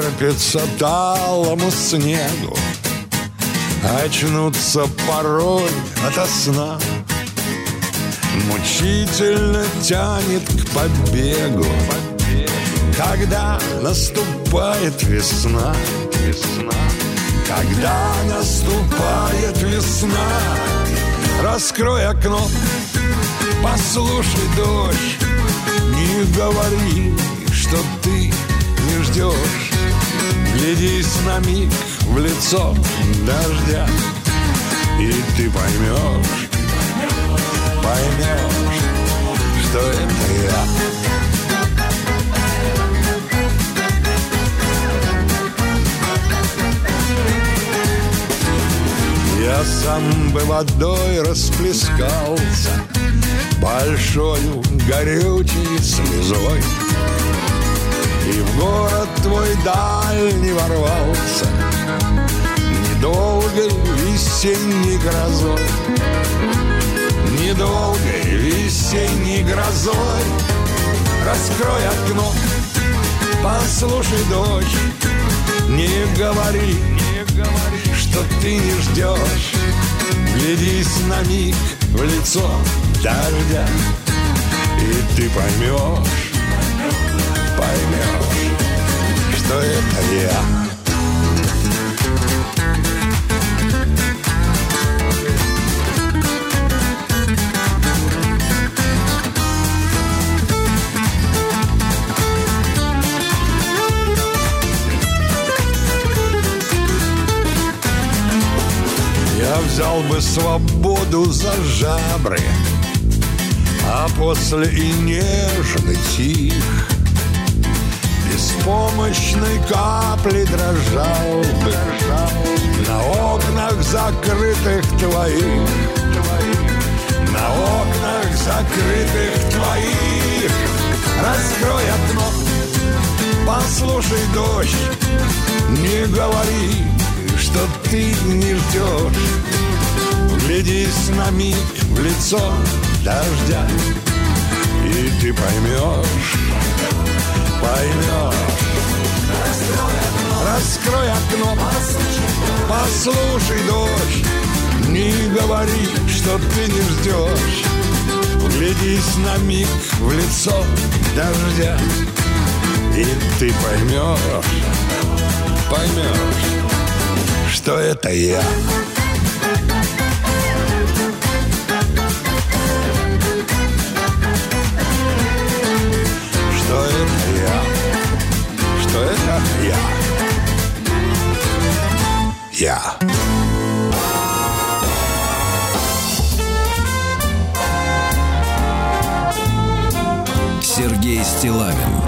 терпится талому снегу. Очнуться порой ото сна. Мучительно тянет к побегу. Когда наступает весна. Весна Когда наступает весна. Раскрой окно. Послушай дождь Не говори, что ты не ждешь Глядись на миг в лицо дождя И ты поймешь Поймешь, что это я. Я сам бы водой расплескался Большою горючей слезой И в город твой дальний ворвался Недолгой весенней грозой. Недолгой весенней грозой. Раскрой окно, послушай дождь Не говори, не говори, что ты не ждешь. Глядись на миг в лицо дождя И ты поймешь, что это я взял бы свободу за жабры А после и нежный тих Беспомощной капли дрожал бы На окнах закрытых твоих На окнах закрытых твоих. Раскрой окно, послушай дождь Не говори, что ты не ждешь. Глядись на миг в лицо дождя И ты поймешь, поймешь Раскрой окно, послушай дождь. Не говори, что ты не ждешь Глядись на миг в лицо дождя И ты поймешь, поймешь что это я. Я. Сергей Стилавин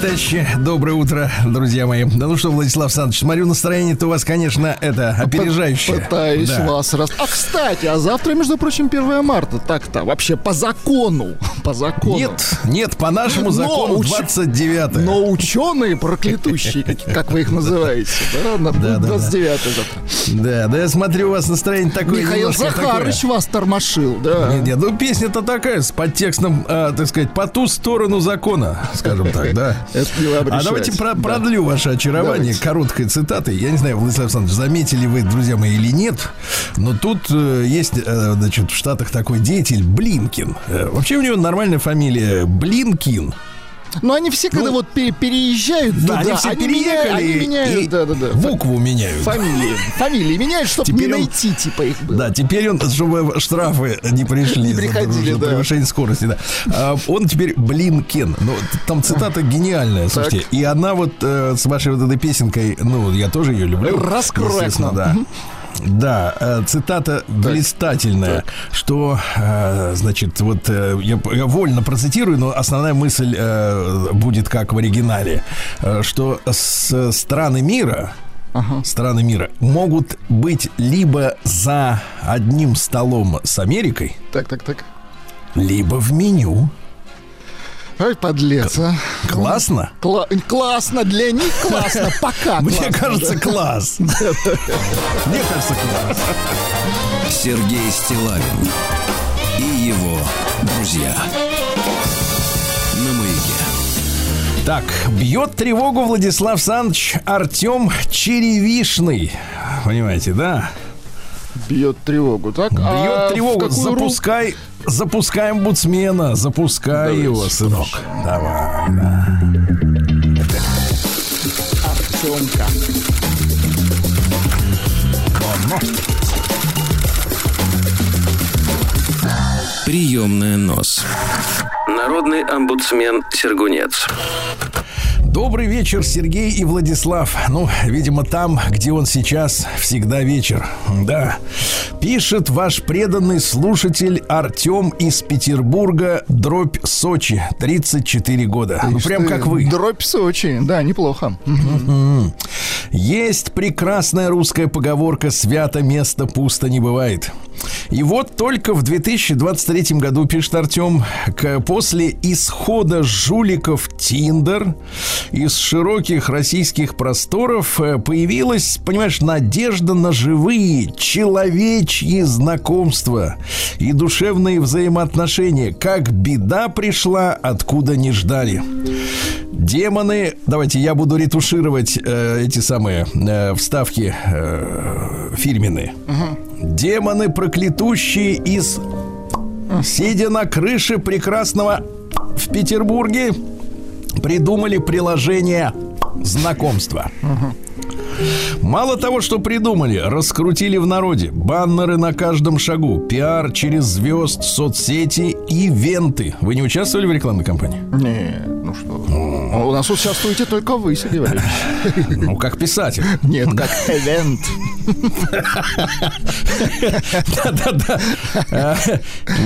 товарищи, доброе утро, друзья мои. Да ну что, Владислав Александрович, смотрю, настроение-то у вас, конечно, это опережающее. Пытаюсь Да. вас раз... А, кстати, а завтра, между прочим, 1 марта. Так-то, вообще по закону. По закону. Нет, нет, по нашему Но закону уч- 29 Но ученые проклятущие, как, как вы их называете, да, Да, да, да. 29 завтра. Да, да я смотрю, у вас настроение такое Михаил Захарович такое. вас тормошил, да. Нет, нет, ну песня-то такая, с подтекстом, а, так сказать, по ту сторону закона, скажем так, да. А давайте про- продлю ваше очарование короткой цитатой. Я не знаю, Владислав Александрович, заметили вы, друзья мои, или нет, но тут э, есть, э, значит, в Штатах такой деятель Блинкин. Э, вообще у него нормальная фамилия Блинкин. Но они все, когда вот пере- переезжают Ну, Да, туда, они все меняют, переехали они меняют, и да, да, да. букву меняют. Фамилии. Фамилии меняют, чтобы не он- найти, типа, их было. Да, теперь он, чтобы штрафы не пришли Не за приходили, за да. превышение скорости, да. А, он теперь Блинкен. Ну, т- там цитата гениальная, слушайте. И она вот э, с вашей вот этой песенкой, ну, я тоже ее люблю. Раскрой естественно, окно. Да. Э, цитата блистательная, что, э, значит, вот э, я, я вольно процитирую, но основная мысль будет как в оригинале, что с страны мира, страны мира могут быть либо за одним столом с Америкой, Так, так, так. либо в меню. Ай, подлец, а. Классно? Кла- классно для них, классно, пока. Мне классно, кажется, да. класс. Мне кажется, класс. Сергей Стилавин и его друзья. На маяке. Так, бьет тревогу Владислав Санч Артем Черевишный. Понимаете, да? Бьет тревогу, так? Бьет А тревогу. какую ру- Запускай, запускаем бутсмена. Запускай Давайте, его, сынок. Давай, да. Артемка. Приемная нос. Народный омбудсмен Сергунец. Добрый вечер, Сергей и Владислав. Ну, видимо, там, где он сейчас, всегда вечер. Да. Пишет ваш преданный слушатель Артем из Петербурга, дробь Сочи, 34 года. Ну, прям как вы. Дробь Сочи, да, неплохо. Есть прекрасная русская поговорка «Свято место пусто не бывает». И вот только в 2023 году, пишет Артем, после исхода жуликов Тиндер из широких российских просторов э, появилась, понимаешь, надежда на живые человечьи знакомства и душевные взаимоотношения. Как беда пришла, откуда не ждали. Демоны, давайте я буду ретушировать э, эти самые э, вставки э, фирменные. Демоны проклятущие из сидя на крыше прекрасного в Петербурге придумали приложение знакомства. Мало того, что придумали, раскрутили в народе баннеры на каждом шагу, пиар через звезд, соцсети, ивенты. Вы не участвовали в рекламной кампании? Не, ну что. А У нас участвуете только вы, Сергей Валерьевич. Ну, как писатель. Нет, как эвент. Да-да-да. А,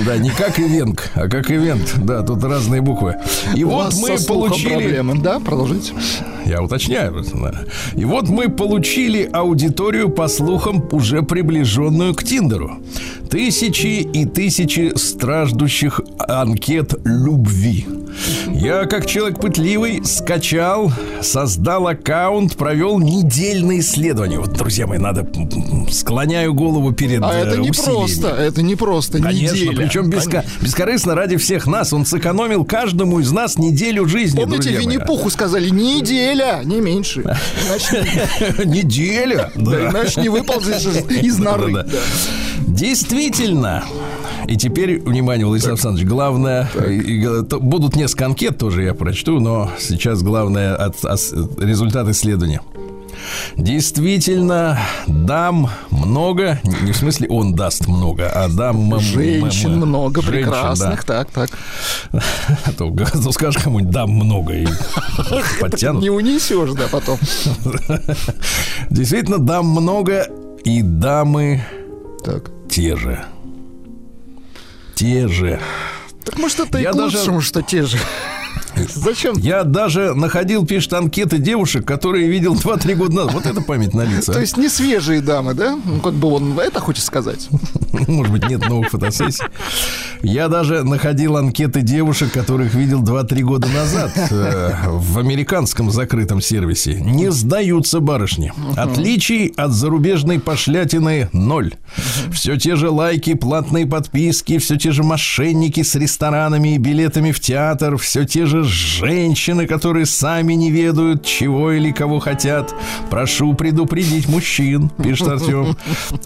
Да, не как ивент, а как ивент. Да, тут разные буквы. И вот мы получили... Да, продолжите. Я уточняю. И вот мы получили аудиторию, по слухам, уже приближенную к Тиндеру. Тысячи и тысячи страждущих анкет любви. Я, как человек пытливый, скачал, создал аккаунт, провел недельное исследование. Вот, друзья мои, надо склоняю голову перед А э, это не усилиями. просто, это не просто Конечно, неделя. причем беска- бескорыстно ради всех нас. Он сэкономил каждому из нас неделю жизни. Помните. Винни-Пуху сказали неделя, не меньше. Неделя? да, иначе не выползешь из- норы. Действительно. И теперь, внимание, Владислав Александрович, главное, и- и, то- будут несколько анкет тоже я прочту, но сейчас главное от, ос- результат исследования. Действительно, дам много, не в смысле он даст много, а дам м- Женщин м- много женщин, прекрасных, так, так. да. А то, ну, скажешь кому-нибудь дам много и подтянут. Не унесешь, да, потом. Действительно, дам много, и дамы Так. те же. Те же. Так может это Я и к даже- лучшему, что те же. Зачем? Я даже находил, пишет, анкеты девушек, которые видел 2-3 года назад. Вот это память на лица. То есть не свежие дамы, да? Ну, как бы он это хочет сказать. Может быть, нет новых фотосессий. Я даже находил анкеты девушек, которых видел 2-3 года назад э, в американском закрытом сервисе. Не сдаются барышни. Отличий от зарубежной пошлятины ноль. Все те же лайки, платные подписки, все те же мошенники с ресторанами и билетами в театр, все те же женщины, которые сами не ведают, чего или кого хотят. Прошу предупредить мужчин, пишет Артем,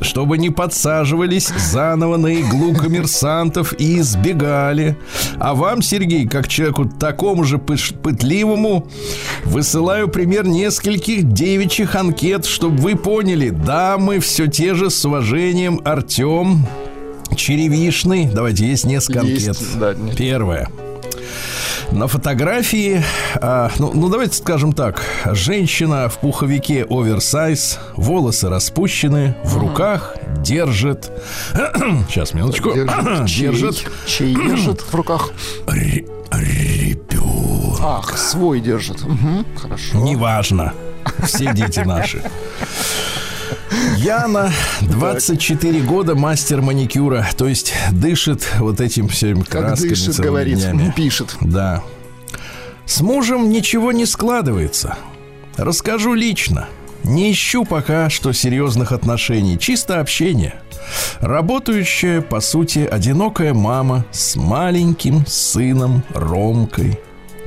чтобы не подсаживались заново на иглу коммерсантов и избегали. А вам, Сергей, как человеку такому же пытливому, высылаю пример нескольких девичьих анкет, чтобы вы поняли, дамы все те же с уважением Артем, Черевишный. Давайте, есть несколько Есть, анкет. да, нет. Первое. На фотографии, а, ну, ну давайте скажем так, женщина в пуховике оверсайз, волосы распущены, в руках держит, сейчас минуточку, держит Чей держит в руках? ре- ребенок. Ах, свой держит. Мгм, Хорошо. Неважно, все дети наши. Яна, 24 года, мастер маникюра, то есть дышит вот этим всем Как красками дышит, целыми говорит, днями. пишет. Да. С мужем ничего не складывается. Расскажу лично. Не ищу пока что серьезных отношений, чисто общение. Работающая, по сути, одинокая мама с маленьким сыном Ромкой.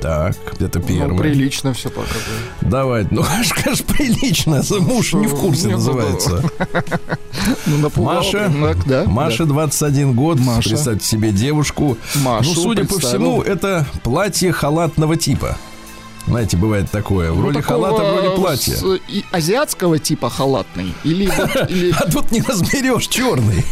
Так, это Ну, первое. прилично все пока. да. Давай, ну скажешь прилично, муж не в курсе Не, ну, называется. Ну, напугал Маша, так, да, Маша 21 год, Маша. представьте себе девушку. Машу ну, судя по всему, это платье халатного типа. Знаете, бывает такое. Ну, Вроде такого халата, вроде платья. с- и азиатского типа халатный? Или, или- А тут не разберешь, черный.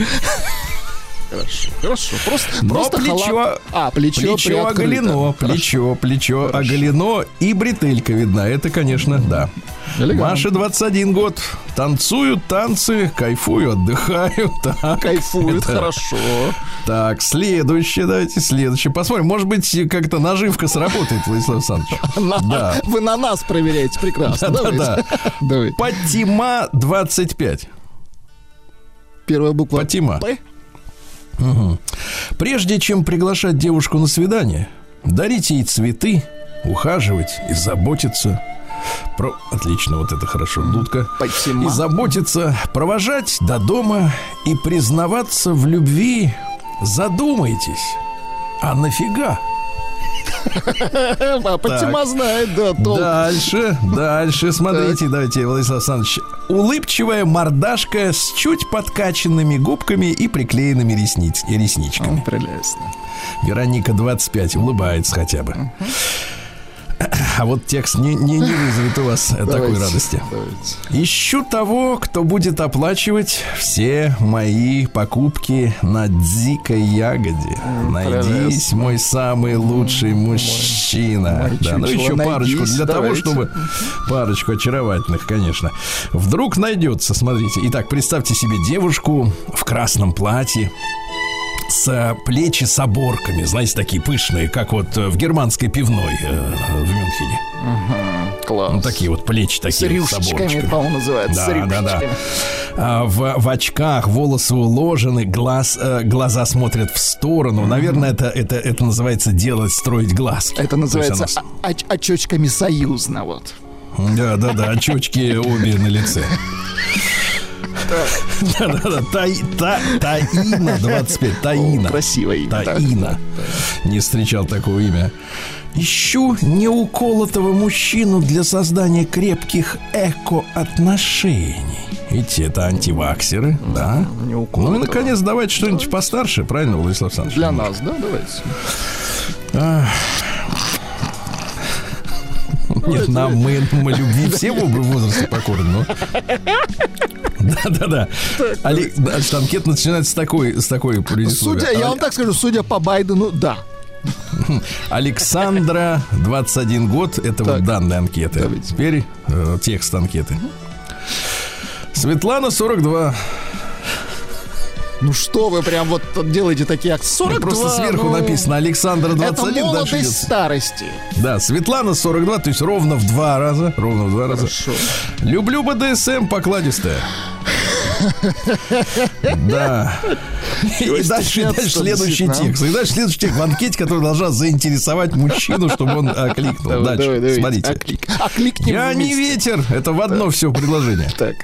Хорошо, хорошо. Просто, Но просто плечо- халат. А, плечо, Плечо оголено, плечо, плечо оголено и бретелька видна. Это, конечно, да. Элегантно. Маше 21 год. Танцую танцы, кайфую, отдыхаю. Так, Кайфует, это- хорошо. Так, следующее, давайте следующее. Посмотрим, может быть, как-то наживка сработает, Владислав Александрович. На- Да. Вы на нас проверяете прекрасно. Да-да-да. Давайте. Давай. Патима 25. Первая буква Патима. П. Мгм. Прежде чем приглашать девушку на свидание, дарите ей цветы, ухаживать и заботиться. Про... Отлично, вот это хорошо, дудка. Патима. И заботиться, провожать до дома и признаваться в любви. Задумайтесь, а нафига? А Патима знает, да, толк. Дальше, дальше, смотрите, давайте, Владислав Александрович. Улыбчивая мордашка с чуть подкачанными губками и приклеенными ресниц, и ресничками. Прелестно. Вероника 25 улыбается хотя бы. А вот текст не, не, не вызовет у вас такой Давайте, радости. давайте. Ищу того, кто будет оплачивать все мои покупки на дикой ягоде. Найдись, прелестно. мой самый лучший мужчина. мой Да, ну еще парочку найдись, для того, давайте. чтобы парочку очаровательных, конечно. Вдруг найдется, смотрите. Итак, представьте себе девушку в красном платье с э, плечи с оборками, знаете, такие пышные, как вот э, в германской пивной э, в Мюнхене. Класс. Ну, такие вот плечи такие с рюшечками, по-моему, называется. Да, да, да. А, в, в очках, волосы уложены, глаз, э, глаза смотрят в сторону. Наверное, это, это, это называется делать, строить глазки. Это называется она оч- очечками союзно, вот. Да, да, да, очечки обе на лице. Да, да, да. Тай- та- Таина 25. Таина. Красивое имя. Таина. Не встречал такого имя. Ищу неуколотого мужчину для создания крепких эко-отношений. Видите, это антиваксеры, да? Ну и, наконец, давайте что-нибудь постарше, правильно, Владислав Александрович? Для нас, да, давайте. Нет, нам мы, мы любви все в возрасте покорны, но... Да-да-да. Анкета начинается с такой, с такой. Судя, я вам так скажу, судя по Байдену, да. Александра, 21 год. Это вот данные анкеты. Давайте. Теперь э, текст анкеты. Светлана, 42. Ну что вы прям вот делаете такие? 42, Просто сверху ну, написано Александра, Это 21. дальше молодость идет. старости. Да, Светлана, 42, то есть ровно в два раза. Ровно в два раза. Хорошо. Люблю БДСМ покладистая. Да. И дальше, следующий а? текст. И дальше следующий текст в анкете, который должна заинтересовать мужчину, чтобы он окликнул. Давай, Дальше. Смотрите. Оклик. Окликнем Я не ветер. Это в одно все предложение. Так.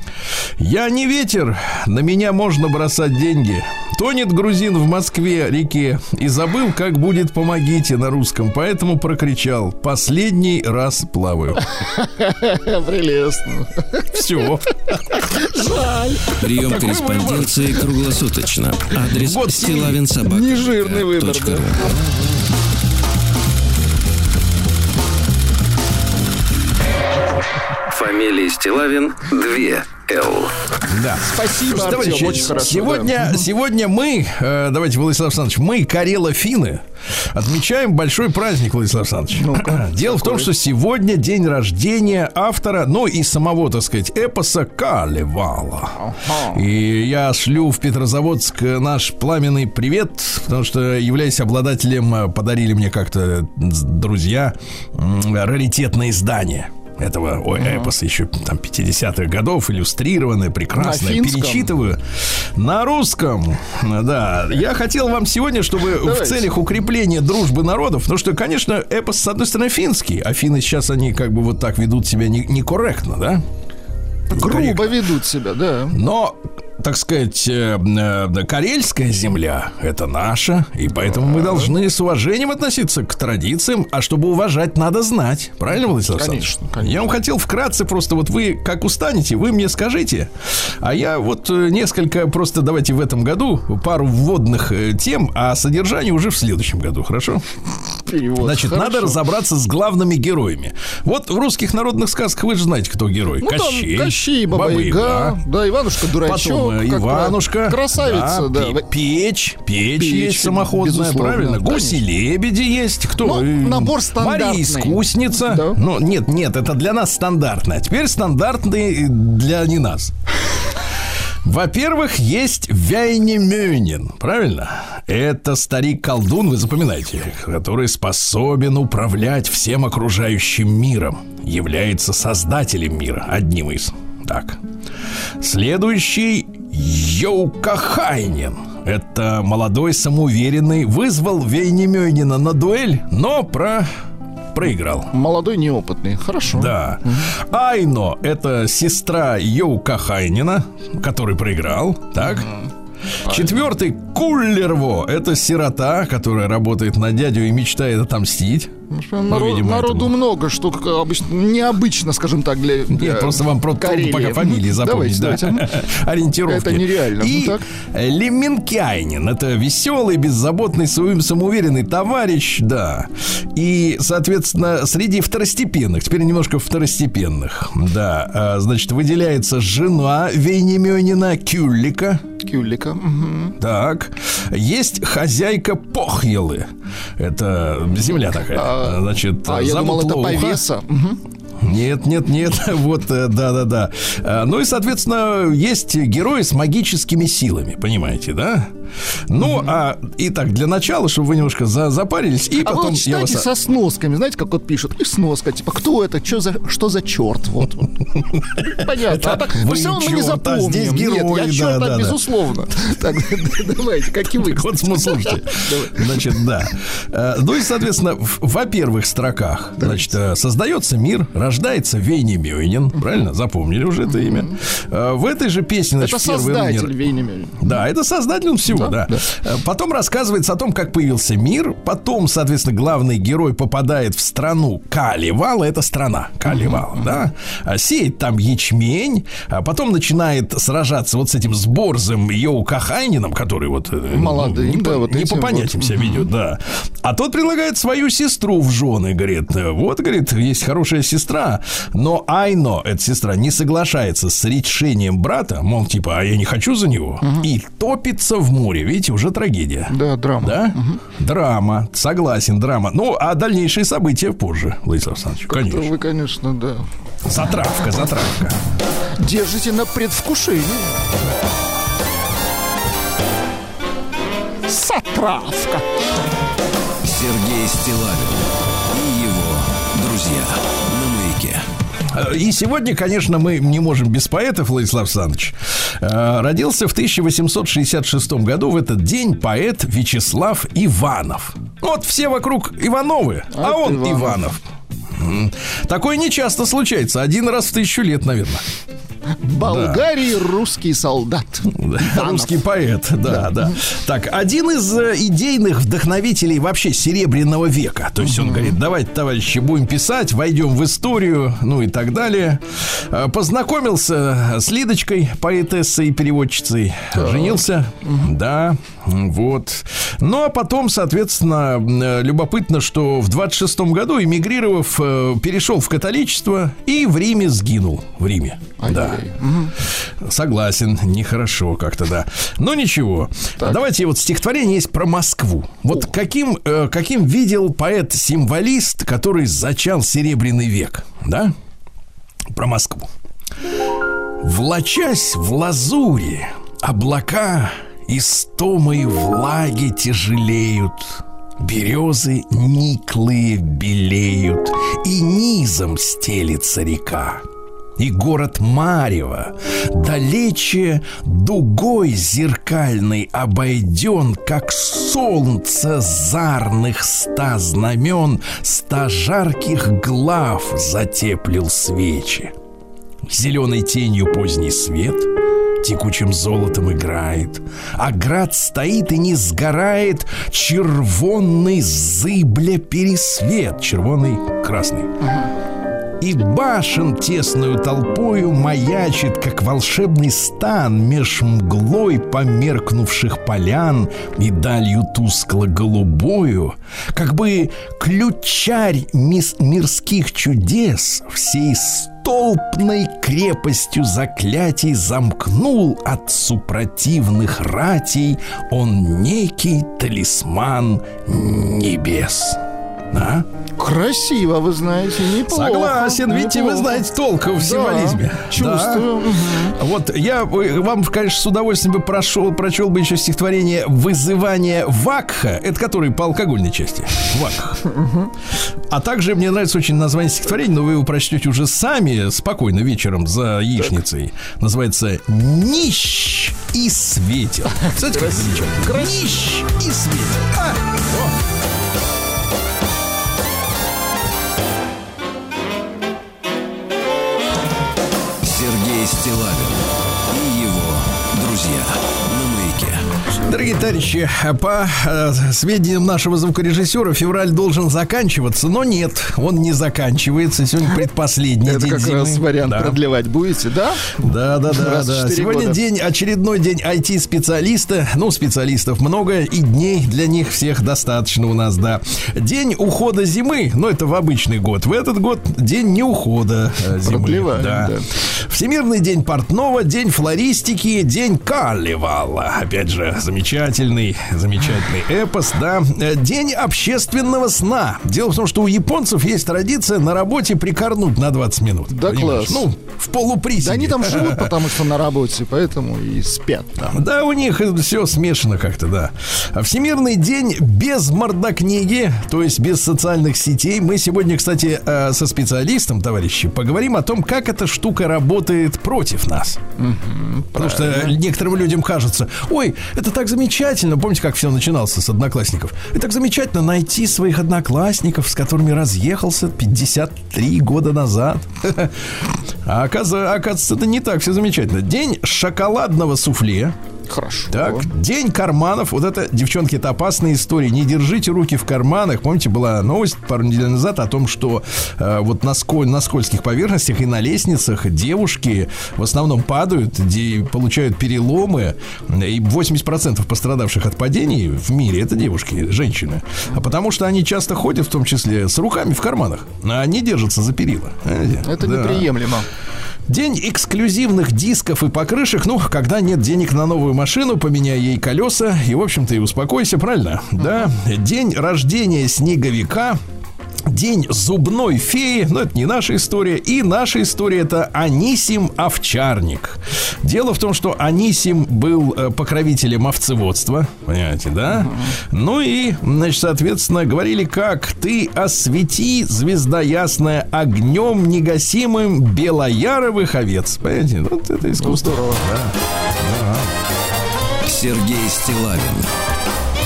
Я не ветер. На меня можно бросать деньги. Тонет грузин в Москве реке и забыл, как будет «помогите» на русском, поэтому прокричал «последний раз плаваю». Прелестно. Все. Жаль. Прием корреспонденции круглосуточно. Адрес Вот стилавинсобака. Нежирный выбор, да. ру. Фамилия Стилавин 2 Л. Да. Спасибо, Артем, товарищи, очень хорошо. сегодня, сегодня мы, э, давайте, Владислав Александрович, мы, Карело-финны, отмечаем большой праздник, Владислав Александрович. Дело в том, что сегодня день рождения автора, ну и самого, так сказать, эпоса Калевала. И я шлю в Петрозаводск наш пламенный привет, потому что, являясь обладателем, э, подарили мне как-то э, друзья раритетное издание этого ой, эпоса еще там 50-х годов, иллюстрированное, прекрасное. На? Перечитываю. На русском, да. Я хотел вам сегодня, чтобы в целях укрепления дружбы народов, ну что, конечно, эпос, с одной стороны, финский. Афины сейчас они как бы вот так ведут себя не- некорректно, да? Грубо ведут себя, да. Но, так сказать, э, э, карельская земля – это наша, и поэтому мы должны с уважением относиться к традициям, а чтобы уважать, надо знать. Правильно, Владислав Александрович? Конечно, конечно. Я вам хотел вкратце просто, вот вы как устанете, вы мне скажите, а я вот э, несколько, просто давайте в этом году пару вводных тем, а содержание уже в следующем году, хорошо? Перевод. Значит, Хорошо. надо разобраться с главными героями. Вот в русских народных сказках вы же знаете, кто герой. Ну, там Кощей. Кощей, Баба Яга, да, Иванушка Дурачок. Потом э, Иванушка. Красавица, да. пе- Печь. Печь, Печь, есть самоходная, правильно? Гуси-лебеди есть. Кто? Ну, Э, набор стандартный. Мария Искусница. Да. Ну, нет, нет, это для нас стандартный. А теперь стандартный для не нас. Во-первых, есть Вяйнемёнин, правильно? Это старик-колдун, вы запоминаете, который способен управлять всем окружающим миром, является создателем мира, одним из. Так. Следующий Йоукахайнин. Это молодой самоуверенный, вызвал Вейнемёнина на дуэль, но про... проиграл. Молодой, неопытный. Хорошо. Да. Айно – это сестра Йоука Хайнина, который проиграл. Так. Четвертый Куллерво – это сирота, которая работает на дядю и мечтает отомстить. Народ- видимо, народу этому. много, что как обычно необычно, скажем так, для, для Нет, просто вам про пока фамилии запомнить, Давайте, да. Ориентировки. Это нереально. И Ну так. Это веселый, беззаботный, своим самоуверенный товарищ, да. И, соответственно, среди второстепенных, теперь немножко второстепенных, да, а, значит, выделяется жена Вейнемёнина Кюллика, Кюлика. мгм. так. Есть хозяйка Похьелы. Это земля такая. Значит, А, я думал, это повеса. Мгм. Нет, нет, нет, вот, э, да-да-да. А, Ну и, соответственно, есть герои с магическими силами, понимаете, да? Ну, а, итак, для начала, чтобы вы немножко за- запарились, и А вы потом вот я вас... читайте со сносками, знаете, как вот пишут, и сноска, типа, кто это, что за, что за черт, вот. Понятно, а так вы все равно мы не а запомним. здесь Нет, герои, я черта, да, да. безусловно. Так, давайте, как и вы. Вот см- слушайте. Значит, да. Э, Ну и, соответственно, во первых строках, значит, э, создается мир, рождается Вейнемёнин, правильно? Запомнили уже это имя. Э, В этой же песне, значит, Это создатель мир- Вейнемёнин. Да, это создатель он всего, да. Э, Потом рассказывается о том, как появился мир. Потом, соответственно, главный герой попадает в страну Калевала. Это страна Калевала, да. А Сеет там ячмень. А потом начинает сражаться вот с этим сборзом Йоу Кахайнином, который вот... э, Молодым, не, да, по, вот не по понятиям вот. себя ведет, да. А тот предлагает свою сестру в жены. Говорит, э, вот, говорит, есть хорошая сестра. Но Айно, эта сестра, не соглашается с решением брата. Мол, типа, а я не хочу за него. И топится в море. Видите, уже трагедия. Да, драма. Да? Драма. Согласен, драма. Ну, а дальнейшие события позже, Владислав Александрович. Как-то Конечно. Вы, конечно, да. Затравка, затравка. Держите на предвкушении. Сатравка. Сергей Стилавин и его друзья И сегодня, конечно, мы не можем без поэтов, Владислав Александрович. Э, Родился в 1866 году в этот день поэт Вячеслав Иванов. Вот все вокруг Ивановы, а, А он Иванов. Иванов. Такое не часто случается. Один раз в тысячу лет, наверное. Болгарии русский солдат. Русский поэт, да, да, Так, один из э, идейных вдохновителей вообще Серебряного века. То есть он говорит, давайте, товарищи, будем писать, войдем в историю, ну и так далее. Э, Познакомился с Лидочкой, поэтессой и переводчицей. Женился, да, вот. Ну, а потом, соответственно, э, любопытно, что в 26 году, эмигрировав, э, перешел в католичество и в Риме сгинул. В Риме, да. Согласен, нехорошо как-то, да. Но ничего. Давайте вот стихотворение есть про Москву. Вот каким, э, каким видел поэт-символист, который зачал Серебряный век, да? Про Москву. Влачась в лазури, облака истомой влаги тяжелеют, Березы никлые белеют, и низом стелится река. и город Марева Далече дугой зеркальный обойден Как солнце зарных ста знамен Ста жарких глав затеплил свечи Зеленой тенью поздний свет Текучим золотом играет А град стоит и не сгорает. Червонный зыбля пересвет. Червоный красный и башен тесную толпою маячит, как волшебный стан Меж мглой померкнувших полян и далью тускло-голубою, Как бы ключарь мирских чудес всей столпной крепостью заклятий замкнул от супротивных ратей он некий талисман небес. А? Красиво, вы знаете, неплохо. Согласен, видите, вы неплохо. знаете толк в Да, символизме. Чувствую. Да. Вот я э, вам, конечно, с удовольствием бы прошел, прочел бы еще стихотворение «Вызывание Вакха», это который по алкогольной части. Вакх. А также мне нравится очень название стихотворения, но вы его прочтете уже сами, спокойно, вечером за яичницей. Называется «Нищ и светел». Кстати, как замечательно. Нищ и светел. А, Стилавин Дорогие товарищи, по э, сведениям нашего звукорежиссера, февраль должен заканчиваться, но нет, он не заканчивается. Сегодня предпоследний Это день как зимы. раз вариант Да. продлевать будете, да? Да, да, да, Раз да. Сегодня года. день, очередной день IT-специалиста. Ну, специалистов много, и дней для них всех достаточно у нас, да. День ухода зимы, ну, это в обычный год. В этот год день не ухода э, зимы. Продлеваем, да. Всемирный день портного, день флористики, день карнивала. Опять же, замечательный, замечательный эпос, да. Э, День общественного сна. Дело в том, что у японцев есть традиция на работе прикорнуть на 20 минут. Да Понимаешь? класс. Ну, в полуприседе. Да они там живут, потому что на работе, поэтому и спят там. Да, у них все смешано как-то, да. А Всемирный день без мордокниги, то есть без социальных сетей. Мы сегодня, кстати, э, со специалистом, товарищи, поговорим о том, как эта штука работает против нас. Потому что некоторым людям кажется, ой, это так замечательно. Помните, как все начиналось с одноклассников? Это так замечательно найти своих одноклассников, с которыми разъехался 53 года назад. А оказывается, это не так все замечательно. День шоколадного суфле. Хорошо. Так, день карманов. Вот это, девчонки, это опасная история. Не держите руки в карманах. Помните, была новость пару недель назад о том, что э, вот на, сколь- на скользких поверхностях и на лестницах девушки в основном падают, где получают переломы. И 80% пострадавших от падений в мире это девушки, женщины. А потому что они часто ходят, в том числе, с руками в карманах. А они держатся за перила. Понимаете? Это Да. неприемлемо. День эксклюзивных дисков и покрышек. Ну, когда нет денег на новую машину, поменяй ей колеса и, в общем-то, и успокойся, правильно? Да. День рождения снеговика. День зубной феи, но это не наша история. И наша история это Анисим Овчарник. Дело в том, что Анисим был э, покровителем овцеводства, понимаете, да? Ну и, значит, соответственно, говорили как «Ты освети, звезда ясная, огнем негасимым белояровых овец». Понимаете? Вот это искусство. здорово. Сергей Стилавин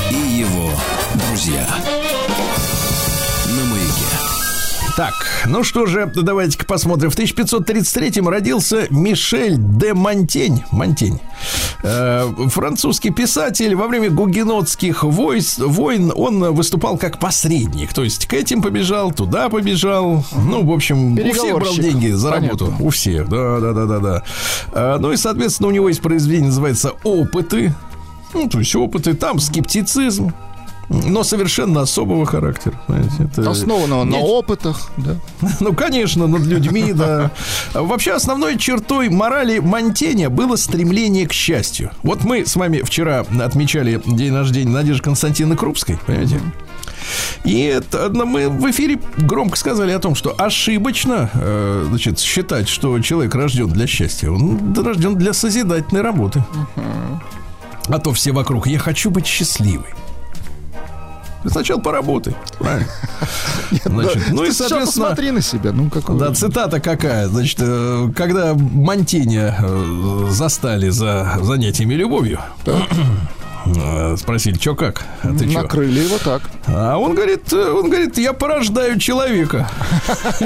и его друзья Так, ну что же, давайте-ка посмотрим. В 1533-м родился Мишель де Монтень. Монтень. Э, французский писатель. Во время гугенотских войс, войн он выступал как посредник. То есть к этим побежал, туда побежал. Ну, в общем, у всех брал деньги за Понятно. работу. У всех, да, да, да, да, да. Э, ну и, соответственно, у него есть произведение, называется «Опыты». Ну, то есть опыты, там скептицизм, но совершенно особого характера. знаете, это Основанного на не- опытах, да. ну, конечно, над людьми, да. Вообще, основной чертой морали Монтеня было стремление к счастью. Вот мы с вами вчера отмечали день рождения Надежды Константины Крупской, понимаете? И это, ну, мы в эфире громко сказали о том, что ошибочно э, значит, считать, что человек рожден для счастья. Он рожден для созидательной работы. А то все вокруг. Я хочу быть счастливой. Сначала поработай. Правильно? Значит, ну и, соответственно... посмотри на себя. Ну, какой... Да, цитата какая. Значит, э, когда Монтинья э, застали за занятиями любовью, э, спросили, что как? А ты чё? Накрыли его так. А он говорит, он говорговорит, я порождаю человека.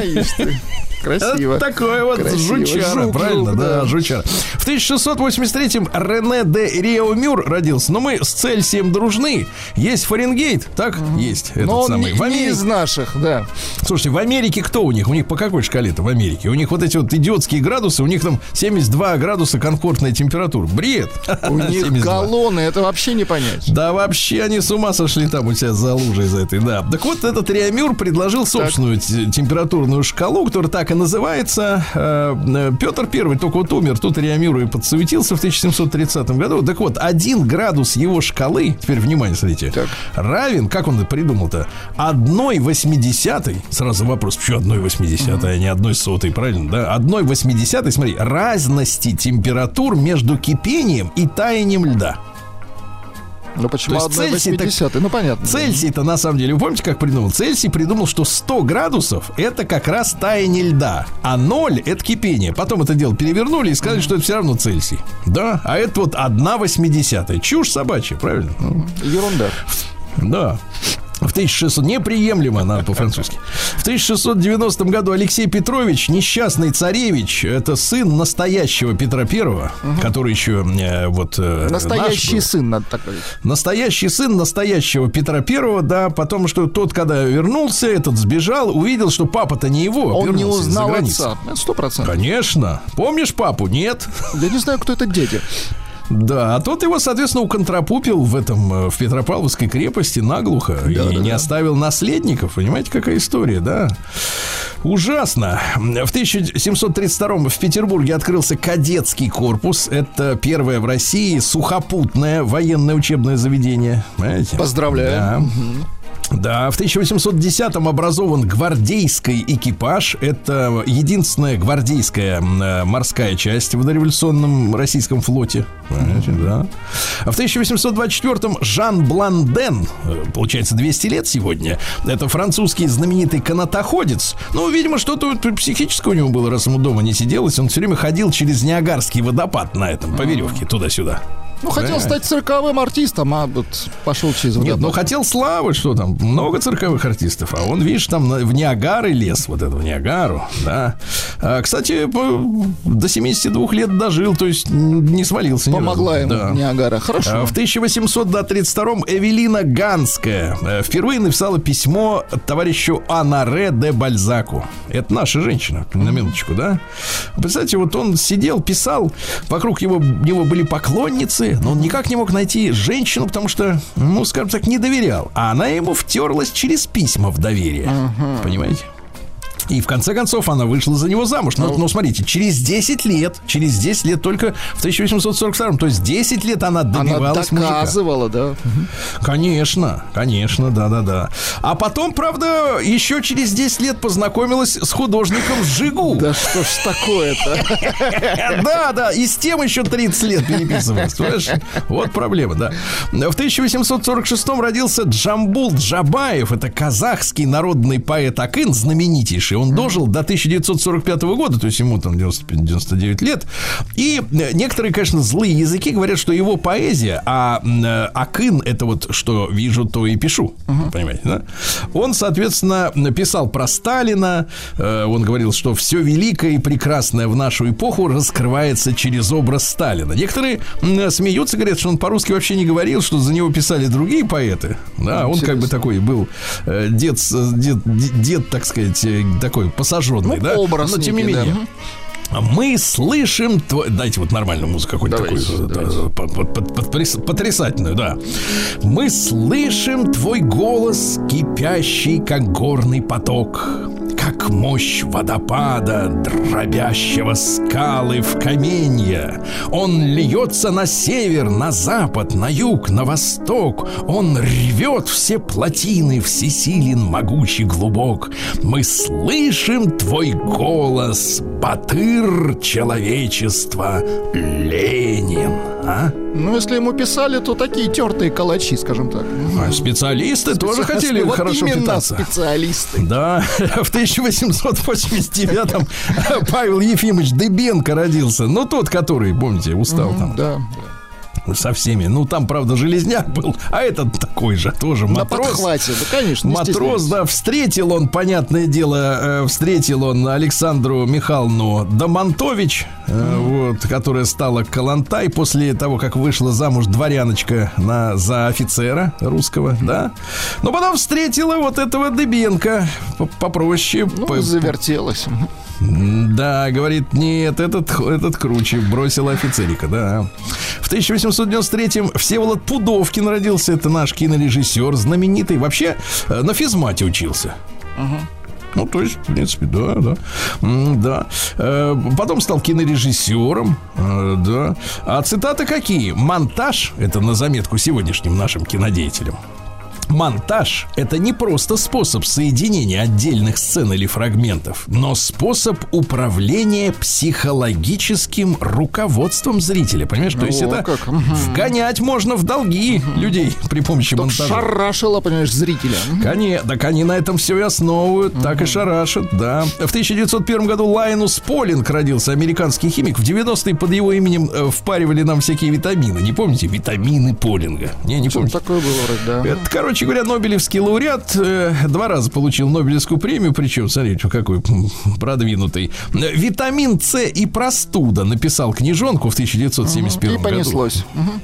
Красиво. Такой вот жучара, правильно? да, жучара. В 1683-м Рене де Реомюр родился. Но мы с Цельсием дружны. Есть Фаренгейт, так? Есть. Этот самый. В не Америке- из наших, да. Слушайте, в Америке кто у них? У них по какой шкале-то в Америке? У них вот эти вот идиотские градусы, у них там 72 градуса комфортная температура. Бред. У них 72. колонны, это вообще не понять. Да вообще они с ума сошли там у себя за лужей за этой, да. Так вот, этот Реамюр предложил собственную те- температурную шкалу, которая так и называется. Э, э, Петр Первый только вот умер, тут Реамюру и подсуетился в 1730 году. Так вот, один градус его шкалы, теперь внимание, смотрите, Так. равен, как он это придумал-то, одной восьмидесятой, сразу вопрос, почему одной восьмидесятой, а не одной сотой, правильно, да? Одной восьмидесятой, смотри, разности температур между кипением и таянием льда. Ну почему То есть Цельсий так- 80 Ну понятно. Цельсий-то на самом деле, вы помните, как придумал? Цельсий придумал, что 100 градусов это как раз таяние льда, а 0 это кипение. Потом это дело перевернули и сказали, что это все равно Цельсий. Да, а это вот 1 восьмидесятая. Чушь собачья, правильно? Ерунда. Да. В 1600 неприемлемо, надо по-французски. В 1690 году Алексей Петрович, несчастный царевич, это сын настоящего Петра Первого, который еще э, вот э, наш Настоящий был. сын, надо так говорить. Настоящий сын настоящего Петра Первого, да, потому что тот, когда вернулся, этот сбежал, увидел, что папа-то не его, Он не узнал отца. Сто процентов. Конечно. Помнишь папу? Нет. Я не знаю, кто это дети. Да, а тот его, соответственно, уконтропупил в этом, э, в Петропавловской крепости наглухо и не оставил наследников. Понимаете, какая история, да? Ужасно. В 1732 в Петербурге открылся кадетский корпус. Это первое в России сухопутное военное учебное заведение. Понимаете? Поздравляю. Да. Да, в 1810-м образован гвардейский экипаж. Это единственная гвардейская э, морская часть в дореволюционном российском флоте. Понимаете, да. А в 1824-м Жан Бланден, э, получается, 200 лет сегодня, это французский знаменитый канатоходец. Ну, видимо, что-то психическое у него было, раз ему дома не сиделось. Он все время ходил через Ниагарский водопад на этом, по веревке, туда-сюда. Ну, хотел Понимаете? стать цирковым артистом, а вот пошел через Нет, ну хотел славы, что там, много цирковых артистов, а он, видишь, там в Ниагары лез, вот это в Ниагару, да. А, кстати, до 72 лет дожил, то есть не свалился Помогла ему Да. Ниагара. А Хорошо. В 1832 Эвелина Ганская э, впервые написала письмо товарищу Анаре де Бальзаку. Это наша женщина, на минуточку, да? Представьте, вот он сидел, писал, вокруг его, него были поклонницы, но он никак не мог найти женщину, потому что, ну, скажем так, не доверял. А она ему втерлась через письма в доверие. Понимаете? И в конце концов она вышла за него замуж. Но, но смотрите, через 10 лет, через 10 лет только в 1842, то есть 10 лет она Она добивалась мужика. доказывала, да. Конечно, конечно, да-да-да. А потом, правда, еще через 10 лет познакомилась с художником Жигу. Да что ж такое-то? Да, да, и с тем еще 30 лет переписывались. понимаешь? Вот проблема, да. В 1846 родился Джамбул Джабаев. Это казахский народный поэт Акын, знаменитейший. Он дожил до 1945 года, то есть ему там 95 99 лет. И э, некоторые, конечно, злые языки говорят, что его поэзия, а э, Акын это вот что вижу, то и пишу. Понимаете, да? Он, соответственно, написал про Сталина. Э, Он говорил, что все великое и прекрасное в нашу эпоху раскрывается через образ Сталина. Некоторые смеются, говорят, что он по-русски вообще не говорил, что за него писали другие поэты. Да, он как бы такой был дед, дед, дед, так сказать, такой посаженный, Ну, да? образ Но тем не некий, да. Мы слышим твой... Дайте вот нормальную музыку какую-то Давайте, такую. давайте. да, под- под- под- потряс- Потрясательную, да. Мы слышим твой голос, кипящий, как горный поток. Как как мощь водопада, дробящего скалы в каменья. Он льется на север, на запад, на юг, на восток. Он рвет все плотины, всесилен, могучий, глубок. Мы слышим твой голос, батыр человечества, Ленин. А? Ну, если ему писали, то такие тертые калачи, скажем так. А специалисты тоже хотели Вот хорошо питаться. специалисты. Да, в 1889-м Павел Ефимович Дыбенко родился. Ну, тот, который, помните, устал там Да, со всеми. Ну, там, правда, железняк был, а этот такой же, тоже на матрос. подхвате, да, конечно. не Матрос, да, встретил он, понятное дело, э, встретил он Александру Михайловну Домонтович, э, вот, которая стала Калантай после того, как вышла замуж дворяночка на, за офицера русского, да. Но потом встретила вот этого Дыбенко по- попроще. Ну, по- завертелось. Да, говорит, нет, этот, этот круче, бросил офицерика, да. В 1893-м Всеволод Пудовкин родился, это наш кинорежиссер, знаменитый, вообще э, на физмате учился. Ну, то есть, в принципе, да, да. Да. Э, Потом стал кинорежиссером, э, да. А цитаты какие? Монтаж, это на заметку сегодняшним нашим кинодеятелям. Монтаж – это не просто способ соединения отдельных сцен или фрагментов, но способ управления психологическим руководством зрителя. Понимаешь, то есть О, это как, вгонять можно в долги людей при помощи Чтоб монтажа. шарашило, понимаешь, зрителя. Конечно, так они на этом все и основывают, так и шарашат, да. В 1901 году Лайнус Полинг родился, американский химик. В 90-е под его именем э, впаривали нам всякие витамины. Не помните? Витамины Полинга. Не, не помните? такое было да. Это, короче говоря, Нобелевский лауреат э, два раза получил Нобелевскую премию, причем, смотрите, какой продвинутый. Витамин С и простуда написал книжонку в 1971 И году. понеслось. Мгм.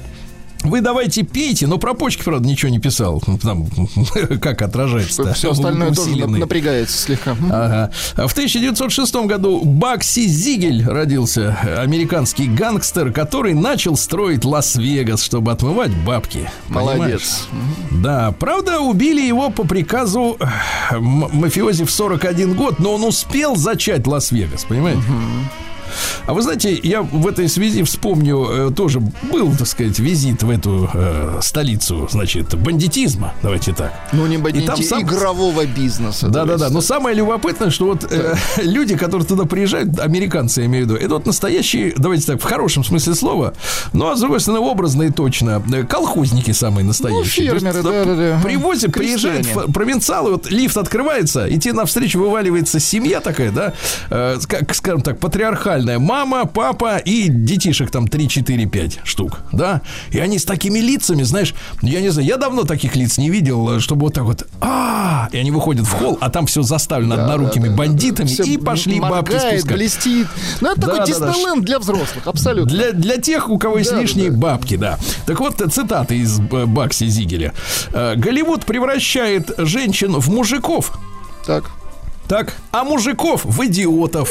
Вы давайте пейте, но про почки, правда, ничего не писал. Ну, Там, как отражается. Все остальное тоже нап- напрягается слегка. Ага. В 1906 году Бакси Зигель родился, американский гангстер, который начал строить Лас-Вегас, чтобы отмывать бабки. Понимаешь? Молодец. Да, правда, убили его по приказу э, мафиози в 41 год, но он успел зачать Лас-Вегас, понимаете? А вы знаете, я в этой связи вспомню, э, тоже был, так сказать, визит в эту э, столицу, значит, бандитизма, давайте так. Ну, не И там сам- игрового бизнеса. Да, да, да. то Но самое любопытное, что вот э, люди, которые туда приезжают, американцы, я имею в виду, это вот настоящие, давайте так, в хорошем смысле слова, ну а с другой стороны, образно и точно, э, колхозники самые настоящие. Ну, фермеры, да, да, да. Привозят, приезжают провинциалы, вот лифт открывается, и тебе навстречу вываливается семья такая, да, э, как, скажем так, патриархальная. Мама, папа и детишек там 3, 4, 5 штук, да. И они с такими лицами, знаешь, я не знаю, я давно таких лиц не видел, чтобы вот так вот, а и они выходят в холл, а там все заставлено однорукими бандитами, и пошли бабки спускать. блестит. Ну, это Да, такой да, да. Диснейленд для взрослых, абсолютно. Для, для тех, у кого есть Да, лишние да. бабки, да. Так вот, цитаты из э, Бакси Зигеля. Э, Голливуд превращает женщин в мужиков. Так. Так, а мужиков в идиотов.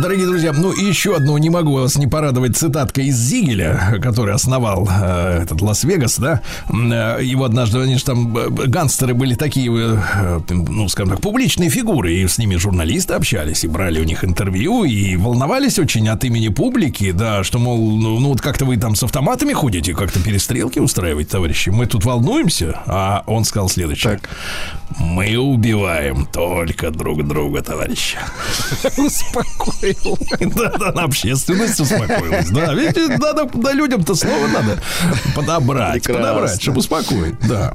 Дорогие друзья, ну и еще одну не могу вас не порадовать цитатка из Зигеля, который основал э, этот Лас-Вегас, да. Э, Его однажды, они же там, э, гангстеры были такие, э, ну, скажем так, публичные фигуры, и с ними журналисты общались, и брали у них интервью, и волновались очень от имени публики, да, что, мол, ну, ну, вот как-то вы там с автоматами ходите, как-то перестрелки устраивать, товарищи, мы тут волнуемся, а он сказал следующее. Так. Мы убиваем только друг друга, товарищи. Успокоил. Да, да, общественность успокоилась. Да, видите, надо, да, людям-то слово надо подобрать, подобрать, чтобы успокоить, да.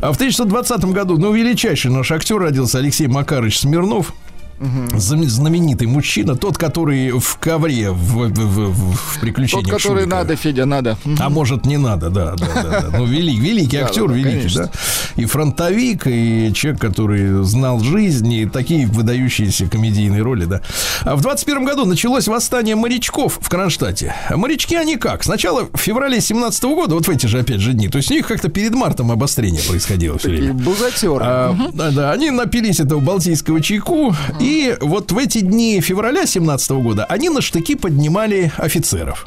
А в 1920 году, ну, величайший наш актер родился Алексей Макарович Смирнов. Зам- Знаменитый мужчина, тот, который в ковре в, в, в- в Тот, приключениях который Шурика. надо, Федя, надо. А может, не надо, да, да, да. да. Ну, великий, великий актер, да, да, великий, конечно. да. И фронтовик, и человек, который знал жизнь, и такие выдающиеся комедийные роли, да. А в 21 году началось восстание морячков в Кронштадте. А Морячки они как? Сначала в феврале 17 года, вот в эти же опять же дни, то есть у них как-то перед мартом обострение происходило все время. бузатеры. А, да, да, они напились этого балтийского чайку и И вот в эти дни февраля 17 года они на штыки поднимали офицеров.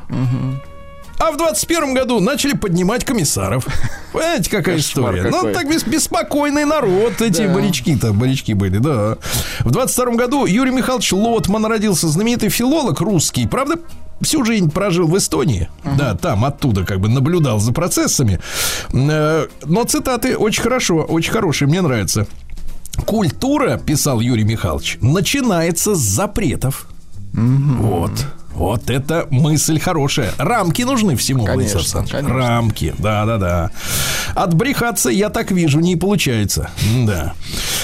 А в 21 году начали поднимать комиссаров. Понимаете, какая Кошмар история? какой. Ну, так бес- беспокойный народ эти морячки-то, морячки были, да. В 22 году Юрий Михайлович Лотман родился, знаменитый филолог русский. Правда, всю жизнь прожил в Эстонии. Да, там оттуда как бы наблюдал за процессами. Э, Но цитаты очень хорошо, очень хорошие, мне нравятся. Культура, писал Юрий Михайлович, начинается с запретов. Вот. Вот это мысль хорошая. Рамки нужны всему, Конечно, Александрович. конечно. Рамки, да-да-да. Отбрехаться, я так вижу, не получается. Да.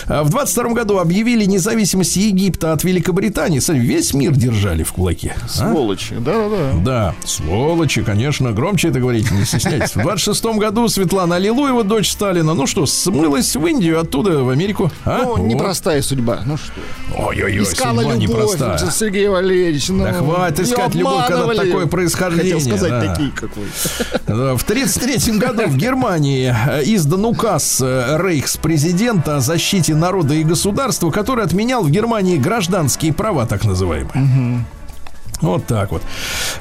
А В 22 году объявили независимость Египта от Великобритании. Смотри, весь мир держали в кулаке. а? Сволочи, да-да-да. Да, сволочи, конечно, громче это говорите, не стесняйтесь. В 26 году Светлана Аллилуева, дочь Сталина, ну что, смылась в Индию, оттуда в Америку. А? Ну, Вот. непростая судьба. Ну что? Ой-ой-ой, Искала судьба любовь, непростая. Сергей Валерьевич. Ну, Да хватит её искать любовь, когда такое происхождение, Хотел сказать, да. такие какой. Да, В 1933 году в Германии э, издан указ э, рейхс-президента о защите народа и государства, который отменял в Германии гражданские права, так называемые. Вот так вот.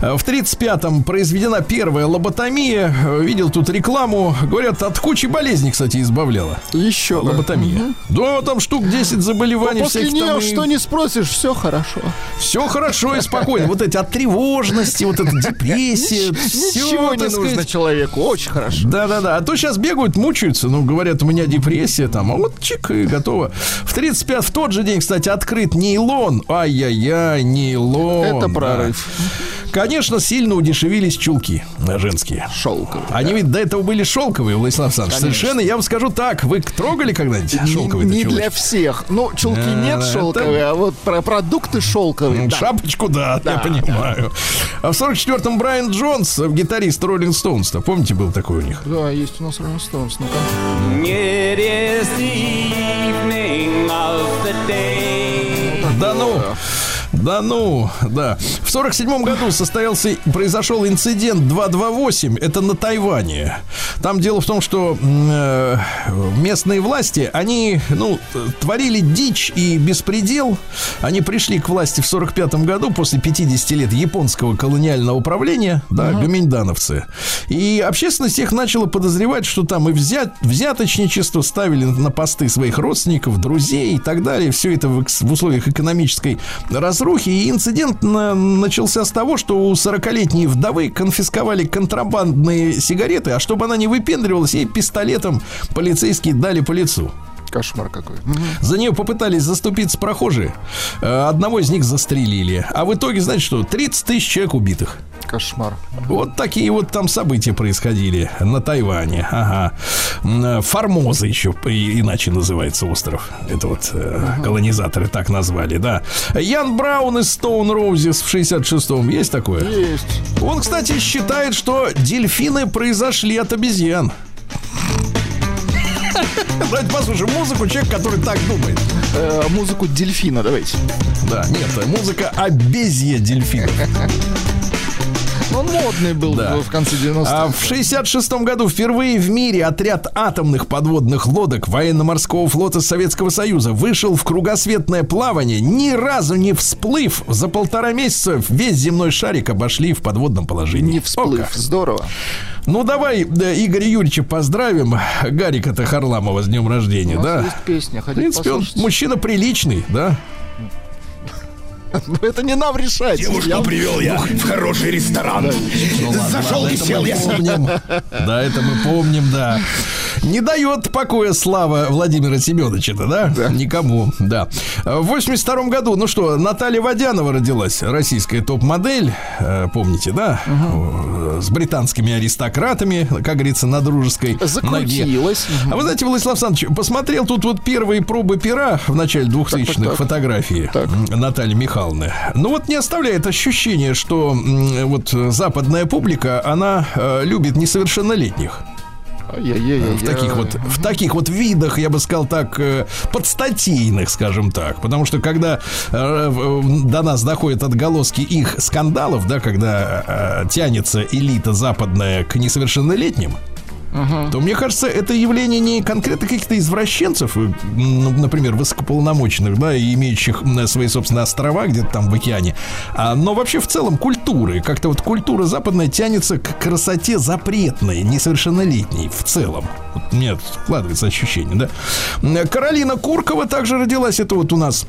Э, В 35-м произведена первая лоботомия. Э, Видел тут рекламу. Говорят, от кучи болезней, кстати, избавляла. Еще. Лоботомия. Да, там штук 10 заболеваний Ну, После там нее и- что не спросишь, все хорошо. Все хорошо и спокойно. Вот эти от тревожности, вот эта депрессия. Ничего не нужно человеку. Очень хорошо. Да-да-да. А то сейчас бегают, мучаются. Ну, говорят, у меня депрессия там. А вот чик, и готово. В 35 в тот же день, кстати, открыт нейлон. Ай-яй-яй, нейлон. Это да. Прорыв. Конечно, сильно удешевились чулки женские. Шелковый. Они ведь до этого были шелковые, Владислав Александрович. Совершенно, я вам скажу так. Вы трогали когда-нибудь шелковые не для всех. Ну, чулки Да, нет это- шелковые, а вот про продукты шелковые. да. Шапочку, да, я Да, понимаю. А в 44-м Брайан Джонс, э, гитарист Роллинг Стоунс, помните, был такой у них? Да, есть у нас Роллинг Стоунс. Ну-ка. Да ну, да ну, да. В 47 году состоялся, произошел инцидент 228, это на Тайване. Там дело в том, что э, местные власти, они, ну, творили дичь и беспредел. Они пришли к власти в 45 году после 50 лет японского колониального управления, да, гоминдановцы. И общественность их начала подозревать, что там и взят, взяточничество ставили на посты своих родственников, друзей и так далее. Все это в, в условиях экономической разрухи. И инцидент на- начался с того, что у 40-летней вдовы конфисковали контрабандные сигареты, а чтобы она не выпендривалась, ей пистолетом полицейские дали по лицу. Кошмар какой. За нее попытались заступиться прохожие. Э, Одного из них застрелили. А в итоге, знаете что, 30 тысяч человек убитых. Кошмар. Вот такие вот там события происходили на Тайване. Ага. Э, Формоза еще иначе называется остров. Это вот э, колонизаторы так назвали, да. Ян Браун из Stone Roses в 66-м. Есть такое? Есть. Он, кстати, считает, что дельфины произошли от обезьян. Давайте послушаем музыку человек, который так думает. Э, музыку дельфина давайте. Да, нет, музыка обезья дельфинов. Он модный был Да. в конце 90-х. А в 66 году впервые в мире отряд атомных подводных лодок военно-морского флота Советского Союза вышел в кругосветное плавание, ни разу не всплыв. За полтора месяца весь земной шарик обошли в подводном положении. Не О всплыв. как. Здорово. Ну, давай да, Игоря Юрьевича поздравим. Гарика-то Харламова с днем нас да? есть песня. В принципе, он послушать? мужчина приличный, да? Ну, Это не нам решать. Я- привел я в хороший ресторан. Зашел и сел я. помним. Да, это мы помним, да. Не дает покоя слава Владимира Семеновича-то, да? Никому, да. В 82 году, ну что, Наталья Водянова родилась, российская топ-модель, э, помните, да? Э, С британскими аристократами, как говорится, на дружеской ноге. Закрутилась. А вы знаете, Владислав Александрович, посмотрел тут вот первые пробы пера в начале 2000-х так. фотографии Так. Натальи Михайловны. Ну вот не оставляет ощущение, что вот западная публика, она э, любит несовершеннолетних. В таких вот, в таких вот видах, я бы сказал так, э, подстатейных, скажем так. Потому что когда э, в- до нас доходят отголоски их скандалов, да, когда э, тянется элита западная к несовершеннолетним, то мне кажется, это явление не конкретно каких-то извращенцев, э, ну, например, высокополномоченных, да, имеющих свои собственные острова где-то там в океане, а, но вообще в целом культуры. Как-то вот культура западная тянется к красоте запретной, несовершеннолетней в целом. Вот у складывается ощущение, да. М, Каролина Куркова также родилась, это вот у нас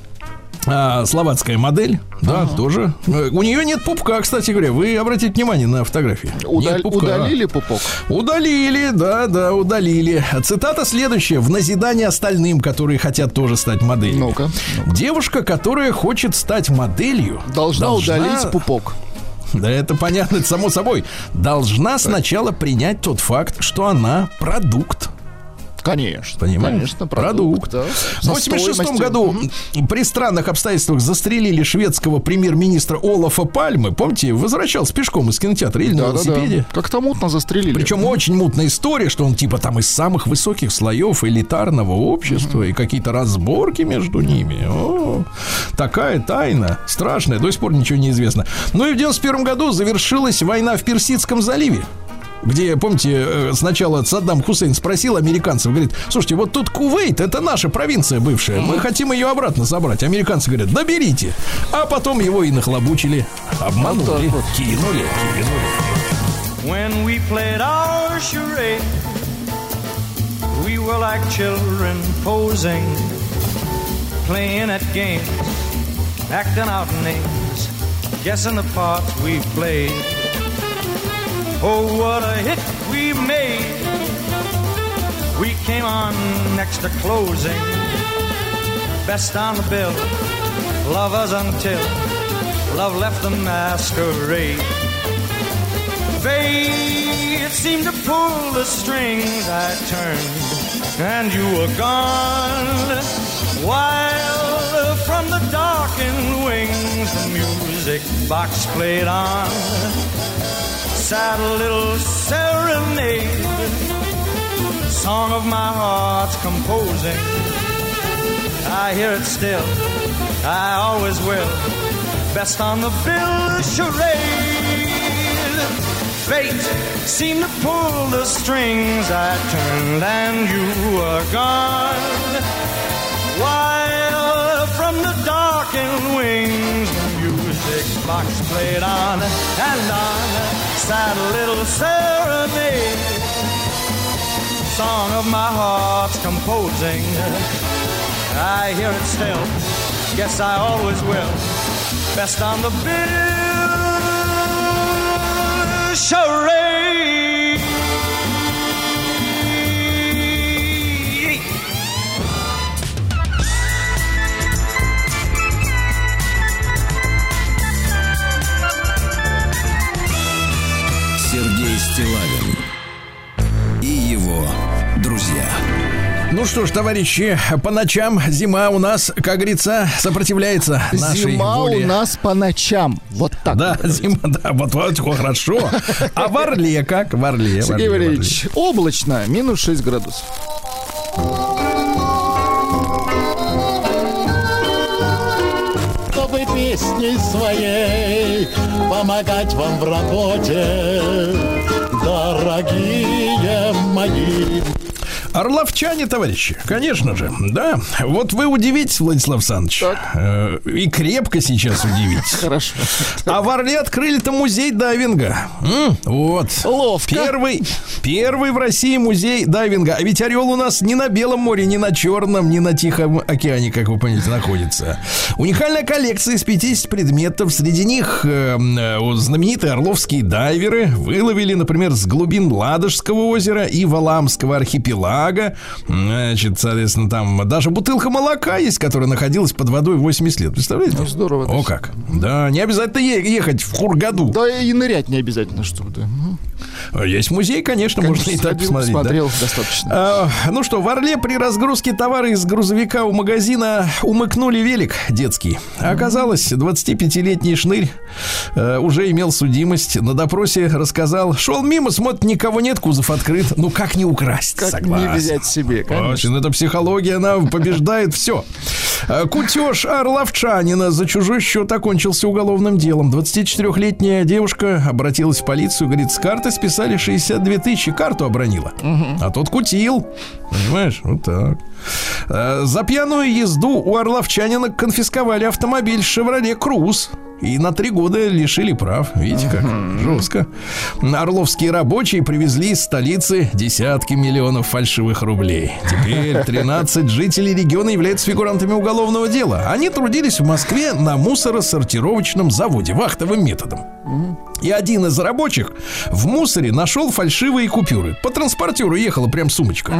а, словацкая модель, да, тоже. Э, У нее нет пупка, кстати говоря. Вы обратите внимание на фотографии. Нет пупка. Удалили пупок? Удалили, да, да, удалили. Цитата следующая. В назидание остальным, которые хотят тоже стать моделью. Ну-ка. Девушка, которая хочет стать моделью, Должна, удалить пупок. Да это понятно, это само собой. Должна сначала принять тот факт, что она продукт. Конечно. Понимаешь? Конечно, Продукт. продукт. да. В Со 86 стоимостью. году Мгм. при странных обстоятельствах застрелили шведского премьер-министра Олафа Пальмы. Помните, возвращался пешком из кинотеатра или на Да-да-да. велосипеде. Как-то мутно застрелили. Причем очень мутная история, что он типа там из самых высоких слоев элитарного общества и какие-то разборки между ними. О, такая тайна страшная, до сих пор ничего не известно. Ну и в 91 году завершилась война в Персидском заливе. Где, помните, э, сначала Саддам Хусейн спросил американцев, говорит, слушайте, вот тут Кувейт, это наша провинция бывшая, мы хотим ее обратно забрать. Американцы говорят, да берите. А потом его и нахлобучили, обманули, вот. кинули, кинули. When we played our charade, we were like children posing, playing at games, acting out names, guessing the parts we played. Oh, what a hit we made! We came on next to closing, best on the bill, lovers until love left the masquerade. Fate seemed to pull the strings I turned, and you were gone. While from the darkened wings the music box played on, sad little serenade, song of my heart's composing. I hear it still, I always will. Best on the bill charade. Fate seemed to pull the strings I turned and you were gone. While from the darkened wings music box played on and on. Sad little serenade. Song of my heart's composing. I hear it still. Guess I always will. Best on the bill charade. Стилавин и его друзья. Ну что ж, товарищи, по ночам зима у нас, как говорится, сопротивляется нашей Зима воле. у нас по ночам. Вот так. Да, вот. зима, да, вот, вот хорошо. А в Орле как? В Орле. Сергей Орле, в Орле. Валерьевич, облачно, минус 6 градусов. чтобы песней своей помогать вам в работе, дорогие мои. Орловчане, товарищи, конечно же, да. Вот вы удивитесь, Владислав Александрович, э, и крепко сейчас удивитесь. Хорошо. А в Орле открыли-то музей дайвинга. М, вот. Ловко. Первый, первый в России музей дайвинга. А ведь Орел у нас не на Белом море, не на Черном, не на Тихом океане, как вы понимаете, находится. Уникальная коллекция из 50 предметов. Среди них э, э, знаменитые орловские дайверы выловили, например, с глубин Ладожского озера и Валамского архипелага. Значит, соответственно, там даже бутылка молока есть, которая находилась под водой 80 лет. Представляете? Ну, здорово, О, да. как. Да, не обязательно ехать в Хургаду. Да и нырять не обязательно, чтобы да. Мгм. Есть музей, конечно, можно и так посмотреть. да. Смотрел достаточно. А, ну что, в Орле при разгрузке товара из грузовика у магазина умыкнули велик детский. А Оказалось, 25-летний шнырь э, уже имел судимость. На допросе рассказал, шел мимо, смотрит, никого нет, кузов открыт. Ну как не украсть? Как Согласен. Взять себе, конечно. Это психология, она побеждает все. А, Кутеж Орловчанина за чужой счет окончился уголовным делом. 24-летняя девушка обратилась в полицию, говорит, с карты списали 62 тысячи, карту обронила. А тот кутил. Понимаешь? Вот так. А, За пьяную езду у Орловчанина конфисковали автомобиль «Шевроле Круз». И на три года лишили прав. Видите, как жестко. Орловские рабочие привезли из столицы десятки миллионов фальшивых рублей. Теперь 13 жителей региона являются фигурантами уголовного дела. Они трудились в Москве на мусоросортировочном заводе вахтовым методом. И один из рабочих в мусоре нашел фальшивые купюры. По транспортеру ехала прям сумочка.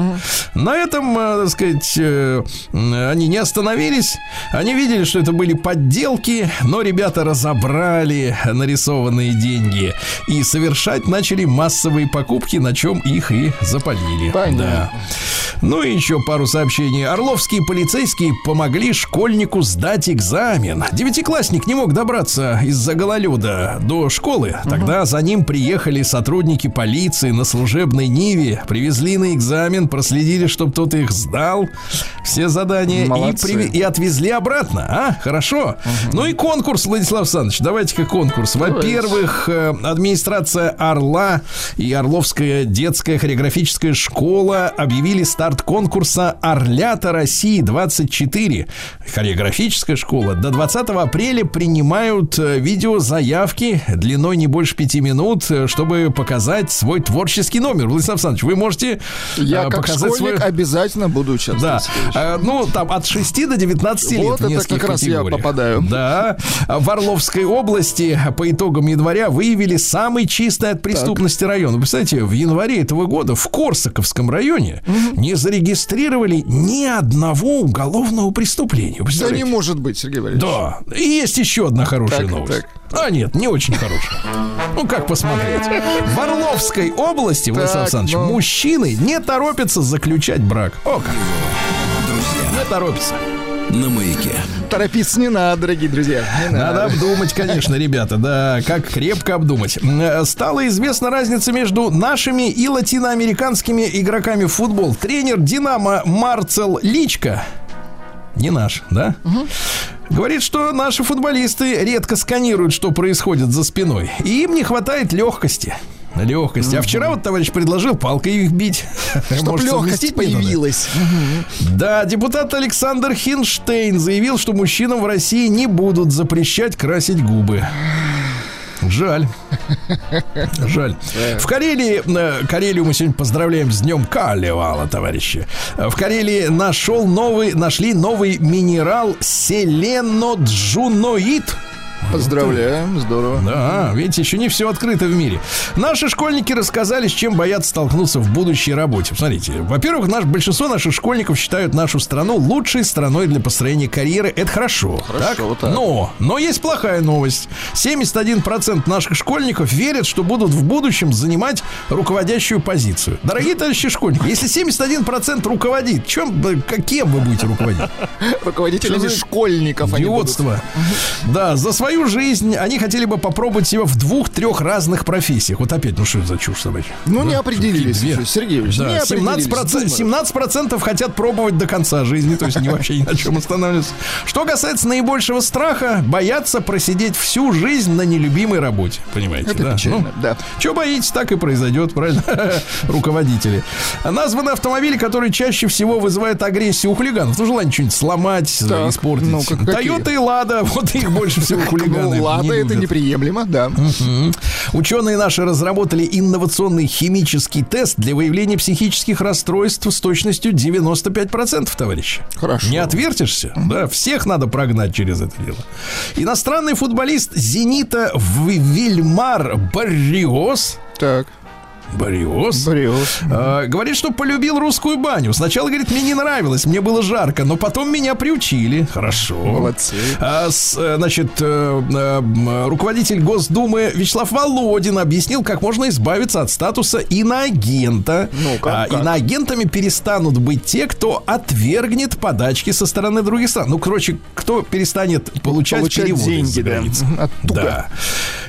На этом, э, так сказать, э, они не остановились. Они видели, что это были подделки, но ребята разобрали нарисованные деньги и совершать начали массовые покупки, на чем их и запалили. Понятно. Да. Ну и еще пару сообщений. Орловские полицейские помогли школьнику сдать экзамен. Девятиклассник не мог добраться из-за гололеда до школы. Тогда за ним приехали сотрудники полиции на служебной Ниве, привезли на экзамен, проследили, чтобы тот их сдал, все задания, и, приве- и отвезли обратно. А, хорошо. Ну и конкурс, Владислав Александрович, давайте-ка конкурс. Во-первых, э, администрация Орла и Орловская детская хореографическая школа объявили старт конкурса «Орлята России 24». Хореографическая школа до 20 апреля принимают э, видеозаявки длиной не больше пяти минут, э, чтобы показать свой творческий номер. Владислав Александрович, вы можете Я показать свой... обязательно буду участвовать. Да. Э, ну там от 6 до 19 лет. Вот это как раз я попадаю. Да. В Орловской области по итогам января выявили самый чистый от преступности район. Вы представляете, в январе этого года в Корсаковском районе не зарегистрировали ни одного уголовного преступления. Да не может быть, Сергей Валерьевич. Да. И есть еще одна хорошая Так, новость. так. А нет, не очень хорошая. Ну, как посмотреть. В Орловской области, Владислав Так, Александрович, ну. мужчины не торопятся заключать брак. О, как. Не торопятся. На маяке. Торопиться не надо, дорогие друзья. Не Надо надо. обдумать, конечно, ребята, да, как крепко обдумать. М, Стала известна разница между нашими и латиноамериканскими игроками в футбол. Тренер Динамо Марцел Личка не наш, да? Говорит, что наши футболисты редко сканируют, что происходит за спиной. И им не хватает легкости. Легкости. А вчера вот товарищ предложил палкой их бить. Чтоб Может, легкость появилась. Да, депутат Александр Хинштейн заявил, что мужчинам в России не будут запрещать красить губы. Жаль. Жаль. В Карелии, э, Карелию мы сегодня поздравляем с днем Калевала, товарищи. В Карелии нашел новый, нашли новый минерал селеноджуноид. Поздравляем, здорово. Да, видите, еще не все открыто в мире. Наши школьники рассказали, с чем боятся столкнуться в будущей работе. Смотрите, во-первых, наш, большинство наших школьников считают нашу страну лучшей страной для построения карьеры. Это хорошо. Хорошо, так. Но, но есть плохая новость. 71% наших школьников верят, что будут в будущем занимать руководящую позицию. Дорогие товарищи школьники, если 71% руководит, чем, каким вы будете руководить? Руководителями школьников. Идиотство. Да, за свою жизнь они хотели бы попробовать себя в двух-трех разных профессиях. Вот опять, ну что за чушь собачья? Ну, не определились еще, Сергей Ильич, Да, 17%, определились, 17% хотят пробовать до конца жизни, то есть не вообще ни на чем останавливаться. Что касается наибольшего страха, боятся просидеть всю жизнь на нелюбимой работе. Понимаете, Это да? печально, да. Что боитесь, так и произойдет, правильно? Руководители. Названы автомобили, которые чаще всего вызывают агрессию у хулиганов. Ну, желание что-нибудь сломать, Так, испортить. какие? Тойота и Лада, вот их больше всего хулиганы. Ну, ладно, не это неприемлемо, да. Мгм. Ученые наши разработали инновационный химический тест для выявления психических расстройств с точностью 95%, товарищи. Хорошо. Не отвертишься? Да, всех надо прогнать через это дело. Иностранный футболист «Зенита» Вильмар Барриос Так, Барриос Бриос. Э, говорит, что полюбил русскую баню. Сначала, говорит, мне не нравилось, мне было жарко, но потом меня приучили. Хорошо. Молодцы. А, с, э, значит, э, э, руководитель Госдумы Вячеслав Володин объяснил, как можно избавиться от статуса иноагента. Ну, как, А, как? Иноагентами перестанут быть те, кто отвергнет подачки со стороны других стран. Ну, короче, кто перестанет получать, Получать переводы деньги, да. Оттуда. Да.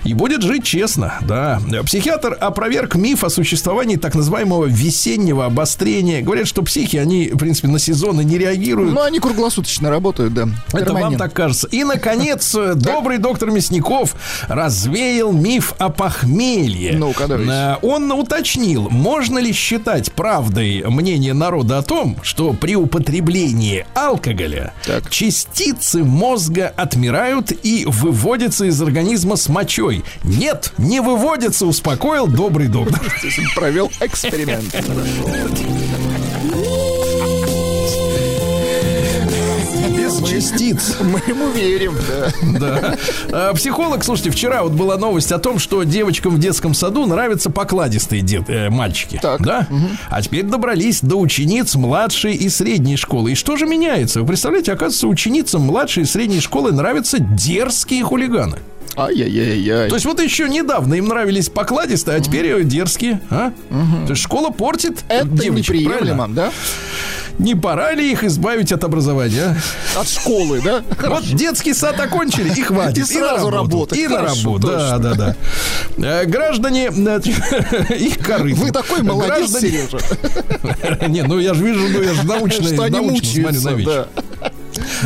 И будет жить честно, да. Психиатр опроверг миф о существовании так называемого весеннего обострения. Говорят, что психи, они, в принципе, на сезоны не реагируют. Ну, они круглосуточно работают, да. Это вам Перманент. так кажется. И, наконец, э, добрый доктор Мясников развеял миф о похмелье. Ну-ка, давайте. Э, Он уточнил, можно ли считать правдой мнение народа о том, что при употреблении алкоголя Так. частицы мозга отмирают и выводятся из организма с мочой. Нет, не выводятся, успокоил добрый доктор. Провел эксперимент. Без частиц. Мы ему верим, да. Да. А, Психолог, слушайте, вчера вот была новость о том, что девочкам в детском саду нравятся покладистые дет, э, мальчики. Так. Да? А теперь добрались до учениц младшей и средней школы. И что же меняется? Вы представляете, оказывается, ученицам младшей и средней школы нравятся дерзкие хулиганы. Ай-яй-яй-яй. То есть вот еще недавно им нравились покладистые, а теперь э, дерзкие. А? То есть школа портит Это девочек, неприемлемо, правильно? да? Не пора ли их избавить от образования? а? От школы, да? Вот детский сад окончили, и хватит. И сразу на работу. И на работу. Да, да, да. Э, Граждане, э, их корыто. Вы такой молодец, Граждане- Сережа. Не, ну я же вижу, ну я же научный, научно смотрю на вещи. да.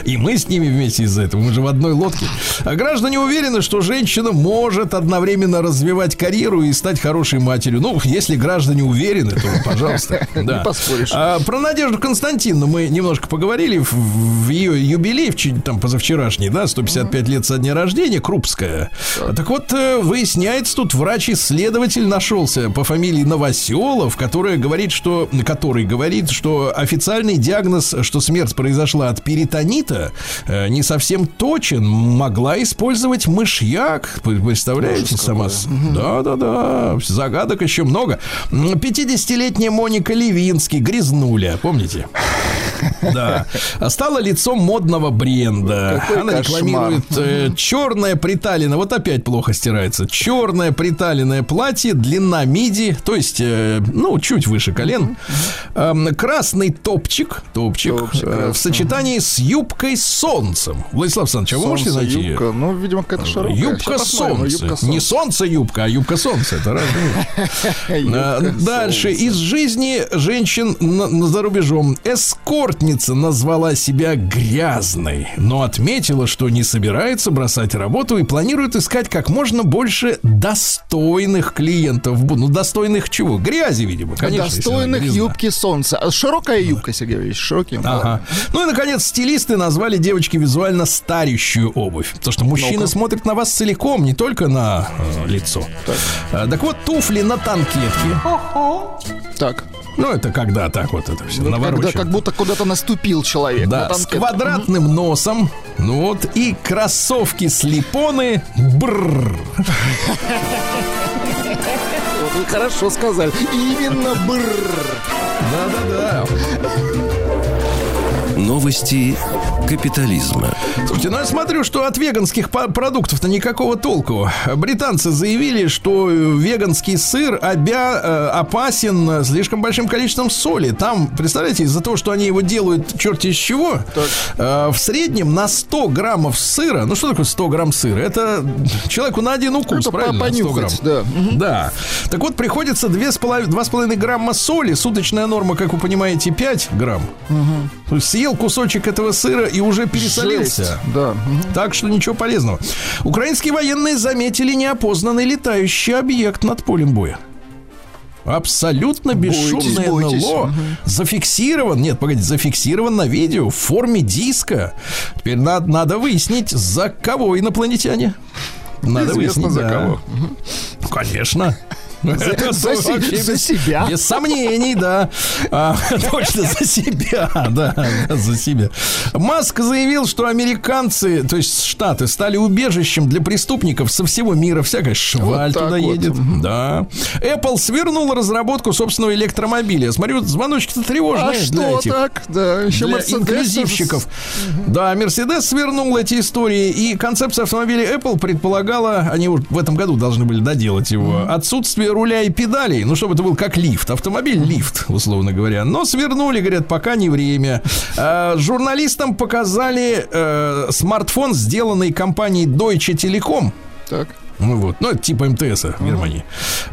И мы с ними вместе из-за этого. Мы же в одной лодке. А граждане уверены, что женщина может одновременно развивать карьеру и стать хорошей матерью. Ну, если граждане уверены, то, пожалуйста. Да. Не поспоришь. А, про Надежду Константиновну мы немножко поговорили в, в ее юбилей, в, там позавчерашний, да, 155 лет со дня рождения, Крупская. Так вот, э, выясняется, тут врач-исследователь нашелся по фамилии Новоселов, который говорит, что, который говорит, что официальный диагноз, что смерть произошла от перитонита, э, не совсем точен. Могла использовать мышьяк. Представляете, сама... Да-да-да. Загадок еще много. М, 50-летняя Моника Левинский, грязнуля, помните? Да. А Стала лицом модного бренда. Какой Она кошмар. рекламирует э, черное приталенное, вот опять плохо стирается, черное приталенное платье, длина миди, то есть, э, ну, чуть выше колен, Эм, красный топчик, топчик, Топчик э, в сочетании с юбкой с солнцем. Владислав Александрович, а вы можете найти? юбка. Ну, видимо, какая-то широкая. Юбка посмотрим, ну, солнца. юбка Не солнца. солнце юбка, а юбка солнца. Это. Юбка А, Дальше. солнца. Из жизни женщин за рубежом. Эскортница назвала себя грязной, но отметила, что не собирается бросать работу и планирует искать как можно больше достойных клиентов. Ну, достойных чего? Грязи, видимо, конечно. Достойных юбки солнца. А Широкая юбка, Сергей Ильич, широким. Ага. Ну и, наконец, стилисты назвали девочке визуально старящую обувь. Потому что мужчины смотрят на вас целиком, не только на э, лицо. Так. так вот, туфли на танкетке. Так. Ну, это когда так вот это все Вот когда как будто куда-то наступил человек. Да, на с квадратным носом. Ну вот, и кроссовки слепоны. Бррр. Вот вы хорошо сказали. Именно бррр. Да-да-да. Новости капитализма. Слушайте, ну я смотрю, что от веганских продуктов-то никакого толку. Британцы заявили, что веганский сыр обя- э, опасен слишком большим количеством соли. Там, представляете, из-за того, что они его делают черти из чего, э, в среднем на 100 граммов сыра, ну что такое 100 грамм сыра? Это человеку на один укус, Это правильно? 100 грамм. понюхать, да. Да. Так вот, приходится 2,5, 2,5 грамма соли. Суточная норма, как вы понимаете, 5 грамм. Есть съел кусочек этого сыра и уже пересолился. Жесть. Да. Так что ничего полезного. Украинские военные заметили неопознанный летающий объект над полем боя. Абсолютно бесшумное бойтесь. НЛО зафиксирован, нет, погоди, зафиксирован на видео в форме диска. Теперь надо, надо выяснить, за кого инопланетяне. Надо Известно, выяснить, за да. кого. Конечно. За вообще себя. Без сомнений, да. А, точно за себя, да, за себя. Маск заявил, что американцы, то есть Штаты, стали убежищем для преступников со всего мира. Всякая шваль Вот туда вот. едет. Да. Apple свернул разработку собственного электромобиля. Смотрю, звоночки-то тревожные А что этих так? Да, еще для инклюзивщиков. Да, Мерседес свернул эти истории, и концепция автомобиля Apple предполагала, они уж в этом году должны были доделать его, отсутствие руля и педалей, ну, чтобы это был как лифт, автомобиль лифт, условно говоря. Но свернули, говорят, пока не время. А, журналистам показали э, смартфон, сделанный компанией Deutsche Telekom. Так. Ну вот, ну это типа МТС в Германии.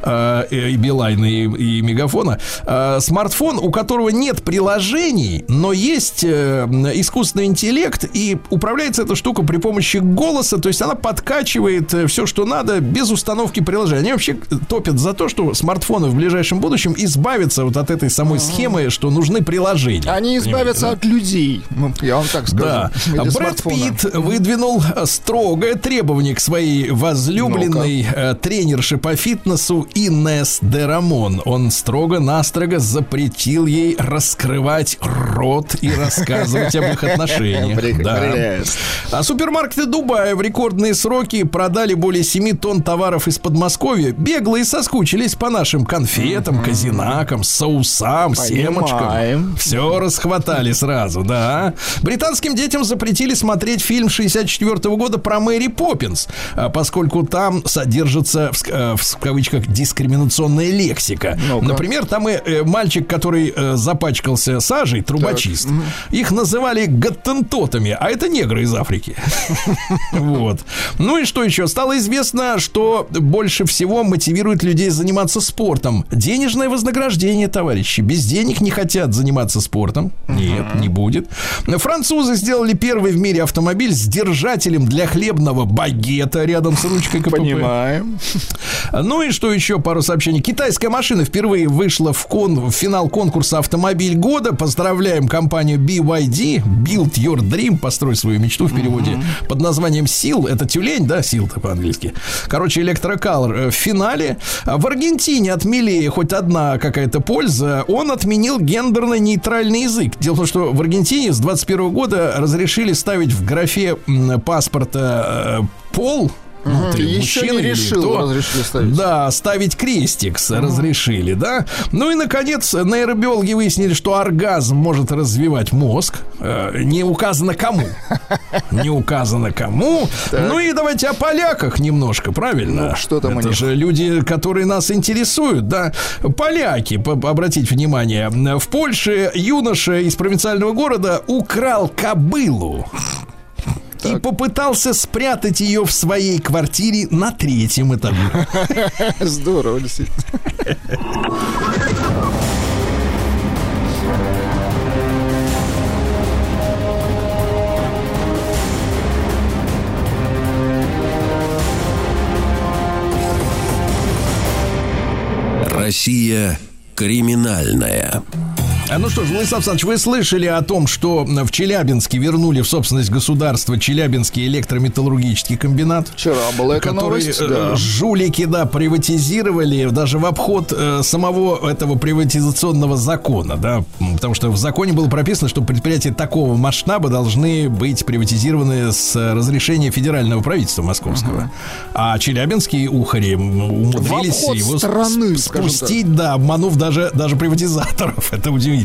А, и Билайна, и, и Мегафона. А, смартфон, у которого нет приложений, но есть э, искусственный интеллект, и управляется эта штука при помощи голоса, то есть она подкачивает все, что надо, без установки приложения. Они вообще топят за то, что смартфоны в ближайшем будущем избавятся вот от этой самой схемы, что нужны приложения. Они избавятся да? от людей. Ну, Я вам так скажу. Да. Брэд. Питт выдвинул строгое требование к своей возлюбленной э, тренерше по фитнесу Инес де Рамон. Он строго-настрого запретил ей раскрывать рот и рассказывать об их отношениях. Да. А супермаркеты Дубая в рекордные сроки продали более 7 тонн товаров из Подмосковья. Беглые соскучились по нашим конфетам, казинакам, соусам, семечкам. Все расхватали сразу, да. Британским детям запретили смотреть фильм 64 года про Мэри Поппинс, а, поскольку там содержится, в, э, в кавычках, дискриминационная лексика. Ну-ка. Например, там и э, мальчик, который э, запачкался сажей, трубочист, их называли гаттентотами, а это негры из Африки. Вот. Ну и что еще? Стало известно, что больше всего мотивирует людей заниматься спортом. Денежное вознаграждение, товарищи. Без денег не хотят заниматься спортом. Нет, не будет. Французы сделали первый в мире автомобиль с держателем для хлебного багета рядом с ручкой. Понимаем. Ну и что еще? Пару сообщений. Китайская машина впервые вышла в, кон- в финал конкурса «Автомобиль года». Поздравляем компанию BYD. Build Your Dream. Построй свою мечту в переводе под названием «Сил». Это тюлень, да? «Сил»-то по-английски. Короче, электрокалор э, в финале. В Аргентине от Милея хоть одна какая-то польза. Он отменил гендерно-нейтральный язык. Дело в том, что в Аргентине с 21 года разрешили ставить в графе паспорта э, пол. Ну, ты Еще не решил, кто? разрешили ставить. Да, ставить крестик с- разрешили, да. Ну и, наконец, нейробиологи выяснили, что оргазм может развивать мозг. Э, не указано кому. Не указано кому. Ну и давайте о поляках немножко, правильно? Ну, что там Это же люди, которые нас интересуют, да. Поляки, по- обратите внимание, в Польше юноша из провинциального города украл кобылу. И попытался спрятать ее в своей квартире на третьем этаже. Здорово, действительно. Россия криминальная. А Ну что ж, Владислав Александрович, вы слышали о том, что в Челябинске вернули в собственность государства Челябинский электрометаллургический комбинат? Вчера была эта который новость. э, да. жулики, да, приватизировали даже в обход э, самого этого приватизационного закона, да, потому что в законе было прописано, что предприятия такого масштаба должны быть приватизированы с разрешения федерального правительства московского. А челябинские ухари умудрились его страны, спустить, да, обманув даже, даже приватизаторов. Это удивительно.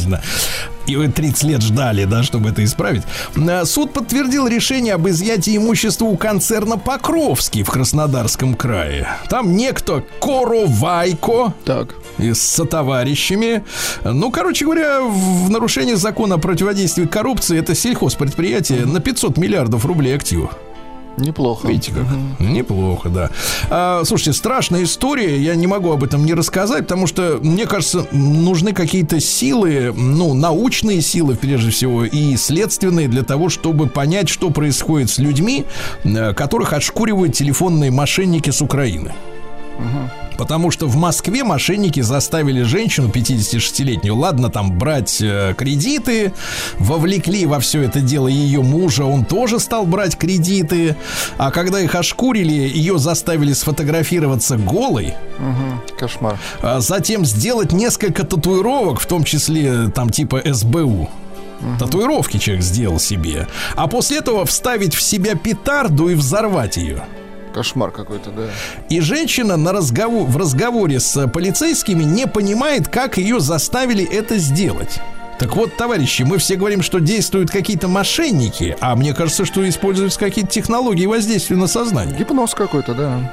И вы 30 лет ждали, да, чтобы это исправить. Э, Суд подтвердил решение об изъятии имущества у концерна Покровский в Краснодарском крае. Там некто Коровайко Так. и с сотоварищами. Ну, короче говоря, в нарушение закона о противодействии коррупции это сельхозпредприятие на 500 миллиардов рублей активов. Неплохо. Видите как? Неплохо, да. А, слушайте, страшная история. Я не могу об этом не рассказать, потому что, мне кажется, нужны какие-то силы, ну, научные силы, прежде всего, и следственные для того, чтобы понять, что происходит с людьми, э, которых отшкуривают телефонные мошенники с Украины. Потому что в Москве мошенники заставили женщину 56-летнюю, ладно, там брать э, кредиты, вовлекли во все это дело ее мужа, он тоже стал брать кредиты, а когда их ошкурили, ее заставили сфотографироваться голой, Мгм. Кошмар. а затем сделать несколько татуировок, в том числе там типа СБУ. Татуировки человек сделал себе. А после этого вставить в себя петарду и взорвать ее. Кошмар какой-то, да. И женщина на разговор, в разговоре с полицейскими не понимает, как ее заставили это сделать. Так вот, товарищи, мы все говорим, что действуют какие-то мошенники, а мне кажется, что используются какие-то технологии воздействия на сознание. Гипноз какой-то, да.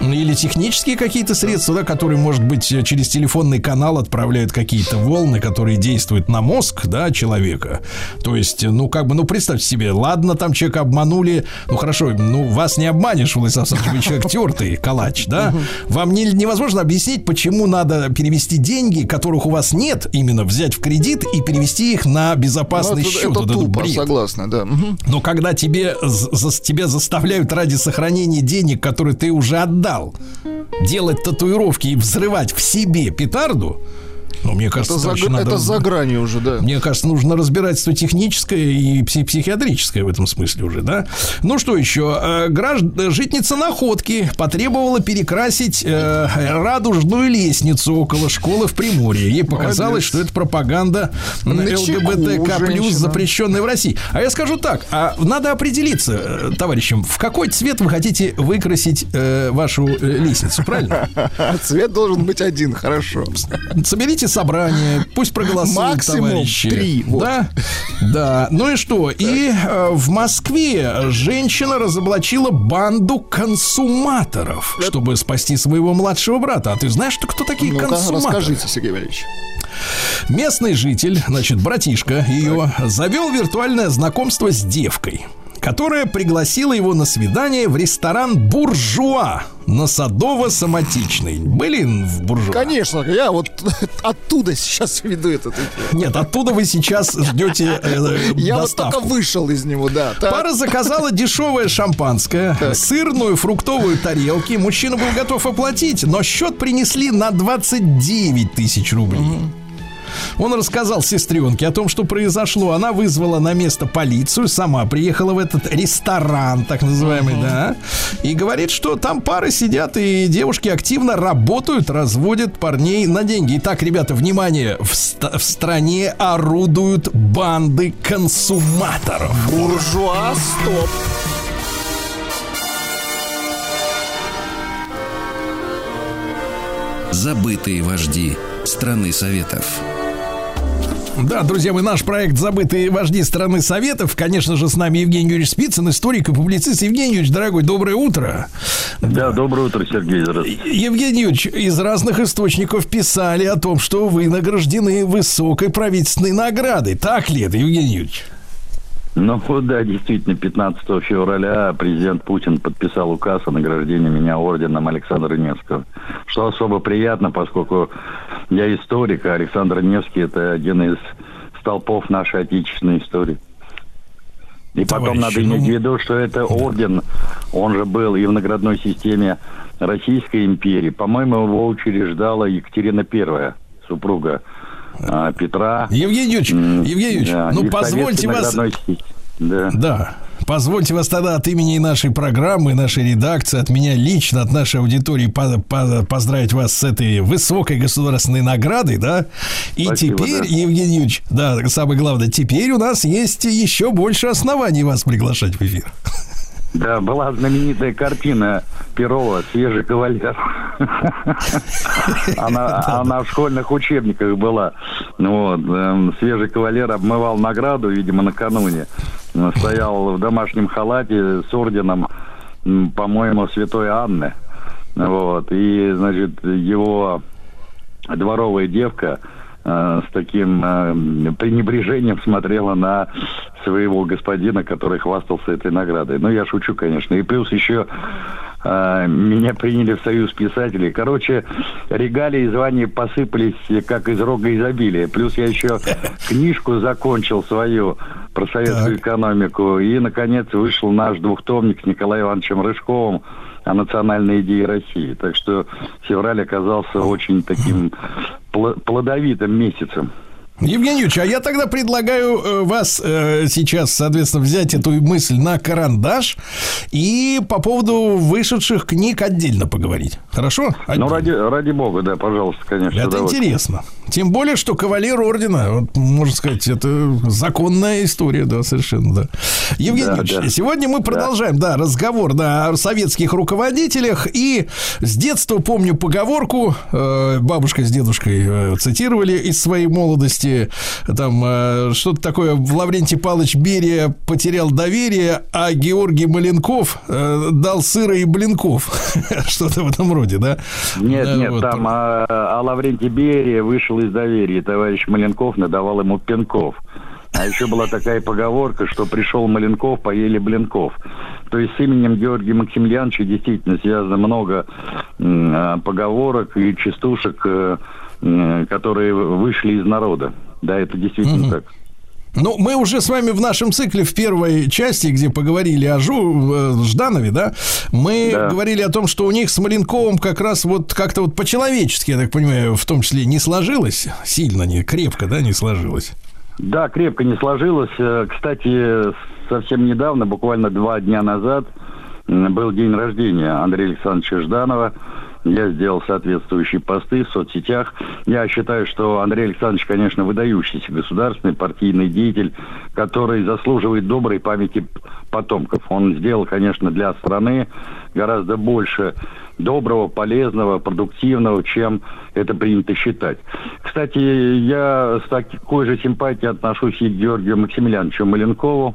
Ну, Или технические какие-то средства, да, которые, может быть, через телефонный канал отправляют какие-то волны, которые действуют на мозг, да, человека. То есть, ну, как бы, ну, представьте себе, ладно, там человека обманули, ну, хорошо, ну, вас не обманешь, Владислав Александрович, вы человек тертый, калач, да? Вам не- невозможно объяснить, почему надо перевести деньги, которых у вас нет, именно взять в кредит и перевести их на Ну, безопасный это, счет. это этот тупо, бред. согласна, да. Но когда тебе, за- тебя заставляют ради сохранения денег, которые ты уже отдал, делать татуировки и взрывать в себе петарду, ну, мне кажется, Это, за, надо- это за гранью уже, да. мне кажется, нужно разбирательство техническое и пси- психиатрическое в этом смысле уже, да? Ну что еще? Э, гражд- Житница находки потребовала перекрасить э, радужную лестницу около школы в Приморье. Ей показалось, Молодец. что это пропаганда ЛГБТК плюс, запрещенная в России. А я скажу так, а надо определиться, э, товарищам, в какой цвет вы хотите выкрасить э, вашу э, лестницу, правильно? Цвет должен быть один, хорошо. Соберите собрание, пусть проголосуют Максимум товарищи. три, вот. Да, да. Ну и что? И э, в Москве женщина разоблачила банду консуматоров, чтобы спасти своего младшего брата. А ты знаешь, кто такие Ну-ка, консуматоры? расскажите, Сергей Валерьевич. Местный житель, значит, братишка ее, завел виртуальное знакомство с девкой, которая пригласила его на свидание в ресторан «Буржуа» на Садово-Самотичный. Были в «Буржуа»? Конечно, я вот оттуда сейчас веду этот. Нет, оттуда вы сейчас ждете э, Я вот только вышел из него, да. Так. Пара заказала дешевое шампанское, сырную фруктовую тарелки. Мужчина был готов оплатить, но счет принесли на 29 тысяч рублей. Он рассказал сестренке о том, что произошло. Она вызвала на место полицию, сама приехала в этот ресторан, так называемый, да, и говорит, что там пары сидят, и девушки активно работают, разводят парней на деньги. Итак, ребята, внимание, в, ст- в стране орудуют банды консуматоров. Буржуа, стоп. Забытые вожди страны Советов. Да, друзья мои, наш проект «Забытые вожди страны Советов». Конечно же, с нами Евгений Юрьевич Спицын, историк и публицист. Евгений Юрьевич, дорогой, доброе утро. Да, доброе утро, Сергей. Здравствуйте. Евгений Юрьевич, из разных источников писали о том, что вы награждены высокой правительственной наградой. Так ли это, Евгений Юрьевич? Ну да, действительно, 15 февраля президент Путин подписал указ о награждении меня орденом Александра Невского. Что особо приятно, поскольку я историк, а Александр Невский это один из столпов нашей отечественной истории. И потом Товарищи, надо иметь ну- в виду, что это орден, он же был и в наградной системе Российской империи. По-моему, его учреждала Екатерина I, супруга Петра. Евгений Юрьевич, Евгений Юрьевич, да, ну позвольте вас... Да. Да. Позвольте вас тогда от имени нашей программы, нашей редакции, от меня лично, от нашей аудитории по- по- поздравить вас с этой высокой государственной наградой, да. И Спасибо, теперь, да. Евгений Юрьевич, да, самое главное, теперь у нас есть еще больше оснований вас приглашать в эфир. Да, была знаменитая картина Перова «Свежий кавалер». Она, она в школьных учебниках была. Вот. эм, Свежий кавалер обмывал награду, видимо, накануне. Стоял в домашнем халате с орденом, по-моему, Святой Анны. Вот. И, значит, его дворовая девка с таким э, пренебрежением смотрела на своего господина, который хвастался этой наградой. Ну, я шучу, конечно. И плюс еще э, меня приняли в союз писателей. Короче, регалии и звания посыпались как из рога изобилия. Плюс я еще книжку закончил свою про советскую Так. экономику. И, наконец, вышел наш двухтомник с Николаем Ивановичем Рыжковым о национальной идее России. Так что февраль оказался очень таким пл- плодовитым месяцем. Евгений Юрьевич, а я тогда предлагаю э, вас э, сейчас, соответственно, взять эту мысль на карандаш и по поводу вышедших книг отдельно поговорить. Хорошо? Ну, Отдельно. ради, ради бога, да, пожалуйста, конечно. Это давайте. интересно. Тем более, что кавалер ордена, вот, можно сказать, это законная история, да, совершенно, да. Евгений Да, Юрьевич, да. сегодня мы продолжаем, да, разговор, да, о советских руководителях. И с детства помню поговорку, э, бабушка с дедушкой э, цитировали из своей молодости, там э, что-то такое, Лаврентий Павлович Берия потерял доверие, а Георгий Маленков э, дал сыра и блинков. Что-то в этом роде, да? Нет, Да, нет, вот. там а, а Лаврентий Берия вышел из доверия, товарищ Маленков надавал ему пинков. А еще была такая поговорка, что пришел Маленков, поели блинков. То есть с именем Георгия Максимiliановича действительно связано много а, поговорок и частушек, э, которые вышли из народа. Да, это действительно так. Ну, мы уже с вами в нашем цикле в первой части, где поговорили о Жу, э, Жданове, да, мы Да. говорили о том, что у них с Маленковым как раз вот как-то вот по-человечески, я так понимаю, в том числе не сложилось, сильно, не крепко, да, не сложилось. Да, крепко не сложилось. Э, Кстати, совсем недавно, буквально два дня назад, был день рождения Андрея Александровича Жданова. Я сделал соответствующие посты в соцсетях. Я считаю, что Андрей Александрович, конечно, выдающийся государственный партийный деятель, который заслуживает доброй памяти потомков. Он сделал, конечно, для страны гораздо больше доброго, полезного, продуктивного, чем это принято считать. Кстати, я с такой же симпатией отношусь и к Георгию Максимiliановичу Маленкову.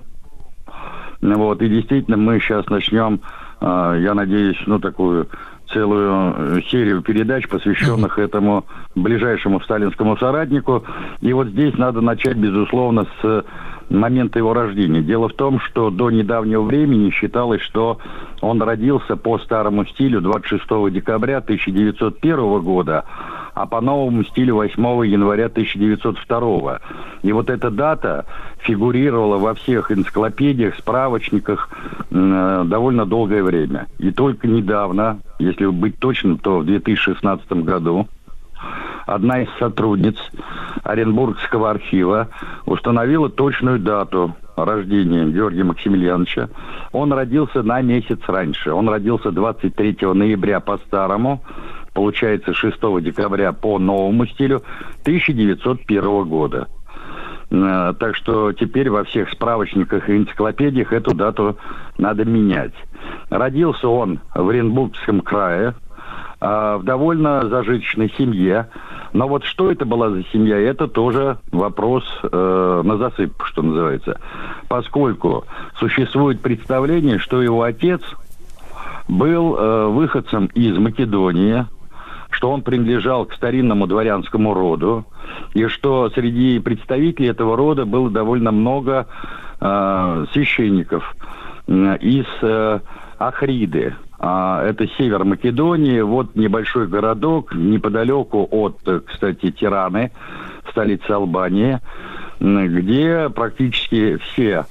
Вот, и действительно, мы сейчас начнем, э, я надеюсь, ну, такую целую э, серию передач, посвященных этому ближайшему сталинскому соратнику. И вот здесь надо начать, безусловно, с момента его рождения. Дело в том, что до недавнего времени считалось, что он родился по старому стилю 26 декабря 1901 года, а по новому стилю 8 января 1902. И вот эта дата фигурировала во всех энциклопедиях, справочниках э, довольно долгое время. И только недавно, если быть точным, то в 2016 году одна из сотрудниц Оренбургского архива установила точную дату рождения Георгия Максимiliановича. Он родился на месяц раньше. Он родился 23 ноября по старому, получается 6 декабря по новому стилю 1901 года. Э, Так что теперь во всех справочниках и энциклопедиях эту дату надо менять. Родился он в Оренбургском крае, а, в довольно зажиточной семье. Но вот что это была за семья, это тоже вопрос э, на засып, что называется. Поскольку существует представление, что его отец был э, выходцем из Македонии, что он принадлежал к старинному дворянскому роду, и что среди представителей этого рода было довольно много э, священников э, из э, Ахриды. А, это север Македонии, вот небольшой городок неподалеку от, э, кстати, Тираны, столицы Албании, где практически все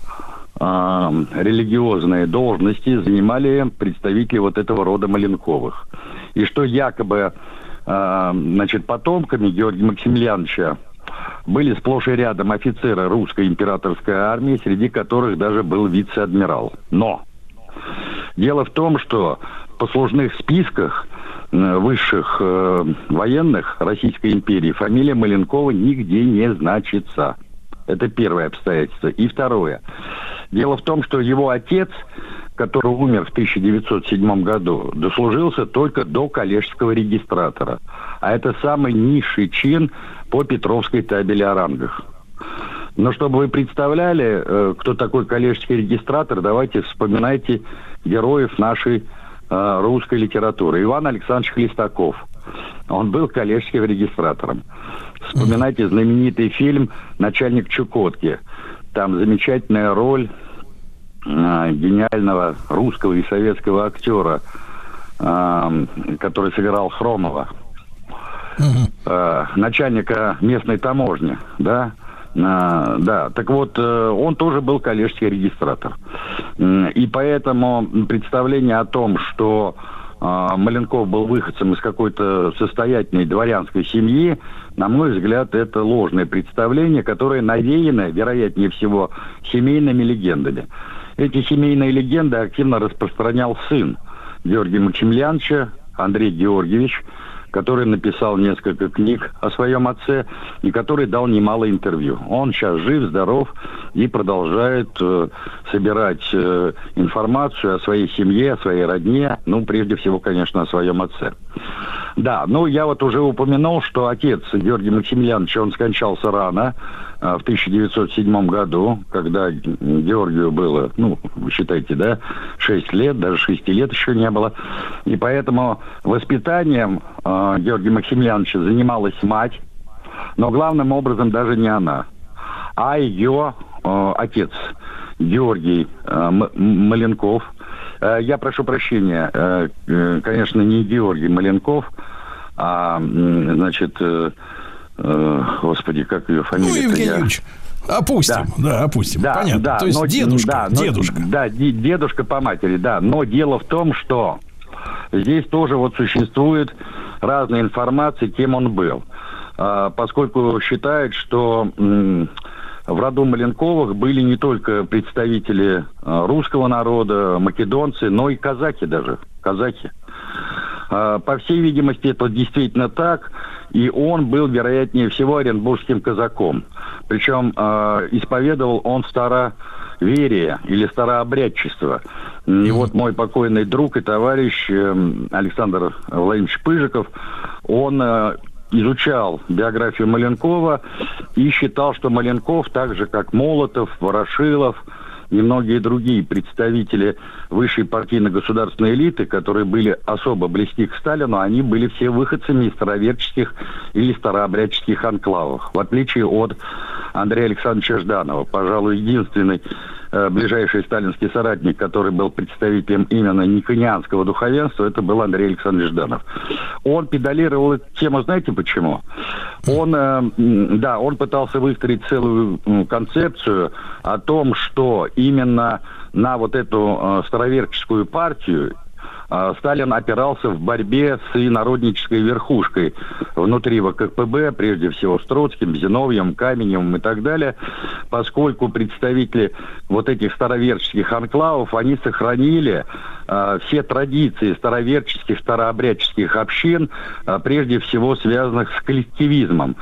а, религиозные должности занимали представители вот этого рода Маленковых. И что якобы а, значит, потомками Георгия Максимiliановича были сплошь и рядом офицеры русской императорской армии, среди которых даже был вице-адмирал. Но дело в том, что в послужных списках э, высших э, военных Российской империи фамилия Маленкова нигде не значится. Это первое обстоятельство. И второе. Дело в том, что его отец, который умер в 1907 году, дослужился только до коллежского регистратора. А это самый низший чин по Петровской табели о рангах. Но чтобы вы представляли, э, кто такой коллежский регистратор, давайте вспоминайте героев нашей э, русской литературы. Иван Александрович Хлестаков. Он был коллежским регистратором. Вспоминайте знаменитый фильм «Начальник Чукотки». Там замечательная роль э, гениального русского и советского актера, э, который сыграл Хромова, э, начальника местной таможни, да, А, да, так вот, э, он тоже был коллежский регистратор. И поэтому представление о том, что а, Маленков был выходцем из какой-то состоятельной дворянской семьи, на мой взгляд, это ложное представление, которое навеяно, вероятнее всего, семейными легендами. Эти семейные легенды активно распространял сын Георгия Максимiliановича, Андрей Георгиевич, который написал несколько книг о своем отце и который дал немало интервью. Он сейчас жив, здоров и продолжает э, собирать э, информацию о своей семье, о своей родне, ну, прежде всего, конечно, о своем отце. Да, ну, я вот уже упомянул, что отец Георгий Максимiliанович, он скончался рано, в 1907 году, когда Георгию было, ну, вы считаете, да, 6 лет, даже 6 лет еще не было. И поэтому воспитанием э, Георгия Максимiliановича занималась мать, но главным образом даже не она, а ее э, отец Георгий э, Маленков. Э, я прошу прощения, э, э, конечно, не Георгий Маленков, а, значит, э, Э, господи, как ее фамилия? Ну, Евгений. Юрьевич, Опустим, да, да опустим. Да, Понятно. Да, То есть но, дедушка, да, дедушка. Но, да, дедушка по матери, да. Но дело в том, что здесь тоже вот существует разная информация, кем он был. А, поскольку считают, что м, в роду Маленковых были не только представители а, русского народа, македонцы, но и казаки даже, казахи. А, по всей видимости, это действительно так и он был, вероятнее всего, оренбургским казаком. Причем э, исповедовал он староверие или старообрядчество. И вот мой покойный друг и товарищ э, Александр Владимирович Пыжиков, он э, изучал биографию Маленкова и считал, что Маленков, так же как Молотов, Ворошилов – и многие другие представители высшей партийно-государственной элиты, которые были особо близки к Сталину, они были все выходцами из староверческих или старообрядческих анклавов. В отличие от Андрея Александровича Жданова, пожалуй, единственный Э, ближайший сталинский соратник, который был представителем именно никонианского духовенства, это был Андрей Александрович Жданов. Он педалировал эту тему, знаете почему? Он, э, да, он пытался выстроить целую концепцию о том, что именно на вот эту э, староверческую партию Сталин опирался в борьбе с инороднической верхушкой внутри ВКПБ, прежде всего с Троцким, Зиновьем, Каменевым и так далее, поскольку представители вот этих староверческих анклавов, они сохранили э, все традиции староверческих, старообрядческих общин, э, прежде всего связанных с коллективизмом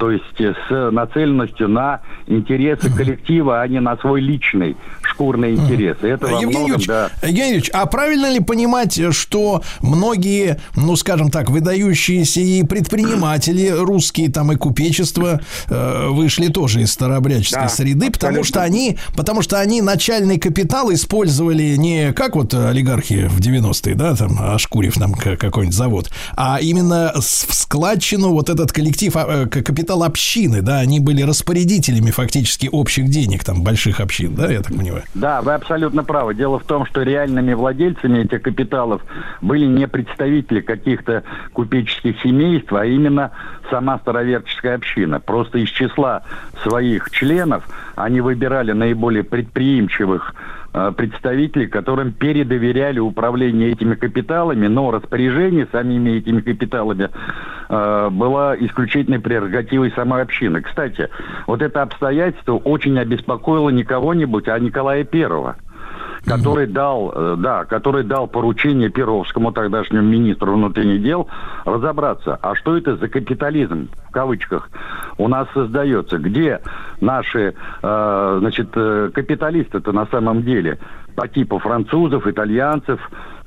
то есть с нацеленностью на интересы коллектива, а не на свой личный шкурный интерес. Это Евгений, многом, Юрьевич, да. Евгений Юрьевич, а правильно ли понимать, что многие, ну, скажем так, выдающиеся и предприниматели русские, там и купечество э, вышли тоже из старообрядческой да, среды, абсолютно. потому что они, потому что они начальный капитал использовали не как вот олигархи в 90-е, да, там, ошкурив нам какой-нибудь завод, а именно в складчину вот этот коллектив а, э, капитал капитал общины, да, они были распорядителями фактически общих денег, там, больших общин, да, я так понимаю? Да, вы абсолютно правы. Дело в том, что реальными владельцами этих капиталов были не представители каких-то купеческих семейств, а именно сама староверческая община. Просто из числа своих членов они выбирали наиболее предприимчивых Э, представителей, которым передоверяли управление этими капиталами, но распоряжение самими этими капиталами э, было исключительной прерогативой самой общины. Кстати, вот это обстоятельство очень обеспокоило не кого-нибудь, а Николая Первого который дал, э, да, который дал поручение Перовскому, тогдашнему министру внутренних дел, разобраться, а что это за капитализм, в кавычках, у нас создается, где наши, э, значит, э, капиталисты-то на самом деле, по типу французов, итальянцев,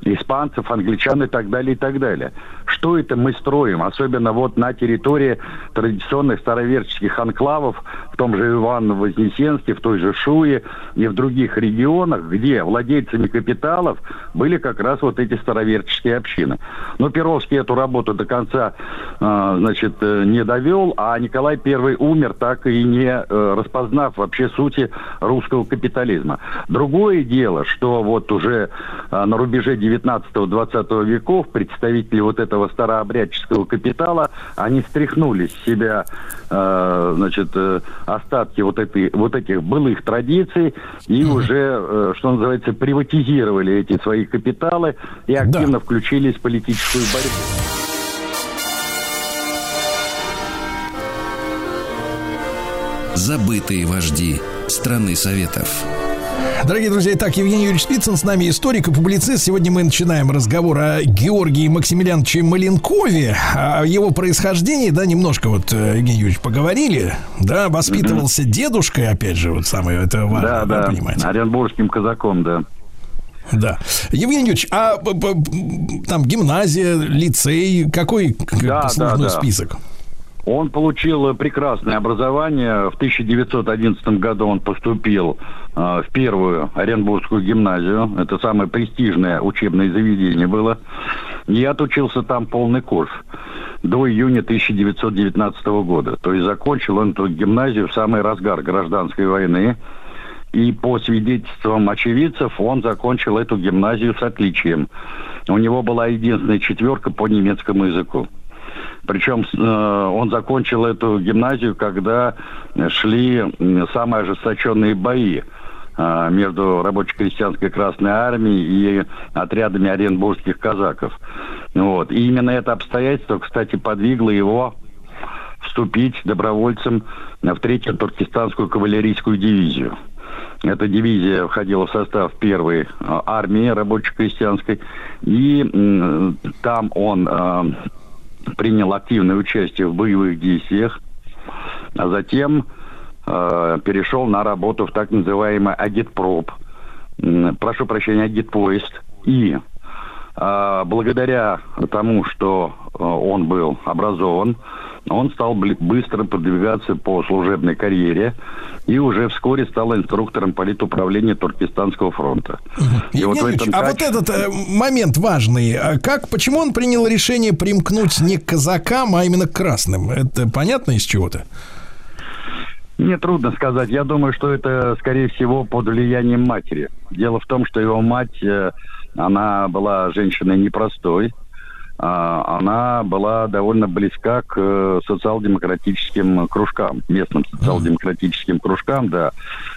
испанцев, англичан и так далее, и так далее. Что это мы строим, особенно вот на территории традиционных староверческих анклавов, в том же Иваново-Вознесенске, в той же Шуе и в других регионах, где владельцами капиталов были как раз вот эти староверческие общины. Но Перовский эту работу до конца, э, значит, э, не довел, а Николай I умер, так и не э, распознав вообще сути русского капитализма. Другое дело, что вот уже на рубеже 19-20 веков представители вот этого старообрядческого капитала, они стряхнули с себя, э, значит, э, остатки вот, этой, вот этих былых традиций и уже, э, что называется, приватизировали эти свои капиталы и активно да. включились в политическую борьбу. Забытые вожди страны Советов. Дорогие друзья, итак, Евгений Юрьевич Спицын с нами историк и публицист. Сегодня мы начинаем разговор о Георгии Максимилиановиче Маленкове, о его происхождении, да, немножко вот, э, Евгений Юрьевич, поговорили, да, воспитывался дедушкой, опять же, вот самое, это важно, Да, да, да, понимаете. оренбургским казаком, да. Да. Евгений Юрьевич, а там гимназия, лицей, какой Да, послужной да, да. список? Он получил прекрасное образование. В 1911 году он поступил в первую Оренбургскую гимназию. Это самое престижное учебное заведение было. И отучился там полный курс до июня 1919 года. То есть закончил он эту гимназию в самый разгар гражданской войны. И по свидетельствам очевидцев он закончил эту гимназию с отличием. У него была единственная четверка по немецкому языку. Причем э, он закончил эту гимназию, когда шли самые ожесточенные бои э, между рабоче-крестьянской Красной Армией и отрядами оренбургских казаков. Вот. И именно это обстоятельство, кстати, подвигло его вступить добровольцем в третью туркестанскую кавалерийскую дивизию. Эта дивизия входила в состав первой э, армии рабоче-крестьянской. И там он э, принял активное участие в боевых действиях, а затем э, перешел на работу в так называемый агитпроп, м, прошу прощения, агитпоезд. И э, благодаря тому, что э, он был образован, он стал быстро продвигаться по служебной карьере и уже вскоре стал инструктором политуправления Туркестанского фронта. И вот в этом а вот качестве- этот э, момент важный. А Как, почему он принял решение примкнуть не к казакам, а именно к красным? Это понятно из чего-то? Мне трудно сказать. Я думаю, что это, скорее всего, под влиянием матери. Дело в том, что его мать, э, она была женщиной непростой. А, Она была довольно близка к э, социал-демократическим кружкам, местным социал-демократическим кружкам, да.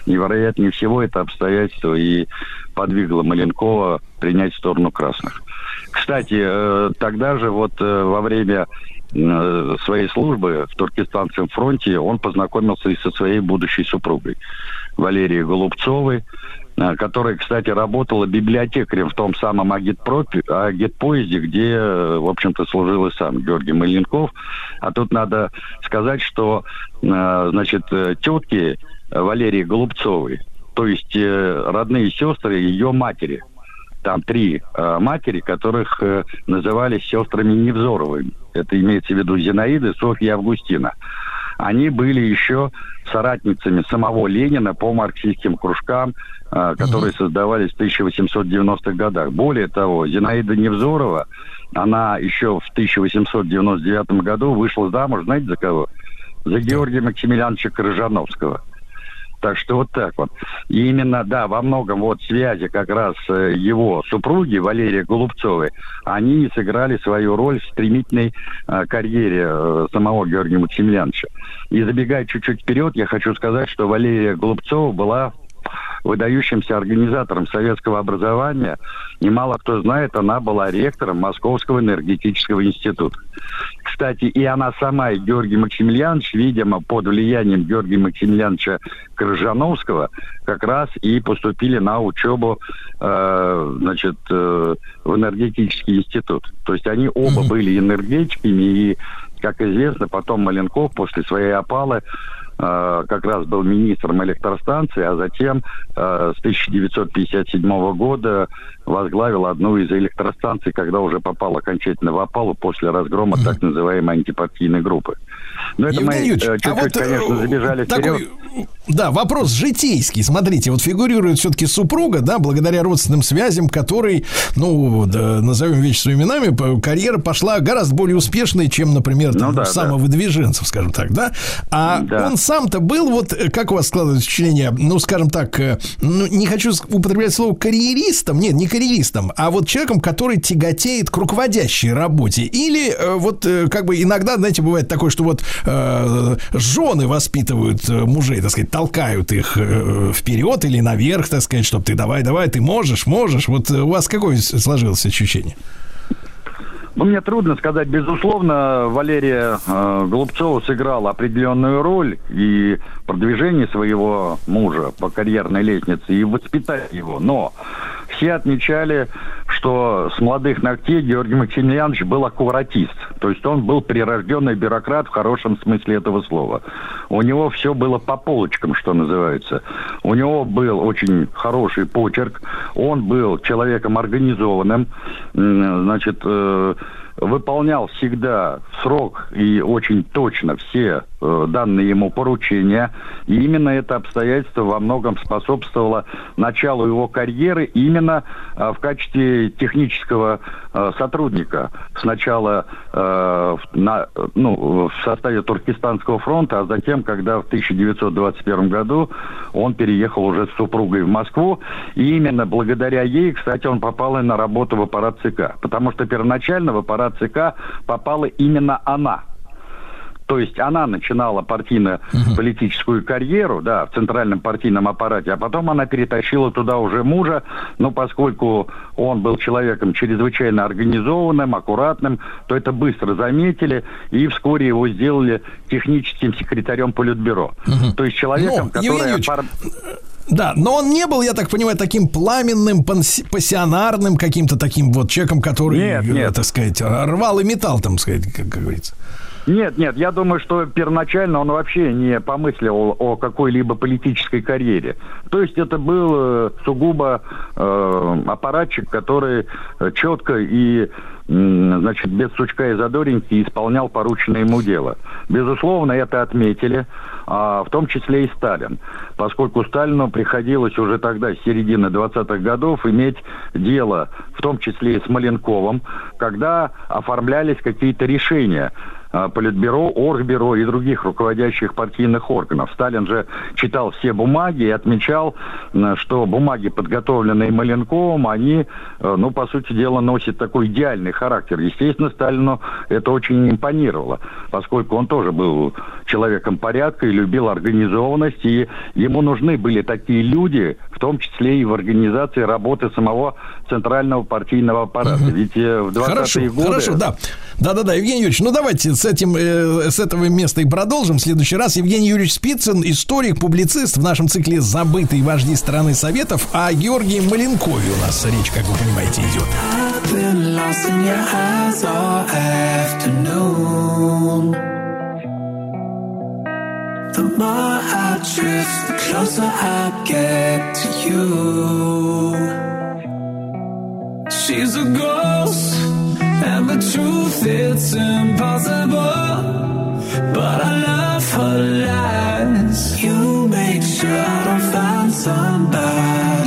И, вероятнее всего, это обстоятельство и подвигло Маленкова принять сторону красных. Кстати, э, тогда же вот э, во время своей службы в Туркестанском фронте он познакомился и со своей будущей супругой Валерией Голубцовой, которая, кстати, работала библиотекарем в том самом агитпропе, агитпоезде, где, э, в общем-то, служил и сам Георгий Маленков. А тут надо сказать, что, э, значит, э, тетки Валерии Голубцовой, то есть э, родные сестры ее матери, там три э, матери, которых э, называли сестрами Невзоровыми. Это имеется в виду Зинаида, Софья и Августина. Они были еще соратницами самого Ленина по марксистским кружкам, э, которые создавались в 1890-х годах. Более того, Зинаида Невзорова, она еще в 1899 году вышла замуж, знаете, за кого? За Георгия Максимилиановича Крыжановского. Так что вот так вот. И именно, да, во многом вот связи как раз э, его супруги Валерия Голубцовой, они сыграли свою роль в стремительной э, карьере э, самого Георгия Максимилиановича. И забегая чуть-чуть вперед, я хочу сказать, что Валерия Голубцова была выдающимся организатором советского образования. И мало кто знает, она была ректором Московского энергетического института. Кстати, и она сама, и Георгий Максимилианович, видимо, под влиянием Георгия Максимилиановича Крыжановского, как раз и поступили на учебу, э, значит, э, в энергетический институт. То есть они оба были энергетиками, и, как известно, потом Маленков после своей опалы как раз был министром электростанции, а затем э, с 1957 года возглавил одну из электростанций, когда уже попал окончательно в опалу после разгрома так называемой антипартийной группы. Но это мы Евгений Юрьевич, э, чуть-чуть, э, конечно, забежали такой, вперед. Да, вопрос житейский. Смотрите, вот фигурирует все-таки супруга, да, благодаря родственным связям, который, ну, да, назовем вещи своими именами, карьера пошла гораздо более успешной, чем, например, там, Ну да, у самовыдвиженцев, скажем так, да. А Да. он сам-то был, вот, э, как у вас складывается впечатление, ну, скажем так, э, ну, не хочу употреблять слово карьеристом, нет, не карьеристом, а вот человеком, который тяготеет к руководящей работе. Или э, вот, э, как бы иногда, знаете, бывает такое, что вот э, жены воспитывают э, мужей, так сказать, толкают их э, вперед или наверх, так сказать, чтобы ты давай, давай, ты можешь, можешь. Вот э, у вас какое сложилось ощущение? Ну, мне трудно сказать. Безусловно, Валерия э, Голубцова сыграла определенную роль и продвижение своего мужа по карьерной лестнице, и воспитать его. Но все отмечали, что с молодых ногтей Георгий Максимiliaнович был аккуратист. То есть он был прирожденный бюрократ в хорошем смысле этого слова. У него все было по полочкам, что называется. У него был очень хороший почерк. Он был человеком организованным. Значит, э, выполнял всегда в срок и очень точно все э, данные ему поручения. И именно это обстоятельство во многом способствовало началу его карьеры именно э, в качестве технического сотрудника. Сначала э, на, ну, в составе Туркестанского фронта, а затем, когда в 1921 году он переехал уже с супругой в Москву. И именно благодаря ей, кстати, он попал и на работу в аппарат ЦК. Потому что первоначально в аппарат ЦК попала именно она. То есть она начинала партийно-политическую карьеру, да, в центральном партийном аппарате, а потом она перетащила туда уже мужа, но поскольку он был человеком чрезвычайно организованным, аккуратным, то это быстро заметили, и вскоре его сделали техническим секретарем Политбюро. То есть человеком, Евгений который... Опор- Да, но он не был, я так понимаю, таким пламенным, пассионарным каким-то таким вот человеком, который, Нет, э, нет. так сказать, рвал и металл, там сказать, как говорится. Нет, нет, я думаю, что первоначально он вообще не помыслил о какой-либо политической карьере. То есть это был э, сугубо э, аппаратчик, который э, четко и значит, без сучка и задоринки исполнял порученное ему дело. Безусловно, это отметили, а, в том числе и Сталин, поскольку Сталину приходилось уже тогда, с середины 20-х годов, иметь дело, в том числе и с Маленковым, когда оформлялись какие-то решения Политбюро, Оргбюро и других руководящих партийных органов. Сталин же читал все бумаги и отмечал, что бумаги, подготовленные Маленковым, они, э, ну, по сути дела, носят такой идеальный характер. Естественно, Сталину это очень импонировало, поскольку он тоже был человеком порядка и любил организованность, и ему нужны были такие люди, в том числе и в организации работы самого центрального партийного аппарата. Ведь э, в 20-е Хорошо, годы... хорошо, да. Да-да-да, Евгений Юрьевич, ну давайте этим, э, с этого места и продолжим в следующий раз. Евгений Юрьевич Спицын, историк, публицист в нашем цикле «Забытые вожди страны Советов», а Георгий Маленкове у нас речь, как вы понимаете, идет. The more I drift, the closer I get to you. She's a ghost, and the truth it's impossible. But I love her lies. You make sure I don't find somebody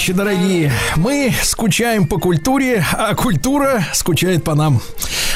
товарищи, дорогие, мы скучаем по культуре, а культура скучает по нам.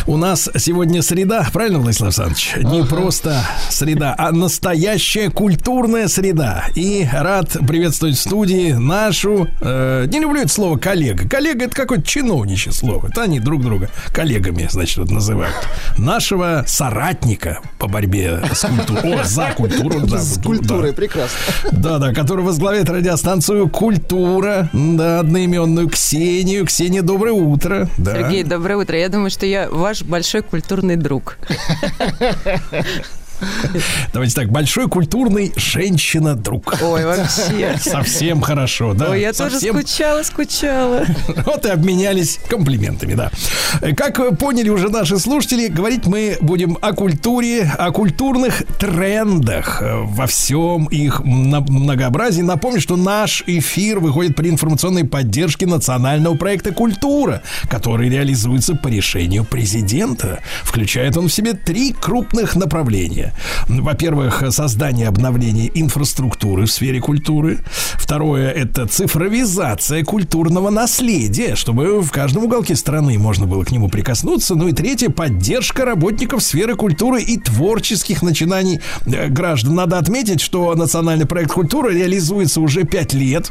У нас сегодня среда, правильно, Владислав Александрович? Не просто среда, а настоящая культурная среда. И рад приветствовать в студии нашу, э, не люблю это слово коллега. Коллега это какое-то чиновничье слово. Это они друг друга коллегами, значит, вот называют. Нашего соратника по борьбе с культурой. О, за культуру. за С культуру, да. культурой прекрасно. Да, да, который возглавляет радиостанцию Культура, да, одноименную Ксению. Ксения, доброе утро. Да. Сергей, доброе утро. Я думаю, что я ваш большой культурный друг. Давайте так, большой культурный женщина-друг. Ой, вообще. Совсем хорошо, да. Ой, я тоже совсем... скучала, скучала. Вот и обменялись комплиментами, да. Как поняли уже наши слушатели, говорить мы будем о культуре, о культурных трендах э, во всем их мно- многообразии. Напомню, что наш эфир выходит при информационной поддержке национального проекта «Культура», который реализуется по решению президента. Включает он в себе три крупных направления. Во-первых, создание обновление инфраструктуры в сфере культуры. Второе – это цифровизация культурного наследия, чтобы в каждом уголке страны можно было к нему прикоснуться. Ну и третье – поддержка работников сферы культуры и творческих начинаний э, граждан. Надо отметить, что национальный проект «Культура» реализуется уже пять лет.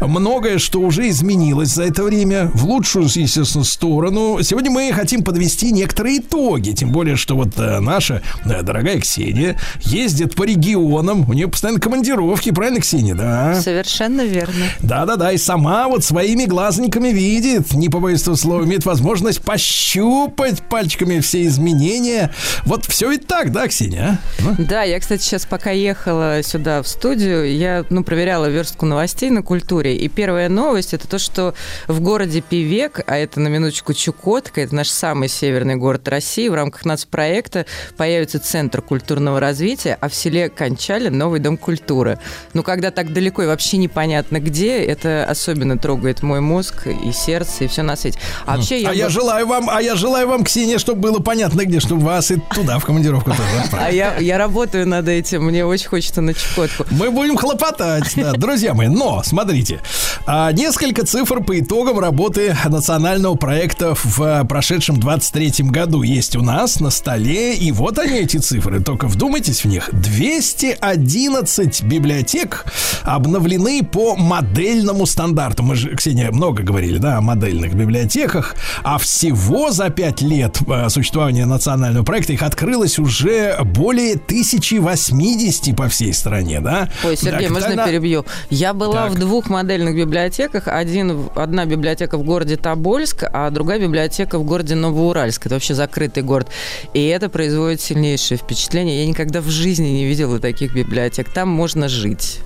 Многое, что уже изменилось за это время, в лучшую, естественно, сторону. Сегодня мы хотим подвести некоторые итоги, тем более, что вот э, наша э, дорогая Ксения ездит по регионам, у нее постоянно командировки, правильно, Ксения, да? Совершенно верно. Да-да-да, и сама вот своими глазниками видит, не побоюсь этого слова, имеет возможность пощупать пальчиками все изменения. Вот все ведь так, да, Ксения? а? Ну, Да, я, кстати, сейчас пока ехала сюда в студию, я, ну, проверяла верстку новостей на культуре, и первая новость это то, что в городе Пивек, а это на минуточку Чукотка, это наш самый северный город России, в рамках нацпроекта появится центр культурного развития, а в селе Кончали новый дом культуры. Ну, когда так далеко и вообще непонятно где, это особенно трогает мой мозг и сердце, и все на свете. А вообще я а я бы- желаю вам, а я желаю вам, Ксения, чтобы было понятно где, чтобы вас и туда в командировку тоже А я, я работаю над этим, мне очень хочется на Чукотку. Мы будем хлопотать, да, друзья мои. Но, смотрите, а, несколько цифр по итогам работы национального проекта в прошедшем 23-м году есть у нас на столе. И вот они, эти цифры. Только вдумайтесь в них. 211 библиотек обновлены по модельному стандарту. Мы же, Ксения, много говорили, да, о модельных библиотеках. А всего за 5 лет а, существования национального проекта их открылось уже более 1080 по всей стране, да? Ой, Сергей, Да, можно капитально- перебью? Я была Так. в двух модельных библиотеках. Один, одна библиотека в городе Тобольск, а другая библиотека в городе Новоуральск. Это вообще закрытый город. И это производит сильнейшее впечатление. Я никогда в жизни не видела таких библиотек. Там можно жить.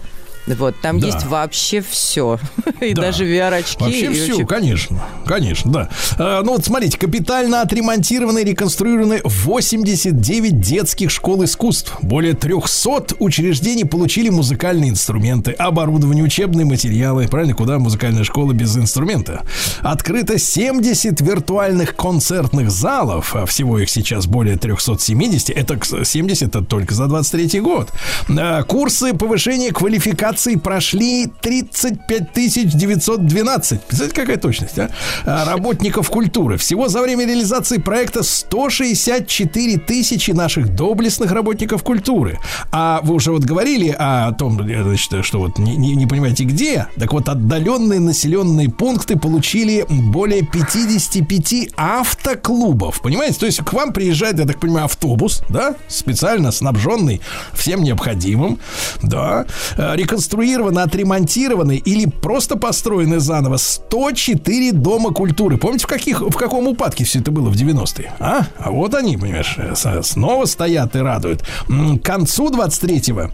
Вот, там Да. есть вообще все. И Да. даже VR-очки. Вообще все, вообще- конечно, конечно, да. А, ну вот смотрите, капитально отремонтированы и реконструированы 89 детских школ искусств. Более 300 учреждений получили музыкальные инструменты, оборудование, учебные материалы. Правильно, куда музыкальная школа без инструмента? Открыто 70 виртуальных концертных залов, а всего их сейчас более 370. Это к- 70 это только за 23 год. А, Курсы повышения квалификации прошли 35 912. Представляете, какая точность, а? А, Работников культуры. Всего за время реализации проекта 164 тысячи наших доблестных работников культуры. А вы уже вот говорили о том, э, значит, что вот не, не- не понимаете где. Так вот, отдаленные населенные пункты получили более 55 автоклубов. Понимаете? То есть к вам приезжает, я так понимаю, автобус, да, специально снабженный всем необходимым, да, Э, реконструированы, отремонтированы или просто построены заново 104 дома культуры. Помните, в, каких, в каком упадке все это было в 90-е? А? А вот они, понимаешь, э, снова стоят и радуют. К концу 23-го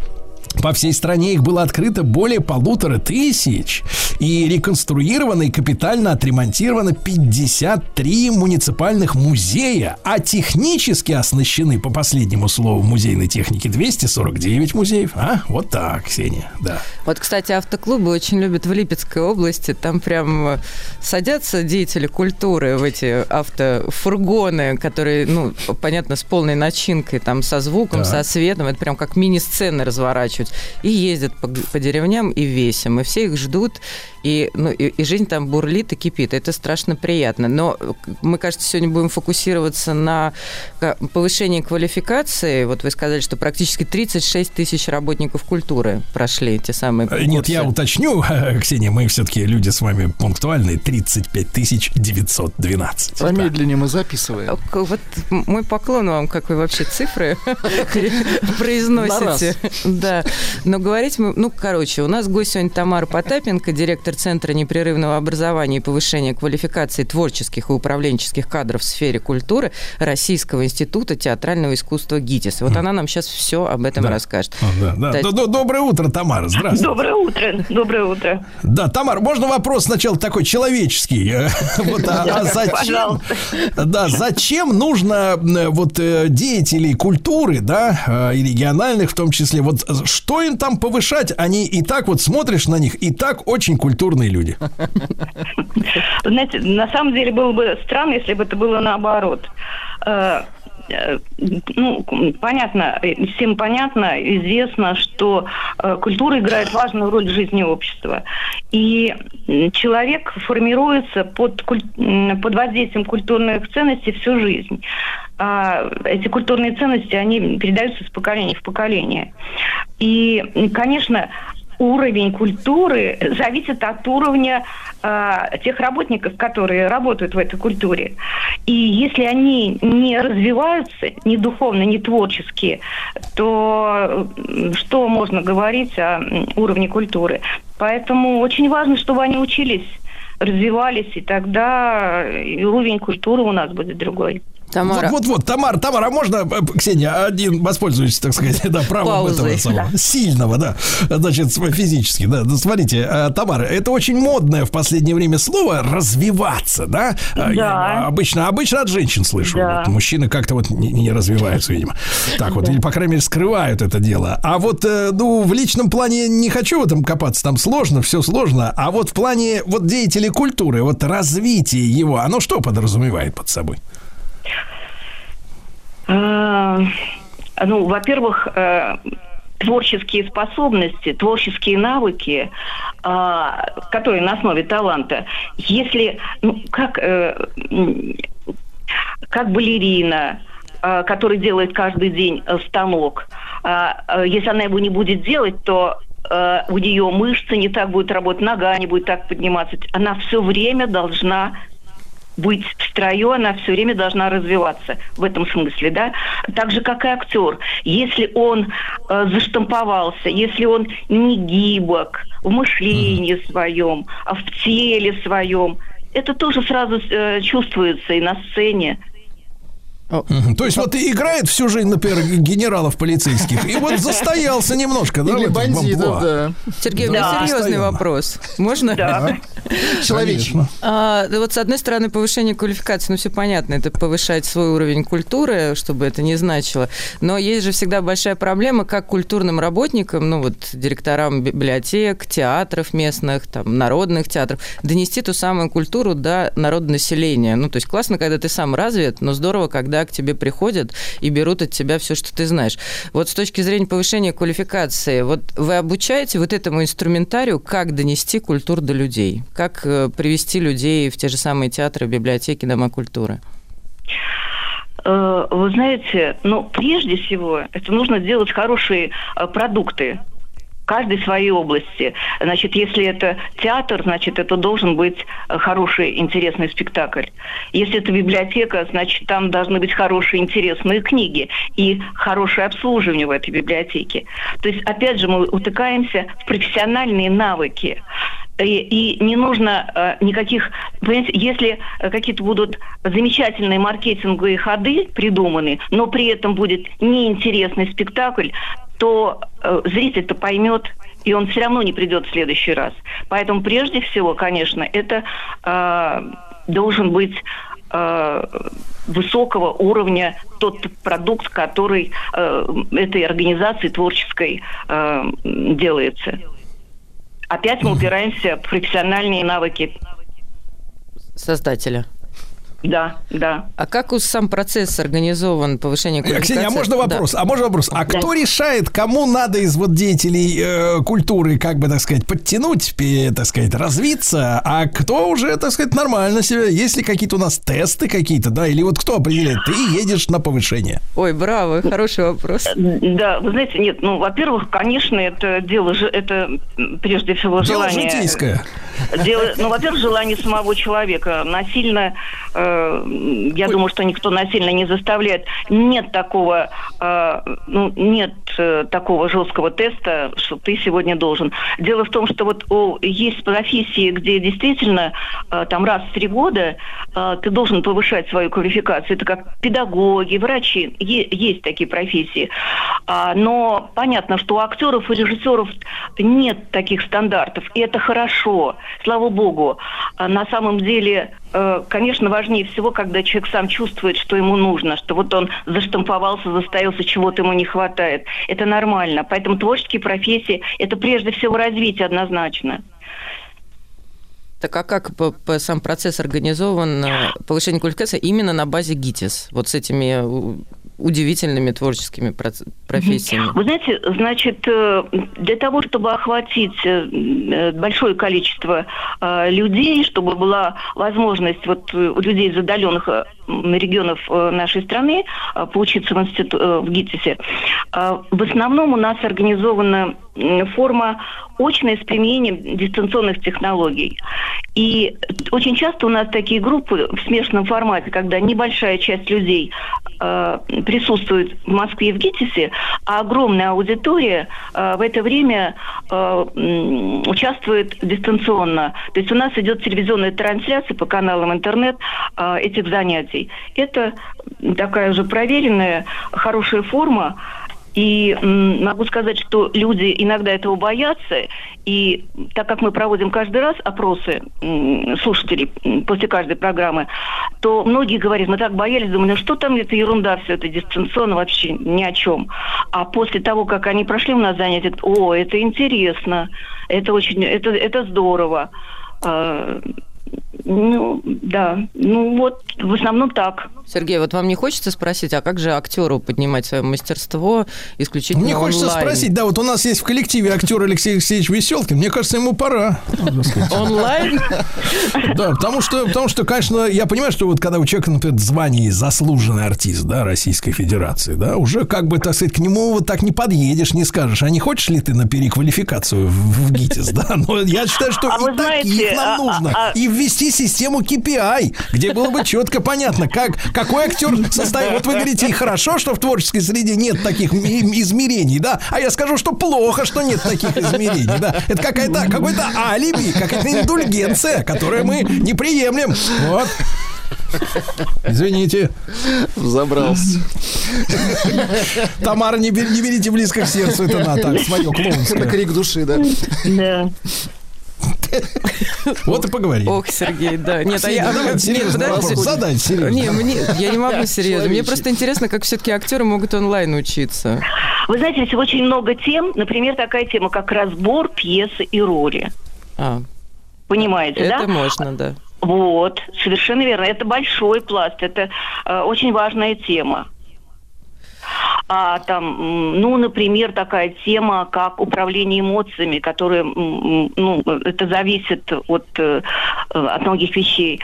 по всей стране их было открыто более полутора тысяч. и реконструировано и капитально отремонтировано 53 муниципальных музея, а технически оснащены, по последнему слову музейной техники, 249 музеев. А, вот так, Ксения, да. Вот, кстати, автоклубы очень любят в Липецкой области. Там прям э, садятся деятели культуры в эти автофургоны, которые, ну, понятно, с полной начинкой, там, со звуком, Так. со светом. Это прям как мини-сцены разворачивать. И ездят по, по деревням и весим. И все их ждут. И, ну, и, и жизнь там бурлит и кипит. Это страшно приятно. Но э, мы, кажется, сегодня будем фокусироваться на повышении квалификации. Вот вы сказали, что практически 36 тысяч работников культуры прошли те самые Э, Нет, я курсы. уточню, Ксения, мы все-таки люди с вами пунктуальные. 35 912. Помедленнее мы записываем. К- Вот мой поклон вам, как вы вообще цифры произносите. Да. Но говорить мы... Ну, короче, у нас гость сегодня Тамара Потапенко, директор Центра непрерывного образования и повышения квалификации творческих и управленческих кадров в сфере культуры Российского института театрального искусства ГИТИС. Вот она нам сейчас все об этом Да. расскажет. О, да, да. Д- Доброе утро, Тамара. Здравствуйте. Доброе утро. Доброе утро. Да, Тамара, можно вопрос сначала такой человеческий? Э, Вот, а, а зачем, да, зачем нужно э, вот э, деятелей культуры, да, и региональных в том числе, вот что им там повышать? Они и так вот смотришь на них, и так очень культурные люди. Знаете, на самом деле было бы странно, если бы это было наоборот. Э, э, Ну, понятно, всем понятно, известно, что э, культура играет важную роль в жизни общества. И человек формируется под, куль- под воздействием культурных ценностей всю жизнь. А эти культурные ценности, они передаются с поколения в поколение. И, конечно, уровень культуры зависит от уровня э, тех работников, которые работают в этой культуре. И если они не развиваются ни духовно, ни творчески, то что можно говорить о уровне культуры? Поэтому очень важно, чтобы они учились развивались, и тогда и уровень культуры у нас будет другой. Тамара. Вот, вот, вот, Тамара, Тамара, а можно, э, Ксения, один воспользуюсь, так сказать, да, правом Паузой. этого самого, сильного, да, значит, физически, да. Смотрите, э, Тамара, это очень модное в последнее время слово развиваться, да? А, я обычно, обычно от женщин слышу. Да. Вот мужчины как-то вот не, не развиваются, видимо. Так вот, или, по крайней мере, скрывают это дело. А вот, э, ну, в личном плане не хочу в этом копаться, там сложно, все сложно. А вот в плане вот деятелей культуры, вот развитие его, оно что подразумевает под собой? Э, Ну, во-первых, э, творческие способности, творческие навыки, а, которые на основе таланта. Если, ну, как, э, как балерина, э, который делает каждый день э, станок, а, если она его не будет делать, то у нее мышцы не так будут работать, нога не будет так подниматься. Она все время должна быть в строю, она все время должна развиваться в этом смысле, да. Так же, как и актер. Если он э, заштамповался, если он не гибок в мышлении своем, а в теле своем, это тоже сразу э, чувствуется и на сцене. То есть вот и играет всю жизнь, например, генералов полицейских, и вот застоялся немножко, да? Или в этом бандитов, да. Сергей, у меня серьезный Постоянно. вопрос. Можно? Да. Человечно. А, вот с одной стороны повышение квалификации, ну все понятно, это повышать свой уровень культуры, чтобы это не значило. Но есть же всегда большая проблема, как культурным работникам, ну вот директорам библиотек, театров местных, там народных театров, донести ту самую культуру до народонаселения. Ну то есть классно, когда ты сам развит, но здорово, когда к тебе приходят и берут от тебя все, что ты знаешь. Вот с точки зрения повышения квалификации, вот вы обучаете вот этому инструментарию, как донести культуру до людей, как э, привести людей в те же самые театры, библиотеки, дома культуры. Э, Вы знаете, ну, прежде всего, это нужно делать хорошие э, продукты каждой своей области. Значит, если это театр, значит, это должен быть хороший, интересный спектакль. Если это библиотека, значит, там должны быть хорошие, интересные книги и хорошее обслуживание в этой библиотеке. То есть, опять же, мы утыкаемся в профессиональные навыки. И, и не нужно э, никаких, понимаете, если какие-то будут замечательные маркетинговые ходы придуманы, но при этом будет неинтересный спектакль, то э, зритель-то поймет и он все равно не придет в следующий раз. Поэтому прежде всего, конечно, это э, должен быть э, высокого уровня тот продукт, который э, этой организации творческой э, делается. Опять мы упираемся в профессиональные навыки. Создателя. Да, да. А как у сам процесс организован, повышение квалификации? Ксения, а можно вопрос? Да. А можно вопрос? А кто решает, кому надо из вот деятелей э, культуры, как бы, так сказать, подтянуть, так сказать, развиться, а кто уже, так сказать, нормально себя? Есть ли какие-то у нас тесты какие-то, да? Или вот кто определяет? Ты едешь на повышение. Ой, браво, хороший вопрос. Да, вы знаете, нет, ну, во-первых, конечно, это дело, же- это прежде всего Дело желание... житейское. Дело, ну, во-первых, желание самого человека. Насильно, э, я думаю, что никто насильно не заставляет. Нет такого, э, ну, нет э, такого жесткого теста, что ты сегодня должен. Дело в том, что вот о, есть профессии, где действительно э, там раз в три года э, ты должен повышать свою квалификацию. Это как педагоги, врачи. Есть такие профессии. А, но понятно, что у актеров и режиссеров нет таких стандартов. И это хорошо. Слава богу. А на самом деле, э, конечно, важнее всего, когда человек сам чувствует, что ему нужно, что вот он заштамповался, застоялся, чего-то ему не хватает. Это нормально. Поэтому творческие профессии – это прежде всего развитие однозначно. Так а как по- по- сам процесс организован, э, повышение квалификации именно на базе ГИТИС? Вот с этими э, удивительными творческими профессиями. Вы знаете, значит, э, для того, чтобы охватить э, большое количество э, людей, чтобы была возможность вот у людей из отдаленных регионов нашей страны поучиться в, институ- в ГИТИСе, в основном у нас организована м, форма очное с применением дистанционных технологий. И очень часто у нас такие группы в смешанном формате, когда небольшая часть людей э, присутствует в Москве в ГИТИСе, а огромная аудитория э, в это время э, участвует дистанционно. То есть у нас идет телевизионная трансляция по каналам интернет э, этих занятий. Это такая уже проверенная, хорошая форма. И могу сказать, что люди иногда этого боятся, и так как мы проводим каждый раз опросы слушателей после каждой программы, то многие говорят, мы так боялись, думали, ну что там, это ерунда, все это дистанционно, вообще ни о чем. А после того, как они прошли у нас занятия, о, это интересно, это очень, это, это здорово. Ну, да, ну вот, в основном так. Сергей, вот вам не хочется спросить, а как же актеру поднимать свое мастерство исключительно Мне хочется онлайн? спросить, да, вот у нас есть в коллективе актер Алексей Алексеевич Веселкин, мне кажется, ему пора. Онлайн? Да, потому что, потому что, конечно, я понимаю, что вот когда у человека, например, звание заслуженный артист, да, Российской Федерации, да, уже как бы, так сказать, к нему вот так не подъедешь, не скажешь, а не хочешь ли ты на переквалификацию в, в ГИТИС, да? Но я считаю, что А и таких нам а- нужно. а- И ввести систему KPI, где было бы четко понятно, как, какой актер состоит. Вот вы говорите, и хорошо, что в творческой среде нет таких измерений, да, а я скажу, что плохо, что нет таких измерений, да. Это какая-то, какой-то алиби, какая-то индульгенция, которую мы не приемлем. Вот. Извините. Забрался. Тамара, не, бер- не берите близко к сердцу, это на так, свое клоунское. крик души, да. Да. Вот и поговорили. Ох, Сергей, да. Нет, а я... серьезно. Не, мне, я не могу серьезно. Мне просто интересно, как все-таки актеры могут онлайн учиться. Вы знаете, здесь очень много тем, например, такая тема, как разбор пьесы и роли. А, Понимаете, это да? можно, да. Вот, совершенно верно. Это большой пласт, это э, очень важная тема. А там, ну, например, такая тема, как управление эмоциями, которые, ну, это зависит от, э, э, от многих вещей.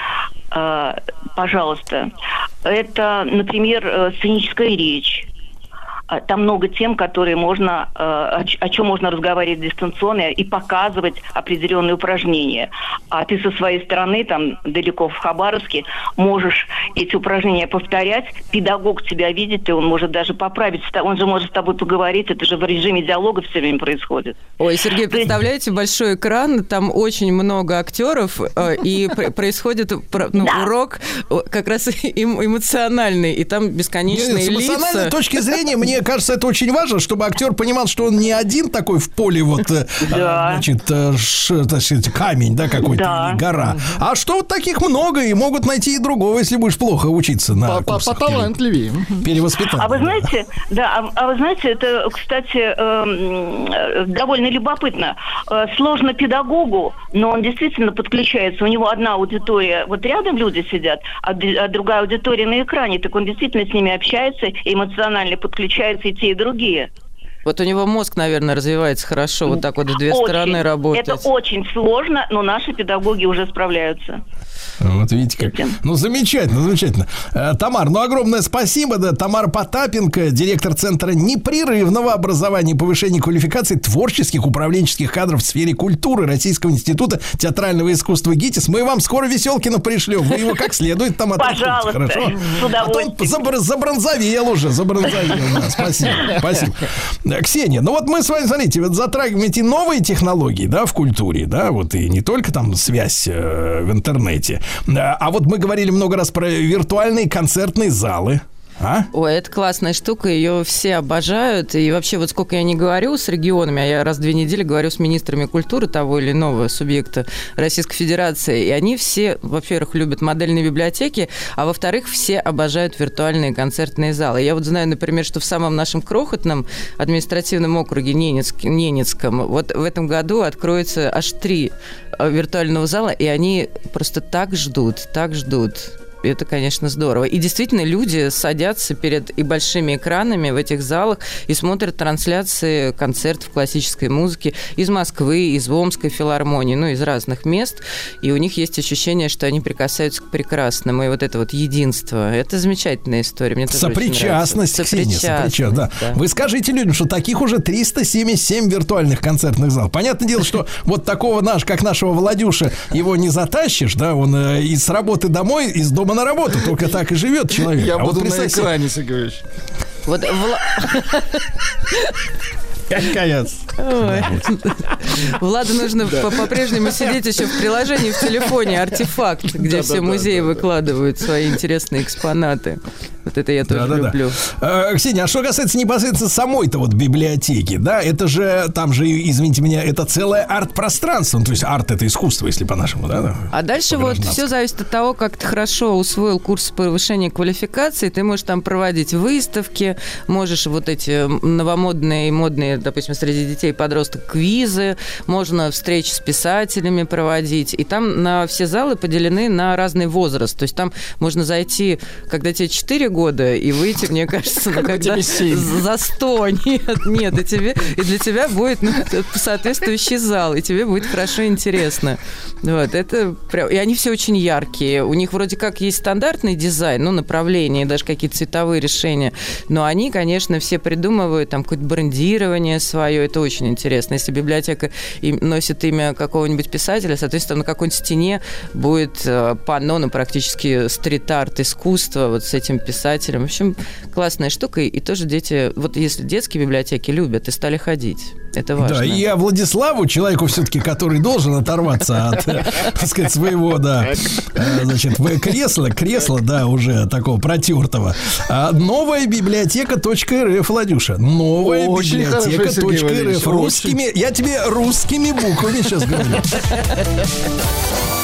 Э, Пожалуйста. Это, например, э, сценическая речь. А, Там много тем, которые можно, э, о, чем можно разговаривать дистанционно и показывать определенные упражнения. А ты со своей стороны, там далеко в Хабаровске, можешь эти упражнения повторять. Педагог тебя видит, и он может даже поправить. Он же может с тобой поговорить. Это же в режиме диалога все время происходит. Ой, Сергей, представляете, большой экран, там очень много актеров, э, и пр- происходит про- ну, урок э, как раз эм- эмоциональный, и там Нет, бесконечные С эмоциональной лица. точки зрения мне мне кажется, это очень важно, чтобы актер понимал, что он не один такой в поле вот, э, Да. а, значит, э, ш- камень, да, какой-то, Да. гора. А что вот таких много, и могут найти и другого, если будешь плохо учиться на По- курсах Поталантливее. пере- перевоспитания. А вы знаете, да, а, а вы знаете, это, кстати, эм, э, довольно любопытно. Э, Сложно педагогу, но он действительно подключается. У него одна аудитория, вот рядом люди сидят, а, а другая аудитория на экране. Так он действительно с ними общается, и эмоционально подключаются и те, и другие. Вот у него мозг, наверное, развивается хорошо, вот так вот в две Очень. стороны работать. Это очень сложно, но наши педагоги уже справляются. Вот видите как. Ну, замечательно, замечательно. Э, Тамар, ну, огромное спасибо. Да, Тамара Потапенко, директор Центра непрерывного образования и повышения квалификации творческих управленческих кадров в сфере культуры Российского института театрального искусства ГИТИС. Мы вам скоро Веселкина пришлем. Вы его как следует там Пожалуйста, хорошо? с А то удовольствием. забр- забронзовел уже, забронзовел. Да, спасибо, спасибо. Э, Ксения, ну вот мы с вами, смотрите, вот затрагиваем эти новые технологии, да, в культуре, да, вот и не только там связь э, в интернете. Да, А вот мы говорили много раз про виртуальные концертные залы. А? Ой, это классная штука, ее все обожают. И вообще, вот сколько я не говорю с регионами, а я раз в две недели говорю с министрами культуры того или иного субъекта Российской Федерации, и они все, во-первых, любят модельные библиотеки, а во-вторых, все обожают виртуальные концертные залы. Я вот знаю, например, что в самом нашем крохотном административном округе Ненецк, Ненецком вот в этом году откроется аж три э, виртуального зала, и они просто так ждут, так ждут. Это, конечно, здорово. И действительно, люди садятся перед и большими экранами в этих залах и смотрят трансляции концертов классической музыки из Москвы, из Омской филармонии, ну, из разных мест. И у них есть ощущение, что они прикасаются к прекрасному. И вот это вот единство. Это замечательная история. Мне тоже Сопричастность, нравится. Ксения, сопричастность, да. да. Вы скажите людям, что таких уже 377 виртуальных концертных залов. Понятное дело, что вот такого наш, как нашего Владюша, его не затащишь, да, он э, из работы домой, из дома на работу, только так и живет человек. Я а вот буду на представь себе, экране, Сергеевич. Вот Ой. Владу нужно по- по-прежнему сидеть еще в приложении в телефоне «Артефакт», где все музеи выкладывают свои интересные экспонаты. Вот это я тоже Да-да-да. люблю. Э, Ксения, а что касается непосредственно самой-то вот библиотеки, да, это же, там же, извините меня, это целое арт-пространство, ну, то есть арт это искусство, если по-нашему, да? да? А дальше вот все зависит от того, как ты хорошо усвоил курс повышения квалификации. Ты можешь там проводить выставки, можешь вот эти новомодные и модные, допустим, среди детей и подросток квизы, можно встречи с писателями проводить. И там на все залы поделены на разный возраст. То есть там можно зайти, когда тебе 4 года, и выйти, мне кажется, ну, когда за 100. Нет, нет, и, тебе, и для тебя будет ну, соответствующий зал, и тебе будет хорошо и интересно. Вот, это прям... И они все очень яркие. У них вроде как есть стандартный дизайн, ну, направление, даже какие-то цветовые решения. Но они, конечно, все придумывают там какое-то брендирование свое. Это очень интересно. Если библиотека носит имя какого-нибудь писателя, соответственно, на какой-нибудь стене будет э, панно, ну, практически стрит-арт, искусство вот с этим писателем. В общем, классная штука. И тоже дети, вот если детские библиотеки любят и стали ходить, это важно. Да, и я Владиславу, человеку все-таки, который должен оторваться от, так сказать, своего, да, э, значит, кресла, кресла, да, уже такого протертого. А, Новая библиотека.рф, Владюша. Новая библиотека.рф. Русскими, я тебе русскими буквами сейчас говорю.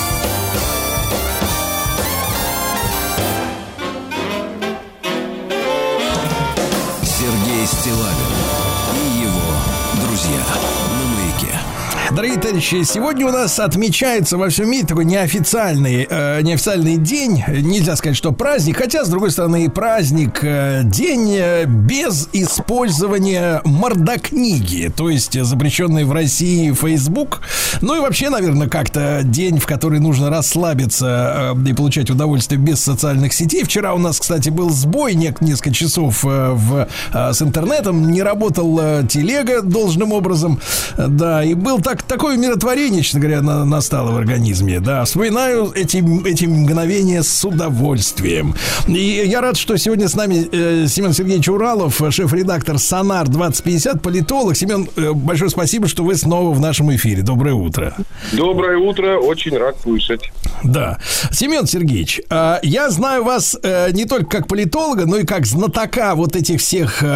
Дорогие товарищи, сегодня у нас отмечается во всем мире такой неофициальный, э, неофициальный день. Нельзя сказать, что праздник, хотя, с другой стороны, и праздник. э, день э, без использования мордокниги, то есть э, запрещенный в России Facebook. Ну и вообще, наверное, как-то день, в который нужно расслабиться э, и получать удовольствие без социальных сетей. Вчера у нас, кстати, был сбой несколько часов э, в, э, с интернетом, не работал э, телега должным образом. Да, и был так так, такое умиротворение, честно говоря, на- настало в организме. Да, вспоминаю эти, эти мгновения с удовольствием. И я рад, что сегодня с нами э, Семен Сергеевич Уралов, шеф-редактор «Сонар 2050», политолог. Семен, э, большое спасибо, что вы снова в нашем эфире. Доброе утро. Доброе утро, очень рад слышать. Да. Семен Сергеевич, э, я знаю вас э, не только как политолога, но и как знатока вот этих всех э,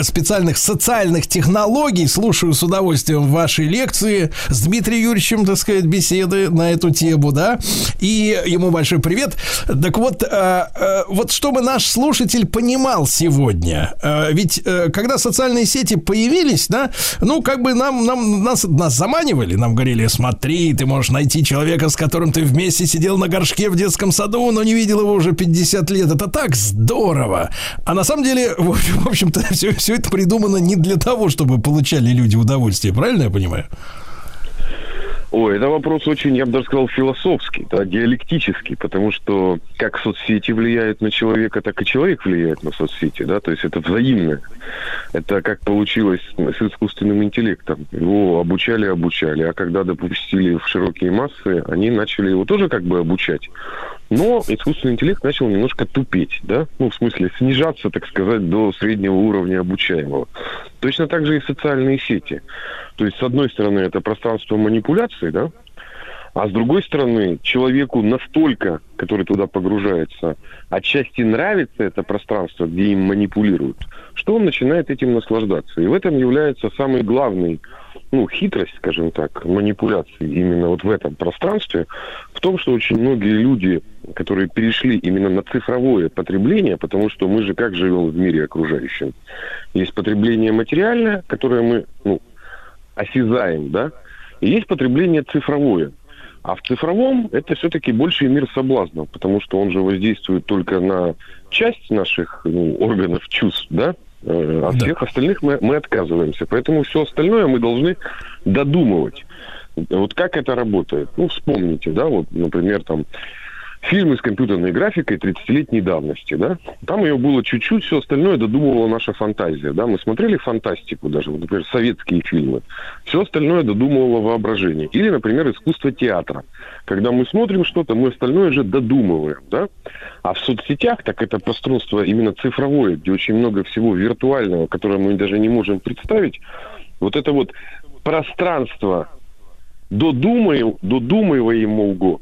э, специальных социальных технологий. Слушаю с удовольствием ваши лекции с Дмитрием Юрьевичем, так сказать, беседы на эту тему, да. И ему большой привет. Так вот, э, э, вот чтобы наш слушатель понимал сегодня, э, ведь когда социальные сети появились, да, ну, как бы нам, нам нас, нас заманивали, нам говорили, смотри, ты можешь найти человека, с которым ты вместе сидел на горшке в детском саду, но не видел его уже 50 лет. Это так здорово. А на самом деле, в общем-то, все, все это придумано не для того, чтобы получали люди удовольствие. Правильно я понимаю? Ой, это вопрос очень, я бы даже сказал, философский, да, диалектический, потому что как соцсети влияют на человека, так и человек влияет на соцсети, да, то есть это взаимно. Это как получилось с искусственным интеллектом. Его обучали, обучали, а когда допустили в широкие массы, они начали его тоже как бы обучать. Но искусственный интеллект начал немножко тупеть, да, ну, в смысле, снижаться, так сказать, до среднего уровня обучаемого. Точно так же и социальные сети. То есть, с одной стороны, это пространство манипуляций, да, а с другой стороны, человеку настолько, который туда погружается, отчасти нравится это пространство, где им манипулируют, что он начинает этим наслаждаться. И в этом является самый главный, ну, хитрость, скажем так, манипуляции именно вот в этом пространстве, в том, что очень многие люди, которые перешли именно на цифровое потребление, потому что мы же как живем в мире окружающем? Есть потребление материальное, которое мы, ну, осязаем, да, и есть потребление цифровое. А в цифровом это все-таки больше мир соблазнов, потому что он же воздействует только на часть наших ну, органов чувств, да, Э, а всех остальных мы, мы отказываемся. Поэтому все остальное мы должны додумывать. Вот как это работает? Ну, вспомните, да, вот, например, там, фильмы с компьютерной графикой 30-летней давности, да? Там ее было чуть-чуть, все остальное додумывала наша фантазия, да? Мы смотрели фантастику даже, вот, например, советские фильмы. Все остальное додумывало воображение. Или, например, искусство театра. Когда мы смотрим что-то, мы остальное же додумываем, да? А в соцсетях, так это пространство именно цифровое, где очень много всего виртуального, которое мы даже не можем представить, вот это вот пространство додумаем, додумываемого,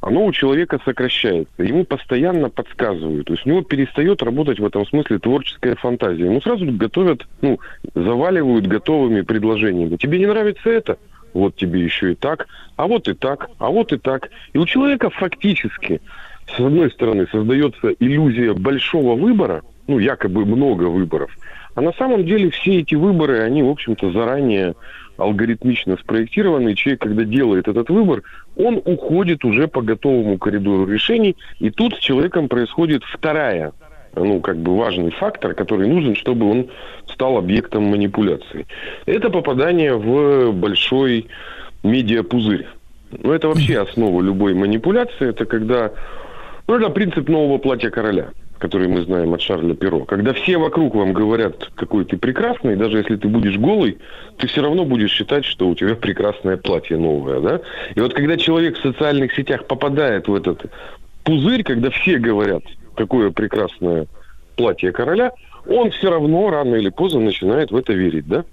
оно у человека сокращается. Ему постоянно подсказывают. То есть у него перестает работать в этом смысле творческая фантазия. Ему сразу готовят, ну, заваливают готовыми предложениями. Тебе не нравится это? Вот тебе еще и так, а вот и так, а вот и так. И у человека фактически, с одной стороны, создается иллюзия большого выбора, ну, якобы много выборов, а на самом деле все эти выборы, они, в общем-то, заранее алгоритмично спроектированы. И человек, когда делает этот выбор, он уходит уже по готовому коридору решений. И тут с человеком происходит вторая, ну, как бы важный фактор, который нужен, чтобы он стал объектом манипуляции. Это попадание в большой медиапузырь. Ну, это вообще основа любой манипуляции. Это когда... Ну, это принцип нового платья короля который мы знаем от Шарля Перо. Когда все вокруг вам говорят, какой ты прекрасный, даже если ты будешь голый, ты все равно будешь считать, что у тебя прекрасное платье новое, да? И вот когда человек в социальных сетях попадает в этот пузырь, когда все говорят, какое прекрасное платье короля, он все равно рано или поздно начинает в это верить, да?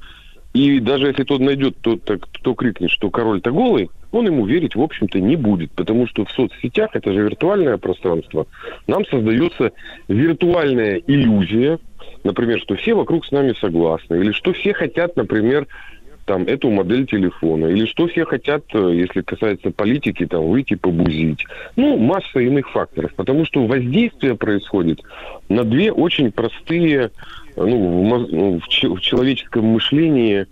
И даже если тот найдет, кто, кто крикнет, что король-то голый, он ему верить, в общем-то, не будет. Потому что в соцсетях, это же виртуальное пространство, нам создается виртуальная иллюзия, например, что все вокруг с нами согласны, или что все хотят, например, там, эту модель телефона, или что все хотят, э, если касается политики, там, выйти побузить. Ну, масса иных факторов, потому что воздействие происходит на две очень простые, ну, в, ну, в в человеческом мышлении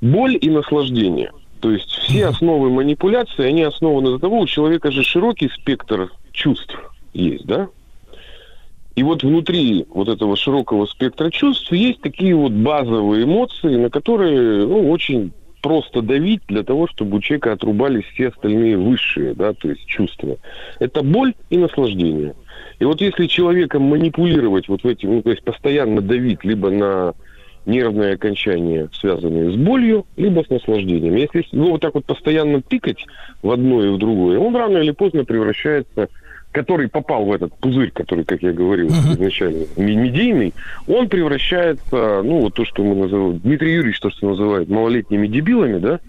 боль и наслаждение. То есть все основы манипуляции, они основаны за того, у человека же широкий спектр чувств есть, да? И вот внутри вот этого широкого спектра чувств есть такие вот базовые эмоции, на которые ну, очень просто давить для того, чтобы у человека отрубались все остальные высшие, да, то есть чувства. Это боль и наслаждение. И вот если человеком манипулировать вот в этим, ну, то есть постоянно давить либо на нервные окончания, связанные с болью, либо с наслаждением. Если его вот так вот постоянно тыкать в одно и в другое, он рано или поздно превращается который попал в этот пузырь, который, как я говорил изначально, ми- медийный, он превращается, ну, вот то, что мы называем, Дмитрий Юрьевич то, что называет малолетними дебилами, да,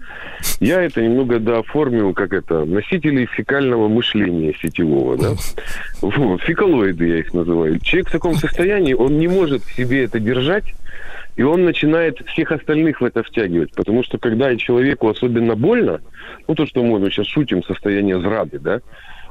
я это немного дооформил, как это, носителей фекального мышления сетевого, да, вот, фекалоиды я их называю. Человек в таком состоянии, он не может в себе это держать, и он начинает всех остальных в это втягивать. Потому что когда человеку особенно больно, ну то, что мы сейчас шутим, состояние зрады, да,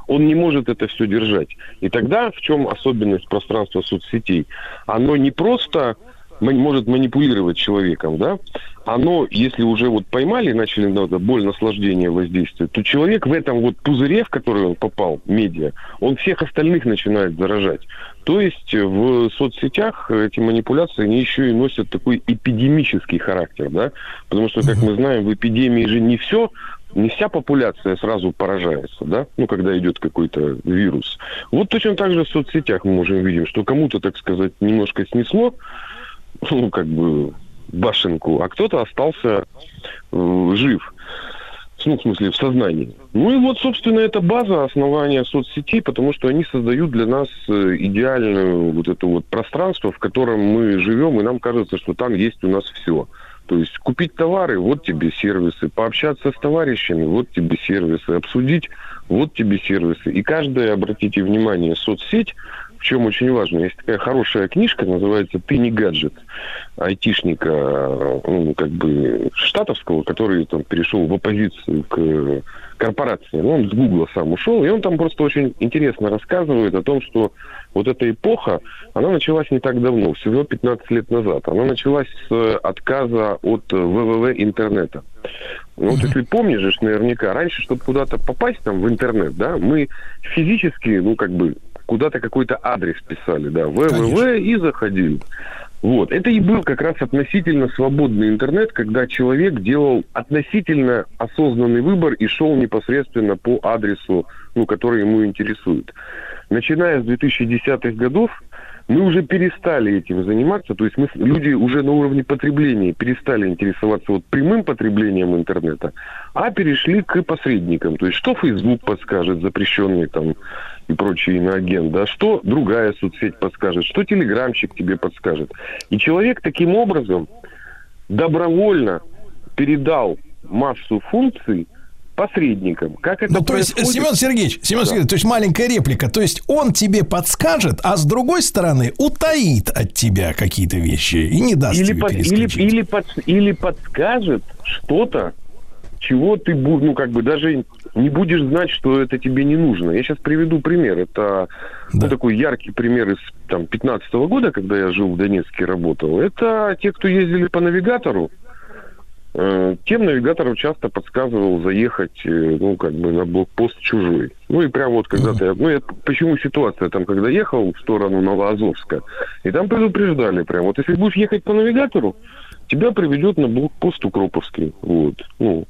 он не может это все держать. И тогда в чем особенность пространства соцсетей? Оно не просто может манипулировать человеком, да, оно, если уже вот поймали, начали надо боль, наслаждение, воздействие, то человек в этом вот пузыре, в который он попал, медиа, он всех остальных начинает заражать. То есть в соцсетях эти манипуляции, они еще и носят такой эпидемический характер, да, потому что, как мы знаем, в эпидемии же не все не вся популяция сразу поражается, да, ну, когда идет какой-то вирус. Вот точно так же в соцсетях мы можем видеть, что кому-то, так сказать, немножко снесло, ну, как бы, башенку, а кто-то остался э, жив. Ну, в смысле, в сознании. Ну и вот, собственно, это база основания соцсетей, потому что они создают для нас э, идеальное вот это вот пространство, в котором мы живем, и нам кажется, что там есть у нас все. То есть купить товары, вот тебе сервисы, пообщаться с товарищами, вот тебе сервисы, обсудить, вот тебе сервисы. И каждая, обратите внимание, соцсеть, в чем очень важно, есть такая хорошая книжка, называется «Ты не гаджет» айтишника, э, ну, как бы, штатовского, который там перешел в оппозицию к корпорации. Ну, он с Гугла сам ушел, и он там просто очень интересно рассказывает о том, что вот эта эпоха, она началась не так давно, всего 15 лет назад. Она началась с отказа от ВВВ интернета. Ну, вот если помнишь, наверняка, раньше, чтобы куда-то попасть там в интернет, да, мы физически, ну, как бы, куда-то какой-то адрес писали, да, ВВВ и заходили. Вот. Это и был как раз относительно свободный интернет, когда человек делал относительно осознанный выбор и шел непосредственно по адресу, ну, который ему интересует. Начиная с 2010-х годов, мы уже перестали этим заниматься, то есть мы, люди уже на уровне потребления перестали интересоваться вот прямым потреблением интернета, а перешли к посредникам. То есть что Facebook подскажет, запрещенный там и прочий иноагент, да, что другая соцсеть подскажет, что телеграмчик тебе подскажет. И человек таким образом добровольно передал массу функций посредникам. Как это Ну, то есть? Семен Сергеевич, Семен Да. Сергеевич, то есть маленькая реплика. То есть он тебе подскажет, а с другой стороны утаит от тебя какие-то вещи и не даст или, тебе под- или, или, под- или подскажет что-то, чего ты бу- ну как бы даже не будешь знать, что это тебе не нужно. Я сейчас приведу пример. Это ну, такой яркий пример из там 15 года, когда я жил в Донецке и работал. Это те, кто ездили по навигатору. Э, Тем навигатору часто подсказывал заехать, э, ну, как бы на блокпост чужой. Ну, и прям вот когда-то я... Ну, я, почему ситуация там, когда ехал в сторону Новоазовска, и там предупреждали прям, вот если будешь ехать по навигатору, тебя приведет на блокпост Укроповский, вот, ну,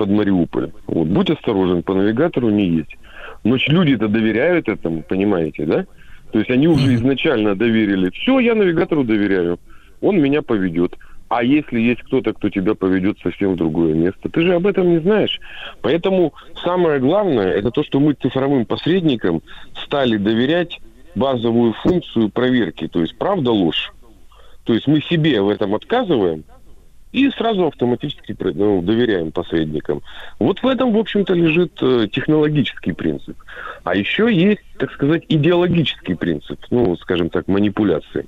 под Мариуполь. Вот, будь осторожен, по навигатору не едь. Но люди-то доверяют этому, понимаете, да? То есть они уже изначально доверили. Все, я навигатору доверяю. Он меня поведет. А если есть кто-то, кто тебя поведет совсем в другое место, ты же об этом не знаешь. Поэтому самое главное, это то, что мы цифровым посредникам стали доверять базовую функцию проверки, то есть правда ложь. То есть мы себе в этом отказываем и сразу автоматически ну, доверяем посредникам. Вот в этом, в общем-то, лежит э, технологический принцип. А еще есть, так сказать, идеологический принцип, ну, скажем так, манипуляции.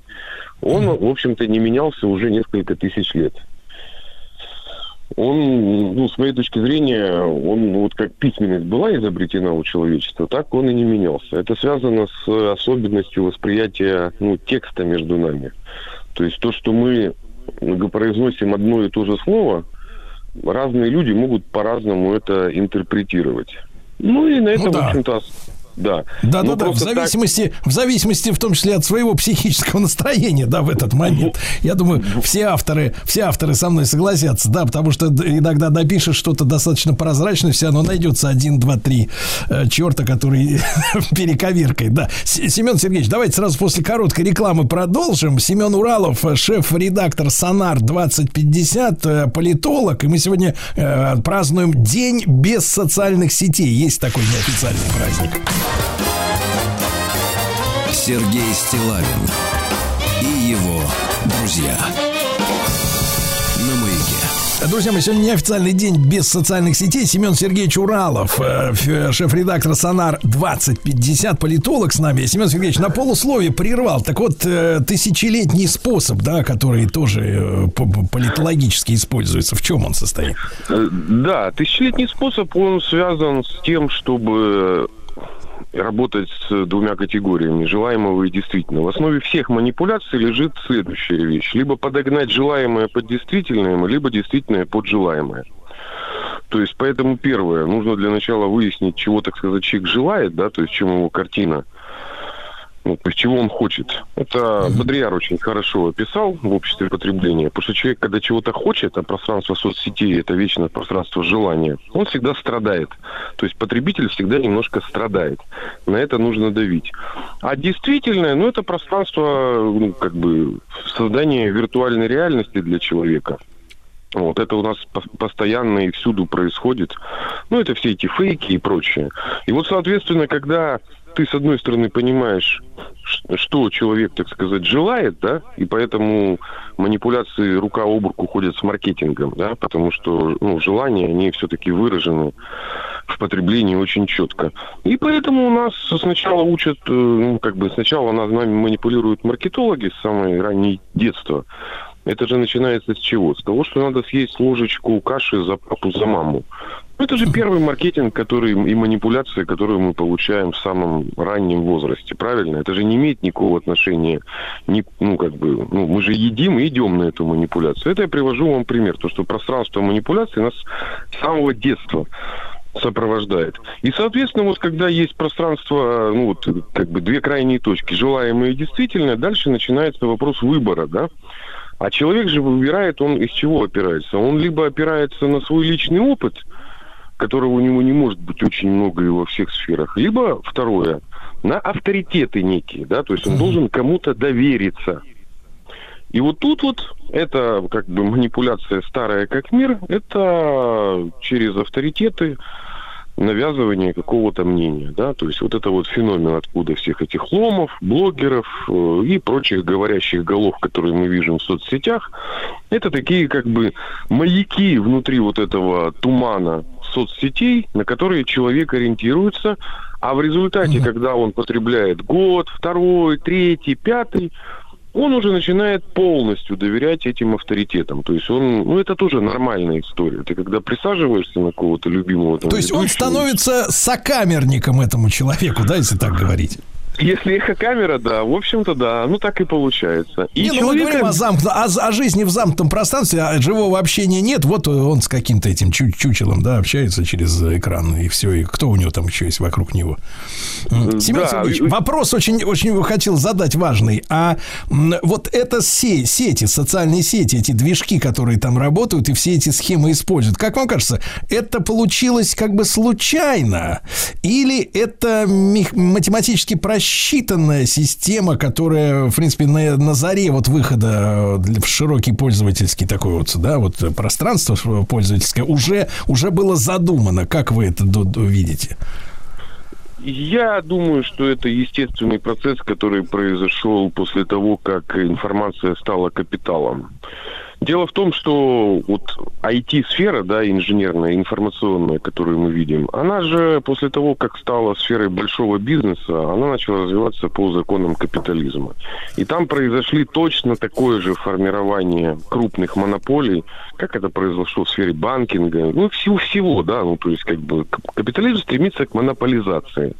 Он, в общем-то, не менялся уже несколько тысяч лет. Он, ну, с моей точки зрения, он ну, вот как письменность была изобретена у человечества, так он и не менялся. Это связано с особенностью восприятия ну, текста между нами. То есть то, что мы произносим одно и то же слово, разные люди могут по-разному это интерпретировать. Ну и на этом, Ну да. в общем-то, Да. Да, Ну, да, да, в просто так- зависимости, в зависимости, в том числе от своего психического настроения, да, в этот момент. Я думаю, все авторы, все авторы со мной согласятся, да, потому что иногда напишешь что-то достаточно прозрачное, все равно найдется один, два, три э, черта, который перековеркает, да. Семен Сергеевич, давайте сразу после короткой рекламы продолжим. Семен Уралов, э, шеф-редактор Сонар 2050, э, политолог, и мы сегодня э, празднуем День без социальных сетей. Есть такой неофициальный праздник. Сергей Стилавин и его друзья. На маяке. Друзья мои, сегодня неофициальный день без социальных сетей. Семен Сергеевич Уралов, э, ф- шеф-редактор Сонар 2050, политолог с нами. Семен Сергеевич на полусловие прервал. Так вот, э, тысячелетний способ, да, который тоже э, политологически используется, в чем он состоит? Э, Да, тысячелетний способ, он связан с тем, чтобы работать с двумя категориями, желаемого и действительного. В основе всех манипуляций лежит следующая вещь. Либо подогнать желаемое под действительное, либо действительное под желаемое. То есть, поэтому первое, нужно для начала выяснить, чего, так сказать, человек желает, да, то есть, чем его картина, ну, то есть, чего он хочет. Это Бодрияр очень хорошо описал в обществе потребления, потому что человек, когда чего-то хочет, а пространство соцсетей – это вечное пространство желания, он всегда страдает. То есть, потребитель всегда немножко страдает. На это нужно давить. А действительное, ну, это пространство, ну, как бы, создания виртуальной реальности для человека. Вот это у нас по- постоянно и всюду происходит. Ну, это все эти фейки и прочее. И вот, соответственно, когда ты, с одной стороны, понимаешь, что человек, так сказать, желает, да, и поэтому манипуляции рука об руку ходят с маркетингом, да, потому что, ну, желания, они все-таки выражены в потреблении очень четко. И поэтому у нас сначала учат, э, ну, как бы сначала нас нами манипулируют маркетологи с самой ранней детства. Это же начинается с чего? С того, что надо съесть ложечку каши за папу, за маму. Ну, Это же первый маркетинг, который и манипуляция, которую мы получаем в самом раннем возрасте, правильно? Это же не имеет никакого отношения, ни, ну, как бы, ну, мы же едим и идем на эту манипуляцию. Это я привожу вам пример, то, что пространство манипуляции нас с самого детства сопровождает. И, соответственно, вот когда есть пространство, ну вот как бы две крайние точки, желаемое и действительное, дальше начинается вопрос выбора, да. А человек же выбирает, он из чего опирается? Он либо опирается на свой личный опыт, которого у него не может быть очень много и во всех сферах, либо второе, на авторитеты некие, да, то есть он должен кому-то довериться. И вот тут вот это как бы манипуляция старая как мир, это через авторитеты навязывание какого-то мнения, да, то есть вот это вот феномен, откуда всех этих ломов, блогеров э, и прочих говорящих голов, которые мы видим в соцсетях, это такие как бы маяки внутри вот этого тумана соцсетей, на которые человек ориентируется, а в результате, когда он потребляет год, второй, третий, пятый, он уже начинает полностью доверять этим авторитетам. То есть он, ну это тоже нормальная история. Ты когда присаживаешься на кого-то любимого там То есть он становится сокамерником этому человеку, да, если так говорить? Если эхокамера, да, в общем-то, да, ну так и получается. И Не, ну мы человека- говорим о, замкну- о, о жизни в замкнутом пространстве, а живого общения нет. Вот он с каким-то этим чу- чучелом, да, общается через экран, и все. И кто у него там еще есть вокруг него? Семен Да, Сергеевич, вопрос очень, очень хотел задать важный. А вот это се- сети, социальные сети, эти движки, которые там работают, и все эти схемы используют, как вам кажется, это получилось как бы случайно? Или это математически просчитанная система, которая, в принципе, на, на заре вот выхода э, в широкий пользовательский такой вот, да, вот пространство пользовательское уже, уже было задумано. Как вы это видите? Я думаю, что это естественный процесс, который произошел после того, как информация стала капиталом. Дело в том, что вот IT-сфера, да, инженерная, информационная, которую мы видим, она же после того, как стала сферой большого бизнеса, она начала развиваться по законам капитализма. И там произошли точно такое же формирование крупных монополий, как это произошло в сфере банкинга, ну, всего-всего, да, ну, то есть, как бы, капитализм стремится к монополизации.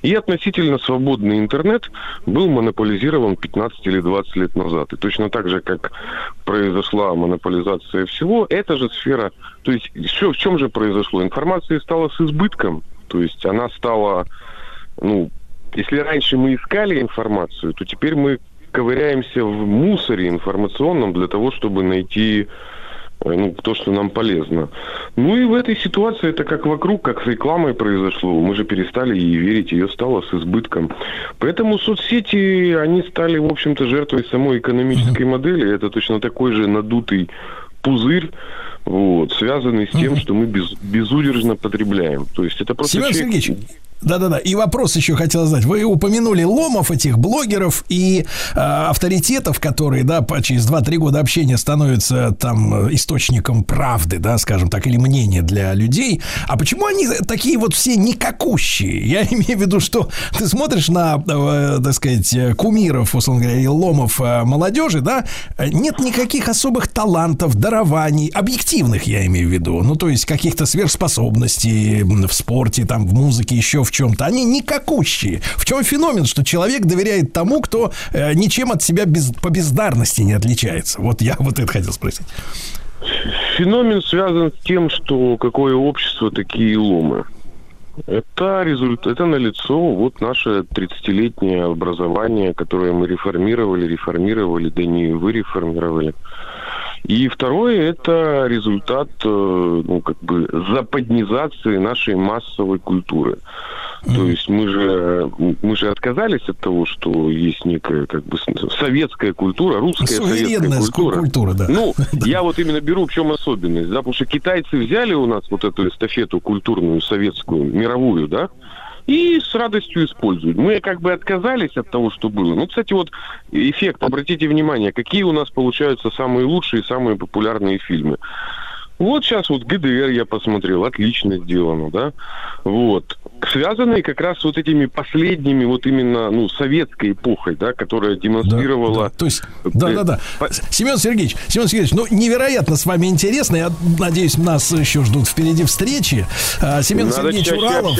И относительно свободный интернет был монополизирован 15 или 20 лет назад. И точно так же, как произошла монополизация всего, эта же сфера, то есть, все в чем же произошло? Информации стало с избытком, то есть она стала ну, если раньше мы искали информацию, то теперь мы ковыряемся в мусоре информационном для того, чтобы найти ну, то, что нам полезно. Ну и в этой ситуации это как вокруг, как с рекламой произошло. Мы же перестали ей верить, ее стало с избытком. Поэтому соцсети, они стали, в общем-то, жертвой самой экономической модели. Это точно такой же надутый пузырь, вот, связанный с тем, что мы без, безудержно потребляем. То есть это просто... Семен человек- Сергеевич, да-да-да. И вопрос еще хотел задать. Вы упомянули ломов этих блогеров и э, авторитетов, которые, да, по- через 2-3 года общения становятся там источником правды, да, скажем так, или мнения для людей. А почему они такие вот все никакущие? Я имею в виду, что ты смотришь на, э, так сказать, кумиров, условно говоря, и ломов э, молодежи, да, нет никаких особых талантов, дарований, объективных, я имею в виду. Ну, то есть каких-то сверхспособностей в спорте, там, в музыке, еще в чем-то. Они никакущие. В чем феномен, что человек доверяет тому, кто э, ничем от себя без, по бездарности не отличается? Вот я вот это хотел спросить. Феномен связан с тем, что какое общество, такие ломы. Это результат, это налицо вот наше 30-летнее образование, которое мы реформировали, реформировали, да не вы реформировали. И второе, это результат, э, ну, как бы, западнизации нашей массовой культуры. То есть мы же, мы же отказались от того, что есть некая как бы советская культура, русская советская культура. культура, да. Ну, я вот именно беру в чем особенность, да, потому что китайцы взяли у нас вот эту эстафету культурную, советскую, мировую, да, и с радостью используют. Мы как бы отказались от того, что было. Ну, кстати, вот эффект, обратите внимание, какие у нас получаются самые лучшие, самые популярные фильмы. Вот сейчас вот ГДР я посмотрел, отлично сделано, да. Вот. Связанные как раз вот этими последними, вот именно, ну, советской эпохой, да, которая демонстрировала... То есть, да-да-да. Семен Сергеевич, Семен Сергеевич, ну, невероятно с вами интересно. Я надеюсь, нас еще ждут впереди встречи. А, Семен Надо Сергеевич Уралов.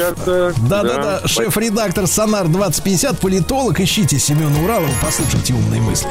Да-да-да, Да. шеф-редактор Сонар 2050, политолог. Ищите Семена Уралова, послушайте умные мысли.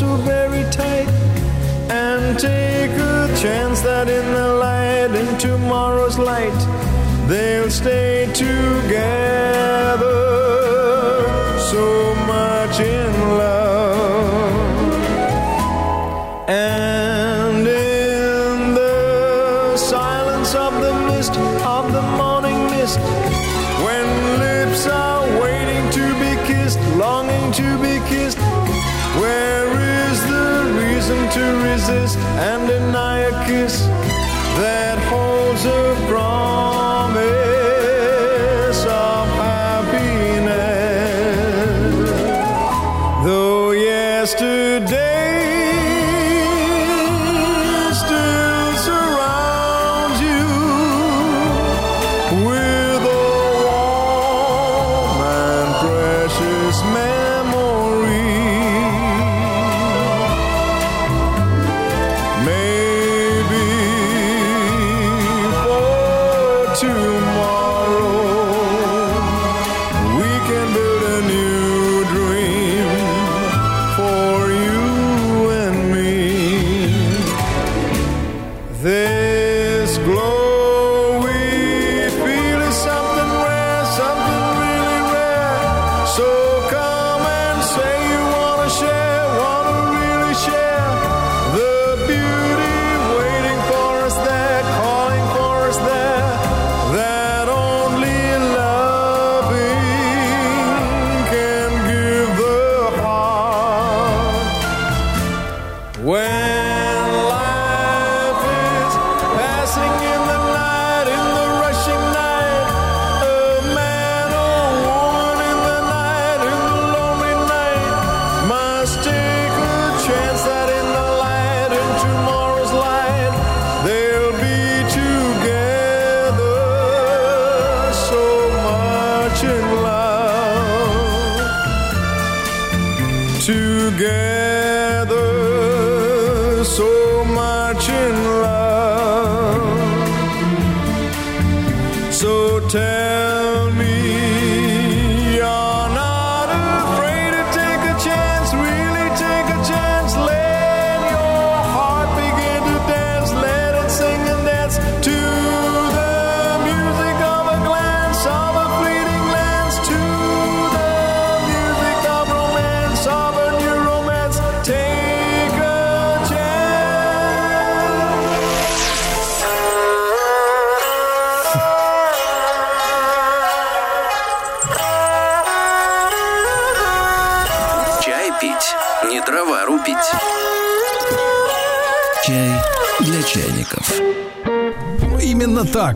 So very tight, and take a chance that in the light, in tomorrow's light, they'll stay together.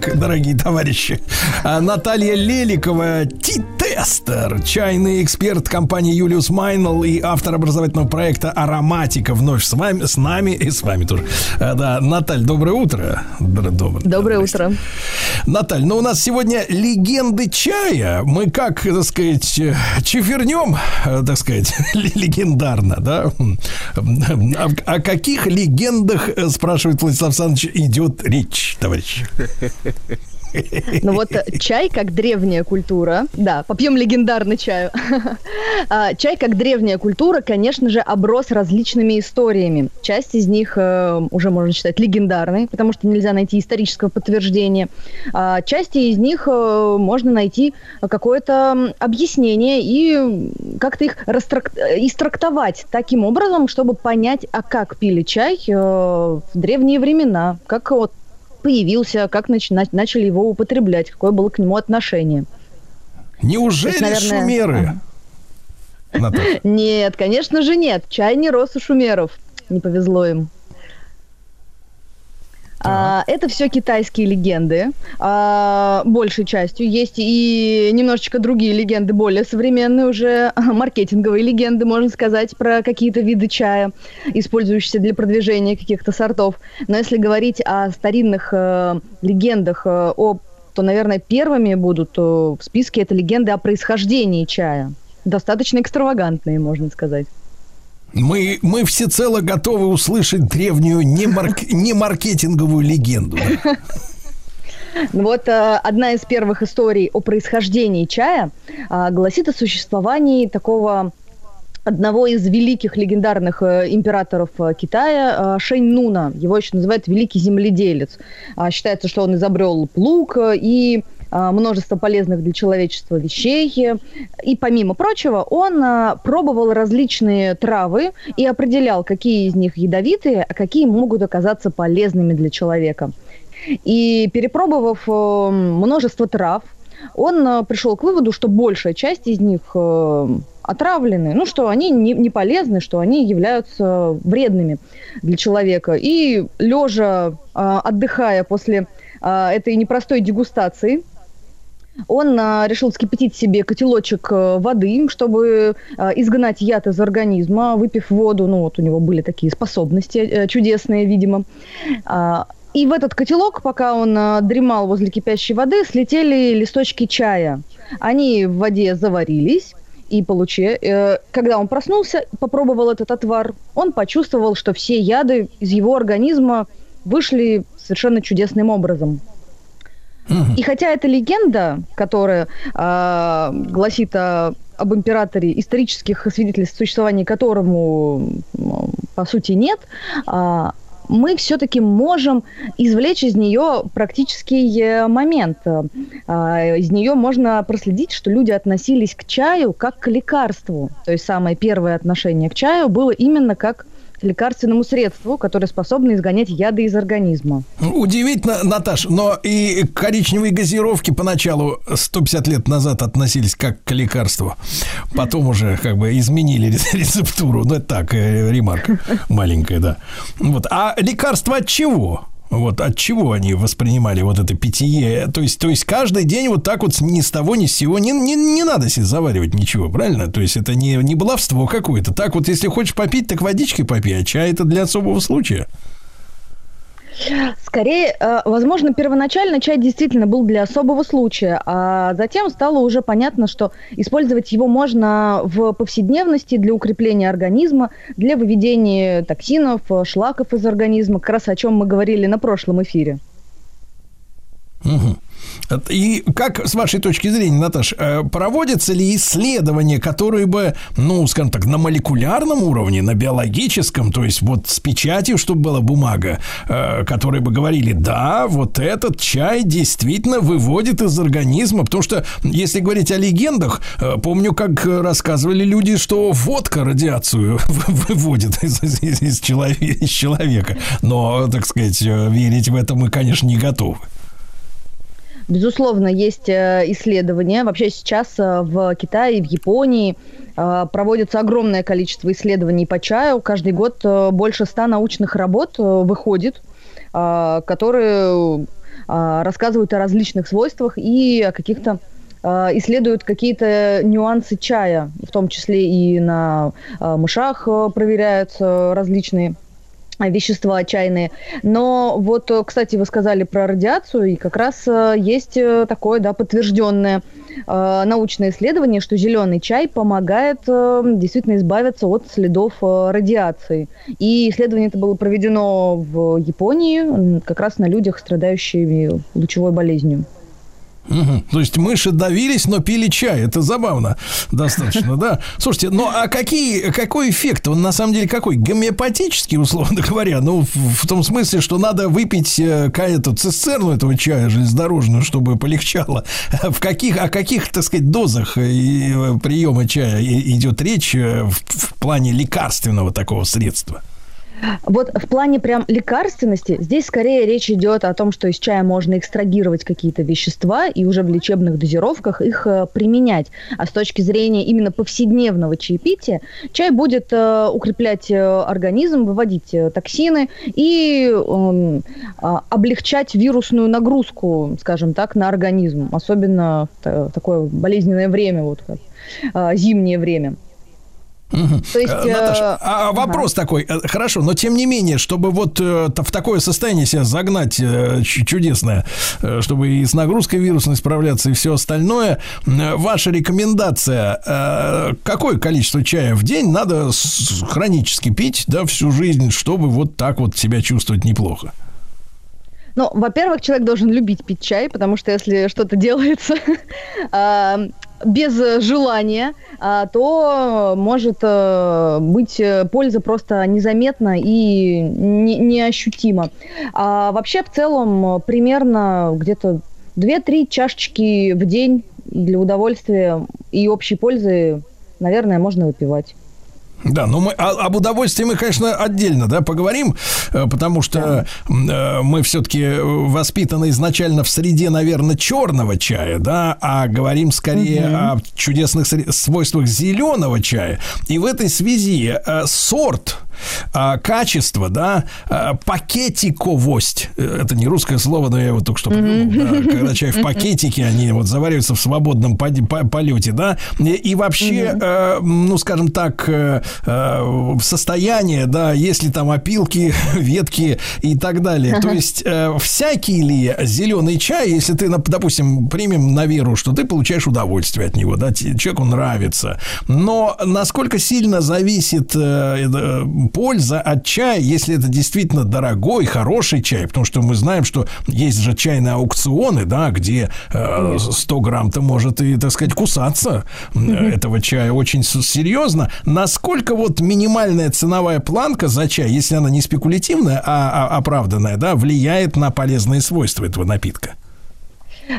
Так, дорогие товарищи. А Наталья Леликова, Ти-тестер, чайный эксперт компании Юлиус Майнл и автор образовательного проекта «Ароматика» вновь с вами, с нами и с вами тоже. А, Да, Наталья, доброе утро. Др- Доброе, Доброе утро. Наталья, ну у нас сегодня легенды чая. Мы как, так сказать, чефернем, э, так сказать, легендарно, да? О, о каких легендах, э, спрашивает Владислав Александрович, идет речь, товарищ? Ну вот э, чай как древняя культура, да, попьем легендарный чаю. А, Чай как древняя культура, конечно же, оброс различными историями. Часть из них э, уже можно считать легендарной, потому что нельзя найти исторического подтверждения. А Части из них э, можно найти какое-то объяснение и как-то их истрактовать таким образом, чтобы понять, а как пили чай в древние времена, как вот появился, как нач- на- начали его употреблять, какое было к нему отношение. Неужели То есть, наверное, шумеры? Нет, конечно же нет. Чай не рос у шумеров. Не повезло им. А, это все китайские легенды, а, большей частью. Есть и немножечко другие легенды, более современные уже, маркетинговые легенды, можно сказать, про какие-то виды чая, использующиеся для продвижения каких-то сортов. Но если говорить о старинных э, легендах, э, о, то, наверное, первыми будут э, в списке это легенды о происхождении чая. Достаточно экстравагантные, можно сказать. Мы, мы всецело готовы услышать древнюю не, марк- не маркетинговую легенду. Ну Вот э, одна из первых историй о происхождении чая э, гласит о существовании такого одного из великих легендарных э, императоров Китая, Шэнь Нуна. Его еще называют великий земледелец. А, считается, что он изобрел плуг и множество полезных для человечества вещей. И помимо прочего, он а, пробовал различные травы и определял, какие из них ядовитые, а какие могут оказаться полезными для человека. И перепробовав э, множество трав, он э, пришел к выводу, что большая часть из них э, отравлены, ну, что они не, не полезны, что они являются вредными для человека. И лежа, э, отдыхая после этой непростой дегустации, он а, решил вскипятить себе котелочек э, воды, чтобы а, изгнать яд из организма, выпив воду. Ну, вот у него были такие способности э, чудесные, видимо. А, и в этот котелок, пока он дремал возле кипящей воды, слетели листочки чая. Они в воде заварились. И получи, э, когда он проснулся, попробовал этот отвар, он почувствовал, что все яды из его организма вышли совершенно чудесным образом. И хотя это легенда, которая а, гласит о- об императоре, исторических свидетельств существования которому, по сути, нет, а, мы все-таки можем извлечь из нее практический э, момент. А, Из нее можно проследить, что люди относились к чаю как к лекарству. То есть самое первое отношение к чаю было именно как лекарственному средству, которое способно изгонять яды из организма. Удивительно, Наташ, но и коричневые газировки поначалу 150 лет назад относились как к лекарству. Потом уже как бы изменили ре- рецептуру. Ну, это так, э, ремарка маленькая, да. Вот. А лекарства от чего? Вот от чего они воспринимали вот это питье? То есть, то есть каждый день вот так вот ни с того, ни с сего не, не, не надо себе заваривать ничего, правильно? То есть это не, не баловство какое-то. Так вот, если хочешь попить, так водичкой попей, а чай это для особого случая. Скорее, э, возможно, первоначально чай действительно был для особого случая, а затем стало уже понятно, что использовать его можно в повседневности для укрепления организма, для выведения токсинов, шлаков из организма, как раз о чем мы говорили на прошлом эфире. Мгм. И как, с вашей точки зрения, Наташ, э, проводятся ли исследования, которые бы, ну, скажем так, на молекулярном уровне, на биологическом, то есть вот с печатью, чтобы была бумага, э, которые бы говорили, да, вот этот чай действительно выводит из организма, потому что, если говорить о легендах, э, помню, как рассказывали люди, что водка радиацию выводит из, из, из, человека, из человека. Но, так сказать, верить в это мы, конечно, не готовы. Безусловно, есть э, исследования. Вообще сейчас э, в Китае, в Японии э, проводится огромное количество исследований по чаю. Каждый год больше ста научных работ выходит, которые рассказывают о различных свойствах и о каких-то исследуют какие-то нюансы чая, в том числе и на мышах проверяются различные вещества чайные. Но вот, э, кстати, вы сказали про радиацию, и как раз э, есть э, такое, да, подтвержденное научное исследование, что зеленый чай помогает действительно избавиться от следов радиации. И исследование это было проведено в Японии, как раз на людях, страдающими лучевой болезнью. Угу. То есть мыши давились, но пили чай. Это забавно достаточно, да. Слушайте, ну а какие, какой эффект? Он на самом деле какой? Гомеопатический, условно говоря. Ну, в, в том смысле, что надо выпить э, эту цистерну этого чая железнодорожную, чтобы полегчало. В каких, о каких, так сказать, дозах и, э, приема чая идет речь э, в, в плане лекарственного такого средства? Вот в плане прям лекарственности здесь скорее речь идет о том, что из чая можно экстрагировать какие-то вещества и уже в лечебных дозировках их э, применять. А с точки зрения именно повседневного чаепития, чай будет э, укреплять э, организм, выводить э, токсины и э, э, облегчать вирусную нагрузку, скажем так, на организм, особенно в такое болезненное время, вот э, зимнее время. То есть, э, Наташа, а вопрос ага. такой, э, хорошо, но тем не менее, чтобы вот э, в такое состояние себя загнать чудесное, чтобы и с нагрузкой вирусной справляться, и все остальное, ваша рекомендация, какое количество чая в день надо хронически пить, да, всю жизнь, чтобы вот так вот себя чувствовать неплохо? Ну, во-первых, человек должен любить пить чай, потому что если что-то делается а, без желания, а, то может э, быть э, польза просто незаметна и неощутима. А вообще, в целом, примерно где-то 2-3 чашечки в день для удовольствия и общей пользы, наверное, можно выпивать. Да, но мы а, об удовольствии мы, конечно, отдельно, да, поговорим, э, потому что да. мы все-таки воспитаны изначально в среде, наверное, черного чая, да, а говорим скорее угу. о чудесных свойствах зеленого чая. И в этой связи э, сорт а, качество, да, а, пакетиковость. Это не русское слово, но я его только что придумал. Да, когда чай в пакетике, они вот завариваются в свободном полете, да. И вообще, э, ну, скажем так, э, э, состояние, да, если там опилки, ветки и так далее. То есть э, всякий ли зеленый чай, если ты, допустим, примем на веру, что ты получаешь удовольствие от него, да, человеку нравится. Но насколько сильно зависит э, э польза от чая, если это действительно дорогой, хороший чай, потому что мы знаем, что есть же чайные аукционы, да, где э, 100 грамм-то может и, так сказать, кусаться этого чая очень серьезно. Насколько вот минимальная ценовая планка за чай, если она не спекулятивная, а, а оправданная, да, влияет на полезные свойства этого напитка?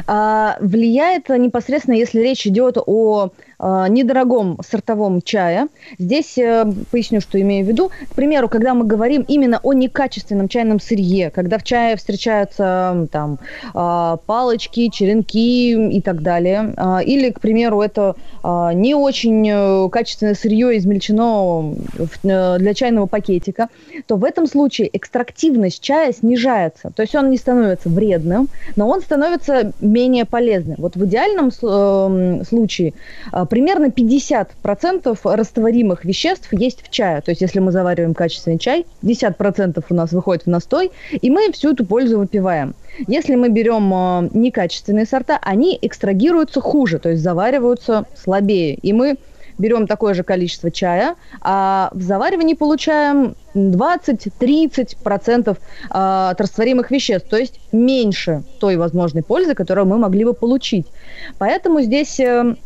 А, влияет непосредственно, если речь идет о недорогом сортовом чая. Здесь э, поясню, что имею в виду. К примеру, когда мы говорим именно о некачественном чайном сырье, когда в чае встречаются там а, палочки, черенки и так далее, а, или, к примеру, это не очень э, качественное сырье измельчено э, для чайного пакетика, то в этом случае экстрактивность чая снижается. То есть он не становится вредным, но он становится менее полезным. Вот в идеальном случае примерно 50% растворимых веществ есть в чае. То есть, если мы завариваем качественный чай, 50% у нас выходит в настой, и мы всю эту пользу выпиваем. Если мы берем э, некачественные сорта, они экстрагируются хуже, то есть завариваются слабее. И мы берем такое же количество чая, а в заваривании получаем 20-30% а, от растворимых веществ, то есть меньше той возможной пользы, которую мы могли бы получить. Поэтому здесь э, а,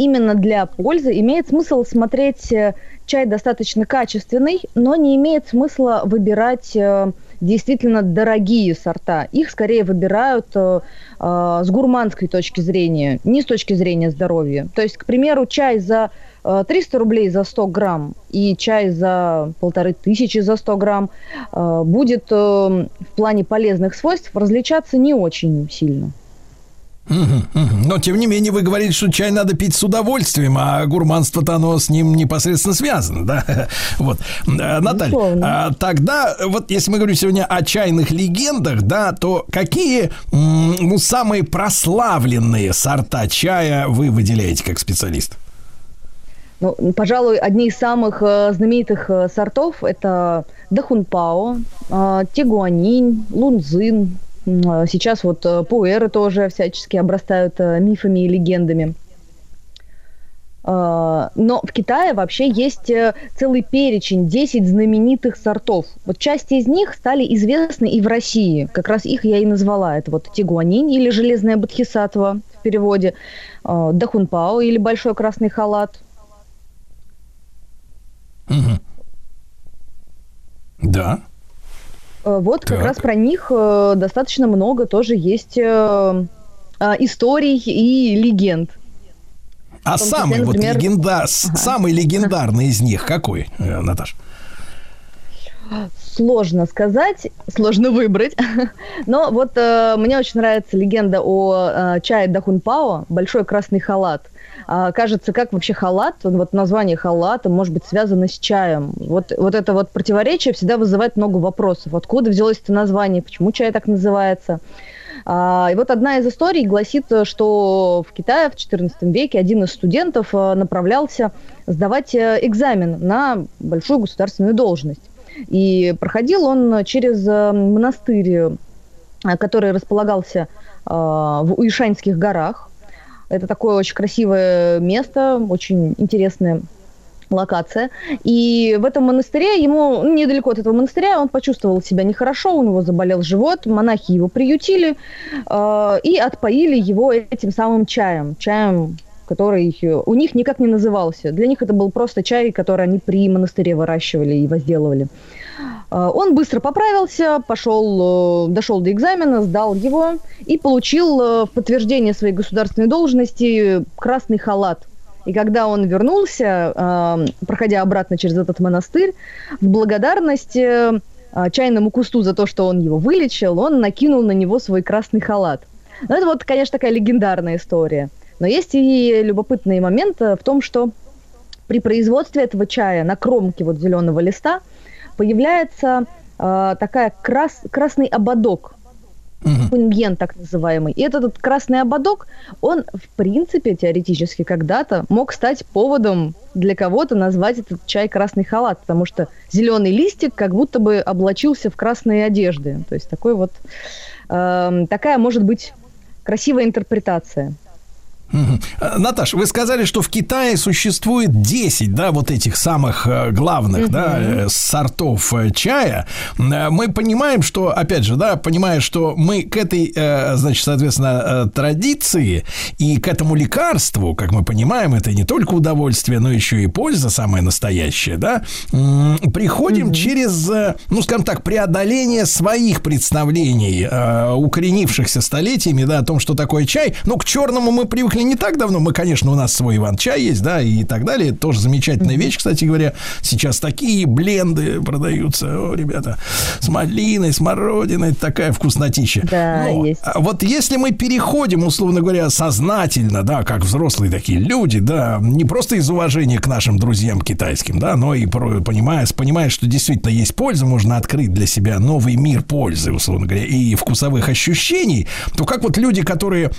именно для пользы имеет смысл смотреть э, чай достаточно качественный, но не имеет смысла выбирать э, действительно дорогие сорта. Их скорее выбирают э, э, с гурманской точки зрения, не с точки зрения здоровья. То есть, к примеру, чай за э, 300 рублей за 100 грамм и чай за полторы тысячи за 100 грамм э, будет э, в плане полезных свойств различаться не очень сильно. Но, тем не менее, вы говорите, что чай надо пить с удовольствием, а гурманство-то оно с ним непосредственно связано, да? Вот. Наталья, а, тогда, вот если мы говорим сегодня о чайных легендах, да, то какие, ну, самые прославленные сорта чая вы выделяете как специалист? Ну, пожалуй, одни из самых э, знаменитых э, сортов это Дахунпао, э, Тигуанинь, Лунзин. Э, Сейчас вот э, пуэры тоже всячески обрастают э, мифами и легендами. Э, Но в Китае вообще есть э, целый перечень, 10 знаменитых сортов. Вот часть из них стали известны и в России. Как раз их я и назвала. Это вот Тигуанинь или Железная Бодхисаттва в переводе, э, Дахунпао или Большой Красный Халат, Да. Э, Вот как Так. раз про них э, достаточно много тоже есть э, э, историй и легенд. А том числе, самый вот например- легенда, с- самый легендарный из них какой, Наташ? Сложно сказать, сложно выбрать. Но вот э, мне очень нравится легенда о э, чае Дахунпао, большой красный халат. А, кажется, как вообще халат, вот название халата может быть связано с чаем. Вот, вот это вот противоречие всегда вызывает много вопросов. Откуда взялось это название, почему чай так называется? А, И вот одна из историй гласит, что в Китае в XIV веке один из студентов э, направлялся сдавать э, экзамен на большую государственную должность. И проходил он через э, монастырь, который располагался в Уишаньских горах. Это такое очень красивое место, очень интересное локация. И в этом монастыре ему, ну, недалеко от этого монастыря, он почувствовал себя нехорошо, у него заболел живот, монахи его приютили э, и отпоили его этим самым чаем, чаем, который у них никак не назывался. Для них это был просто чай, который они при монастыре выращивали и возделывали. Э, Он быстро поправился, пошел, э, дошел до экзамена, сдал его и получил э, в подтверждение своей государственной должности красный халат. И когда он вернулся, э, проходя обратно через этот монастырь, в благодарность э, э, чайному кусту за то, что он его вылечил, он накинул на него свой красный халат. Ну, это вот, конечно, такая легендарная история. Но есть и любопытный момент в том, что при производстве этого чая на кромке вот зеленого листа появляется э, такая крас, красный ободок, куньен так называемый. И этот, этот красный ободок, он в принципе теоретически когда-то мог стать поводом для кого-то назвать этот чай красный халат, потому что зеленый листик как будто бы облачился в красные одежды. То есть такой вот эм, такая может быть красивая интерпретация. Э, Наташ, вы сказали, что в Китае существует 10, да, вот этих самых э, главных, да, э, сортов чая. Мы понимаем, что, опять же, да, понимая, что мы к этой, значит, соответственно, традиции и к этому лекарству, как мы понимаем, это не только удовольствие, но еще и польза самая настоящая, да, приходим через, ну, скажем так, преодоление своих представлений, укоренившихся столетиями, да, о том, что такое чай. Ну, к черному мы привыкли не так давно. Мы, конечно, у нас свой Иван-чай есть, да, и так далее. Тоже замечательная вещь, кстати говоря. Сейчас такие бленды продаются, о, ребята, с малиной, смородиной, такая вкуснотища. Да, Но, есть. а вот если мы переходим, условно говоря, сознательно, да, как взрослые такие люди, да, не просто из уважения к нашим друзьям китайским, да, но и понимая, понимая, что действительно есть польза, можно открыть для себя новый мир пользы, условно говоря, и вкусовых ощущений, то как вот люди, которые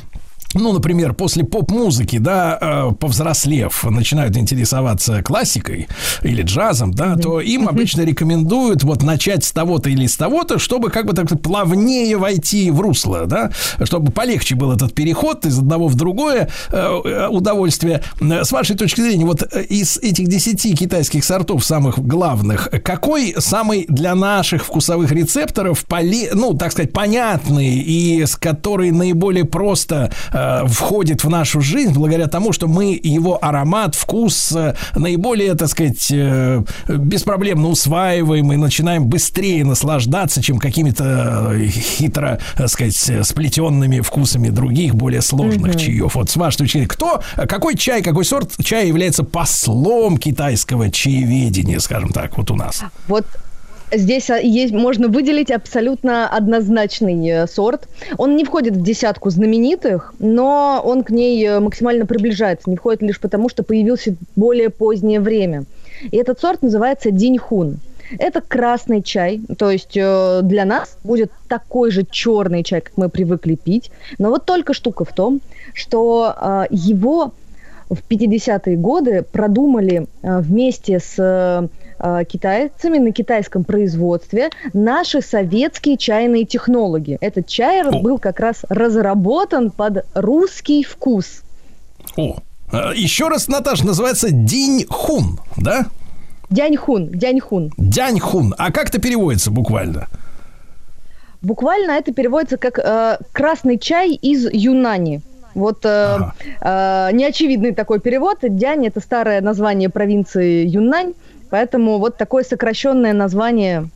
ну, например, после поп-музыки, да, э, повзрослев, начинают интересоваться классикой или джазом, да, то им обычно рекомендуют вот начать с того-то или с того-то, чтобы как бы так плавнее войти в русло, да, чтобы полегче был этот переход из одного в другое э, э, удовольствие. С вашей точки зрения, вот из этих десяти китайских сортов самых главных, какой самый для наших вкусовых рецепторов, ну, так сказать, понятный и с который наиболее просто э, входит в нашу жизнь благодаря тому, что мы его аромат, вкус э, наиболее, так сказать, э, беспроблемно усваиваем и начинаем быстрее наслаждаться, чем какими-то э, хитро, так сказать, сплетенными вкусами других, более сложных Мгм. чаев. Вот с вашей точки зрения, кто, какой чай, какой сорт чая является послом китайского чаеведения, скажем так, вот у нас? Вот здесь а, есть, можно выделить абсолютно однозначный э, сорт. Он не входит в десятку знаменитых, но он к ней э, максимально приближается. Не входит лишь потому, что появился более позднее время. И этот сорт называется диньхун. Это красный чай, то есть э, для нас будет такой же черный чай, как мы привыкли пить. Но вот только штука в том, что э, его в 50-е годы продумали э, вместе с э, китайцами на китайском производстве наши советские чайные технологии. Этот чай был как раз разработан под русский вкус. О, э, еще раз, Наташа, называется Диньхун, да? Дяньхун, дяньхун. Дяньхун. А как это переводится буквально? Буквально это переводится как э, красный чай из Юнани. Вот э, э, неочевидный такой перевод. Дянь это старое название провинции Юннань, поэтому вот такое сокращенное название.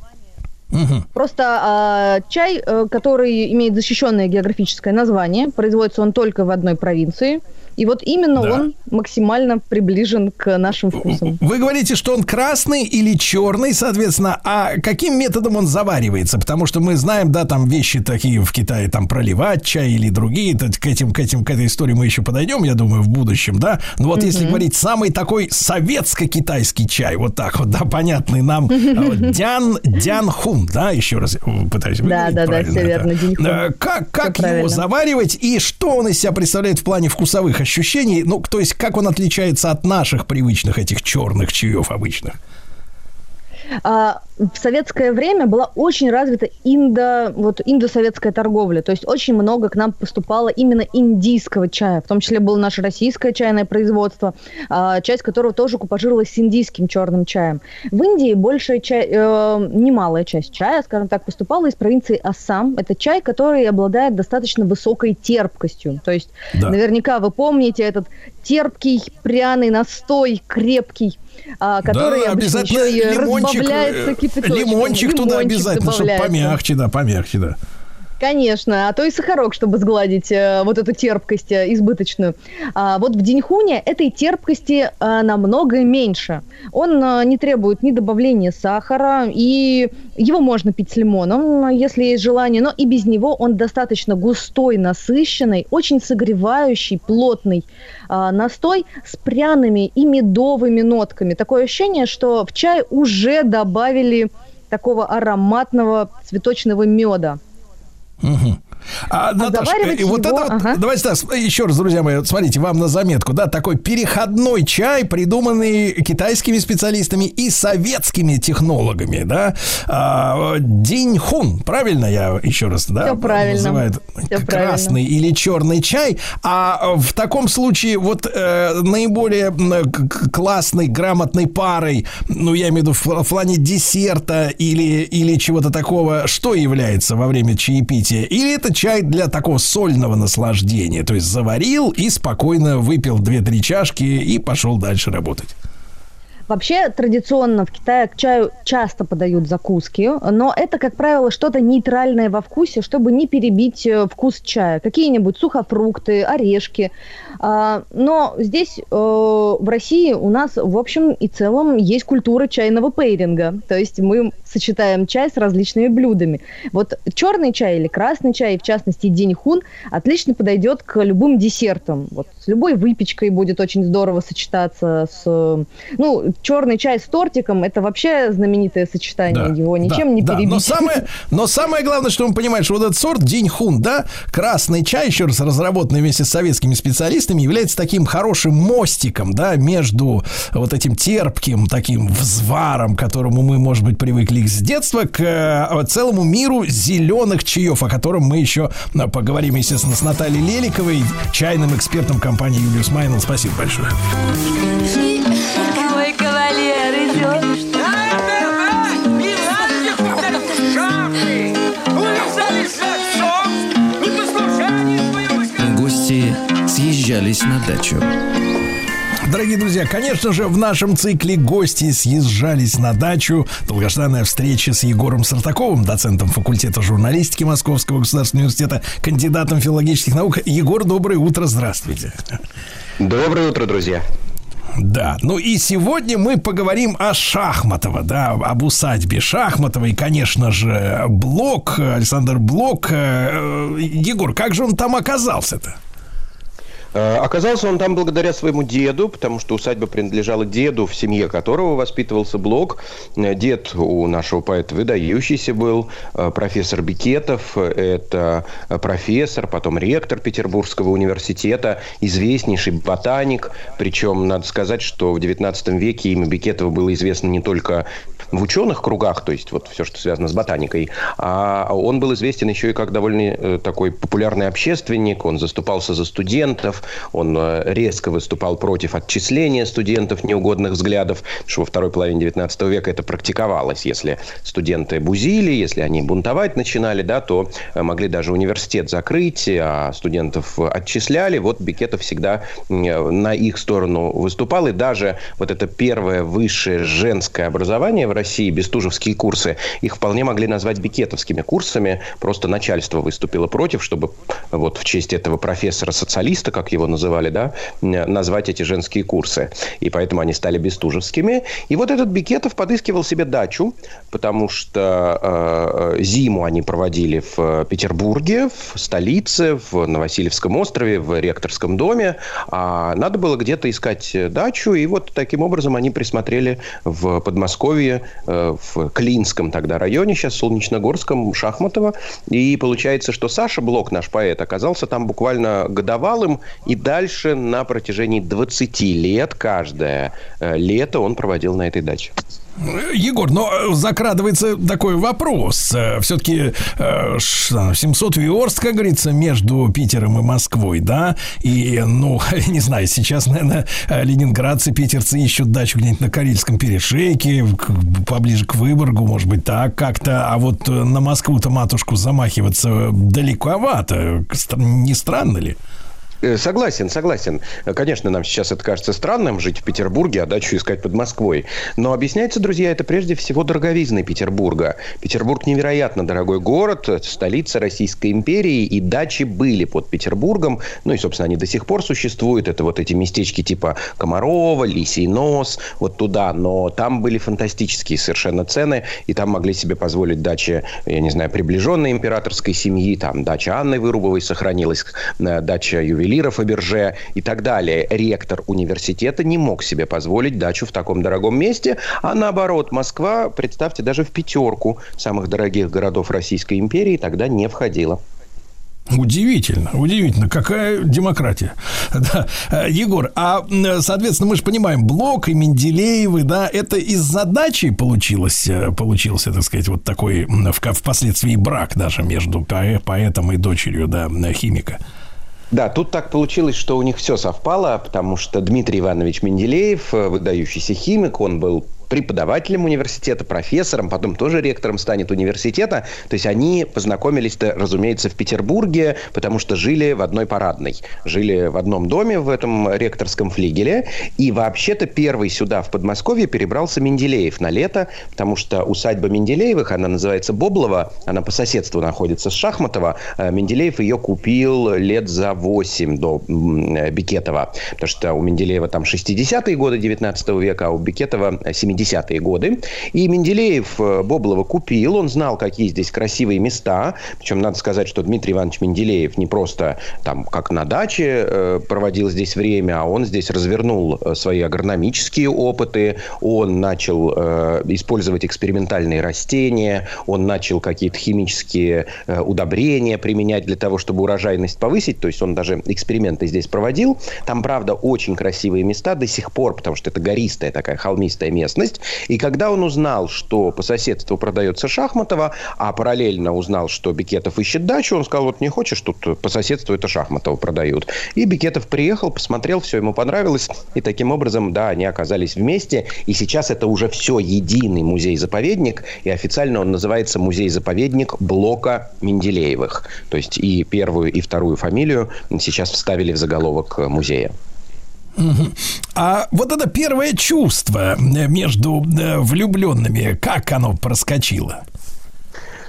Просто э, чай, э, который имеет защищенное географическое название, производится он только в одной провинции. И вот именно Да. он максимально приближен к нашим вкусам. Вы говорите, что он красный или черный, соответственно, а каким методом он заваривается? Потому что мы знаем, да, там вещи такие в Китае, там проливать чай или другие, то к этим, к этим, к этой истории мы еще подойдем, я думаю, в будущем, да. Но вот если говорить самый такой советско-китайский чай, вот так вот, да, понятный нам, а вот Дян, Дянхун, да, еще раз пытаюсь Да, да, да, все верно. Э, Как, как его заваривать и что он из себя представляет в плане вкусовых ощущений? Ну, то есть, как он отличается от наших привычных этих черных чаев обычных? А, в советское время была очень развита индо, вот, индосоветская торговля. То есть очень много к нам поступало именно индийского чая. В том числе было наше российское чайное производство, а, часть которого тоже купажировалась с индийским черным чаем. В Индии большая часть, немалая часть чая, скажем так, поступала из провинции Ассам. Это чай, который обладает достаточно высокой терпкостью. То есть Да. наверняка вы помните этот терпкий пряный настой, крепкий, а, который да, обычно обязательно еще и разбавляется э, кипяточком. лимончик туда обязательно, чтобы добавляется. помягче, да, помягче, да. Конечно, а то и сахарок, чтобы сгладить э, вот эту терпкость э, избыточную. А вот в Диньхуне этой терпкости э, намного меньше. Он э, не требует ни добавления сахара, и его можно пить с лимоном, если есть желание, но и без него он достаточно густой, насыщенный, очень согревающий, плотный э, настой с пряными и медовыми нотками. Такое ощущение, что в чай уже добавили такого ароматного цветочного меда. Mm-hmm. А, Наташа, заваривать э, вот его- это вот, ага. давайте так, еще раз, друзья мои, смотрите, вам на заметку, да, такой переходной чай, придуманный китайскими специалистами и советскими технологами, да, а, Диньхун, правильно я еще раз, да, Всё правильно. называют Всё красный или черный чай, а в таком случае вот э, наиболее классной, грамотной парой, ну, я имею в виду в плане десерта или, или чего-то такого, что является во время чаепития? Или это чай для такого сольного наслаждения? То есть заварил и спокойно выпил 2-3 чашки и пошел дальше работать. Вообще, традиционно в Китае к чаю часто подают закуски, но это, как правило, что-то нейтральное во вкусе, чтобы не перебить э, вкус чая. Какие-нибудь сухофрукты, орешки. А, Но здесь, э, в России, у нас, в общем и целом, есть культура чайного пейринга. То есть мы сочетаем чай с различными блюдами. Вот черный чай или красный чай, в частности, диньхун, отлично подойдет к любым десертам. Вот с любой выпечкой будет очень здорово сочетаться с... Ну, черный чай с тортиком – это вообще знаменитое сочетание. Его ничем да, не да. перебить. Но самое, но самое главное, что мы понимаем, что вот этот сорт Диньхун, да, красный чай, еще раз разработанный вместе с советскими специалистами, является таким хорошим мостиком, да, между вот этим терпким таким взваром, к которому мы, может быть, привыкли с детства, к э, целому миру зеленых чаев, о котором мы еще э, поговорим, естественно, с Натальей Леликовой, чайным экспертом компании Юлиус Майнл. Спасибо большое. Съезжались на дачу. Дорогие друзья, конечно же, в нашем цикле гости съезжались на дачу. Долгожданная встреча с Егором Сартаковым, доцентом факультета журналистики Московского государственного университета, кандидатом филологических наук. Егор, доброе утро, здравствуйте. Доброе утро, друзья. Да, ну и сегодня мы поговорим о Шахматово, да, об усадьбе Шахматова и, конечно же, Блок, Александр Блок. Э, Егор, как же он там оказался-то? Э, Оказался он там благодаря своему деду, потому что усадьба принадлежала деду, в семье которого воспитывался Блок. Э, Дед у нашего поэта выдающийся был, э, профессор Бикетов. Это профессор, потом ректор Петербургского университета, известнейший ботаник. Причем, надо сказать, что в XIX веке имя Бикетова было известно не только в ученых кругах, то есть вот все, что связано с ботаникой, а он был известен еще и как довольно э, такой популярный общественник, он заступался за студентов, он э, резко выступал против отчисления студентов неугодных взглядов, что во второй половине 19 века это практиковалось. Если студенты бузили, если они бунтовать начинали, да, то э, могли даже университет закрыть, а студентов отчисляли. Вот Бикетов всегда на их сторону выступал, и даже вот это первое высшее женское образование в России, бестужевские курсы, их вполне могли назвать бикетовскими курсами. Просто начальство выступило против, чтобы вот в честь этого профессора-социалиста, как его называли, да, назвать эти женские курсы. И поэтому они стали бестужевскими. И вот этот Бикетов подыскивал себе дачу, потому что э, зиму они проводили в Петербурге, в столице, в Новосильевском острове, в ректорском доме. А надо было где-то искать дачу. И вот таким образом они присмотрели в Подмосковье Э, в Клинском тогда районе, сейчас Солнечногорском, Шахматово. И получается, что Саша Блок, наш поэт, оказался там буквально годовалым, и дальше на протяжении 20 лет каждое э, лето он проводил на этой даче. Егор, но закрадывается такой вопрос. Все-таки 700 верст, как говорится, между Питером и Москвой, да? И, ну, не знаю, сейчас, наверное, ленинградцы, питерцы ищут дачу где-нибудь на Карельском перешейке, поближе к Выборгу, может быть, так как-то. А вот на Москву-то матушку замахиваться далековато. Не странно ли? Э, согласен, согласен. Конечно, нам сейчас это кажется странным, жить в Петербурге, а дачу искать под Москвой. Но объясняется, друзья, это прежде всего дороговизной Петербурга. Петербург невероятно дорогой город, столица Российской империи, и дачи были под Петербургом. Ну и, собственно, они до сих пор существуют. Это вот эти местечки типа Комарова, Лисий нос, вот туда. Но там были фантастические совершенно цены, и там могли себе позволить дачи, я не знаю, приближенной императорской семьи. Там дача Анны Вырубовой сохранилась, э, дача ювелира ювелира Фаберже и так далее. Ректор университета не мог себе позволить дачу в таком дорогом месте, а наоборот, Москва, представьте, даже в пятерку самых дорогих городов Российской империи тогда не входила. Удивительно, удивительно, какая демократия. Да. Егор, а, соответственно, мы же понимаем, Блок и Менделеевы, да, это из задачи получилось, получился, так сказать, вот такой впоследствии брак даже между поэтом и дочерью, да, химика. Да, тут так получилось, что у них все совпало, потому что Дмитрий Иванович Менделеев, выдающийся химик, он был преподавателем университета, профессором, потом тоже ректором станет университета. То есть они познакомились-то, разумеется, в Петербурге, потому что жили в одной парадной. Жили в одном доме в этом ректорском флигеле. И вообще-то первый сюда, в Подмосковье, перебрался Менделеев на лето, потому что усадьба Менделеевых, она называется Боблова, она по соседству находится с Шахматова. Менделеев ее купил лет за 8 до Бикетова, потому что у Менделеева там 60-е годы 19 века, а у Бикетова 70 70-е годы. И Менделеев э, Боблова купил, он знал, какие здесь красивые места. Причем надо сказать, что Дмитрий Иванович Менделеев не просто там как на даче э, проводил здесь время, а он здесь развернул э, свои агрономические опыты, он начал использовать экспериментальные растения, он начал какие-то химические удобрения применять для того, чтобы урожайность повысить. То есть он даже эксперименты здесь проводил. Там, правда, очень красивые места до сих пор, потому что это гористая такая холмистая местность. И когда он узнал, что по соседству продается Шахматова, а параллельно узнал, что Бикетов ищет дачу, он сказал, вот не хочешь, тут по соседству это Шахматова продают. И Бикетов приехал, посмотрел, все ему понравилось. И таким образом, да, они оказались вместе. И сейчас это уже все единый музей-заповедник. И официально он называется музей-заповедник Блока Менделеевых. То есть и первую, и вторую фамилию сейчас вставили в заголовок музея. А вот это первое чувство э, между э, влюбленными, как оно проскочило?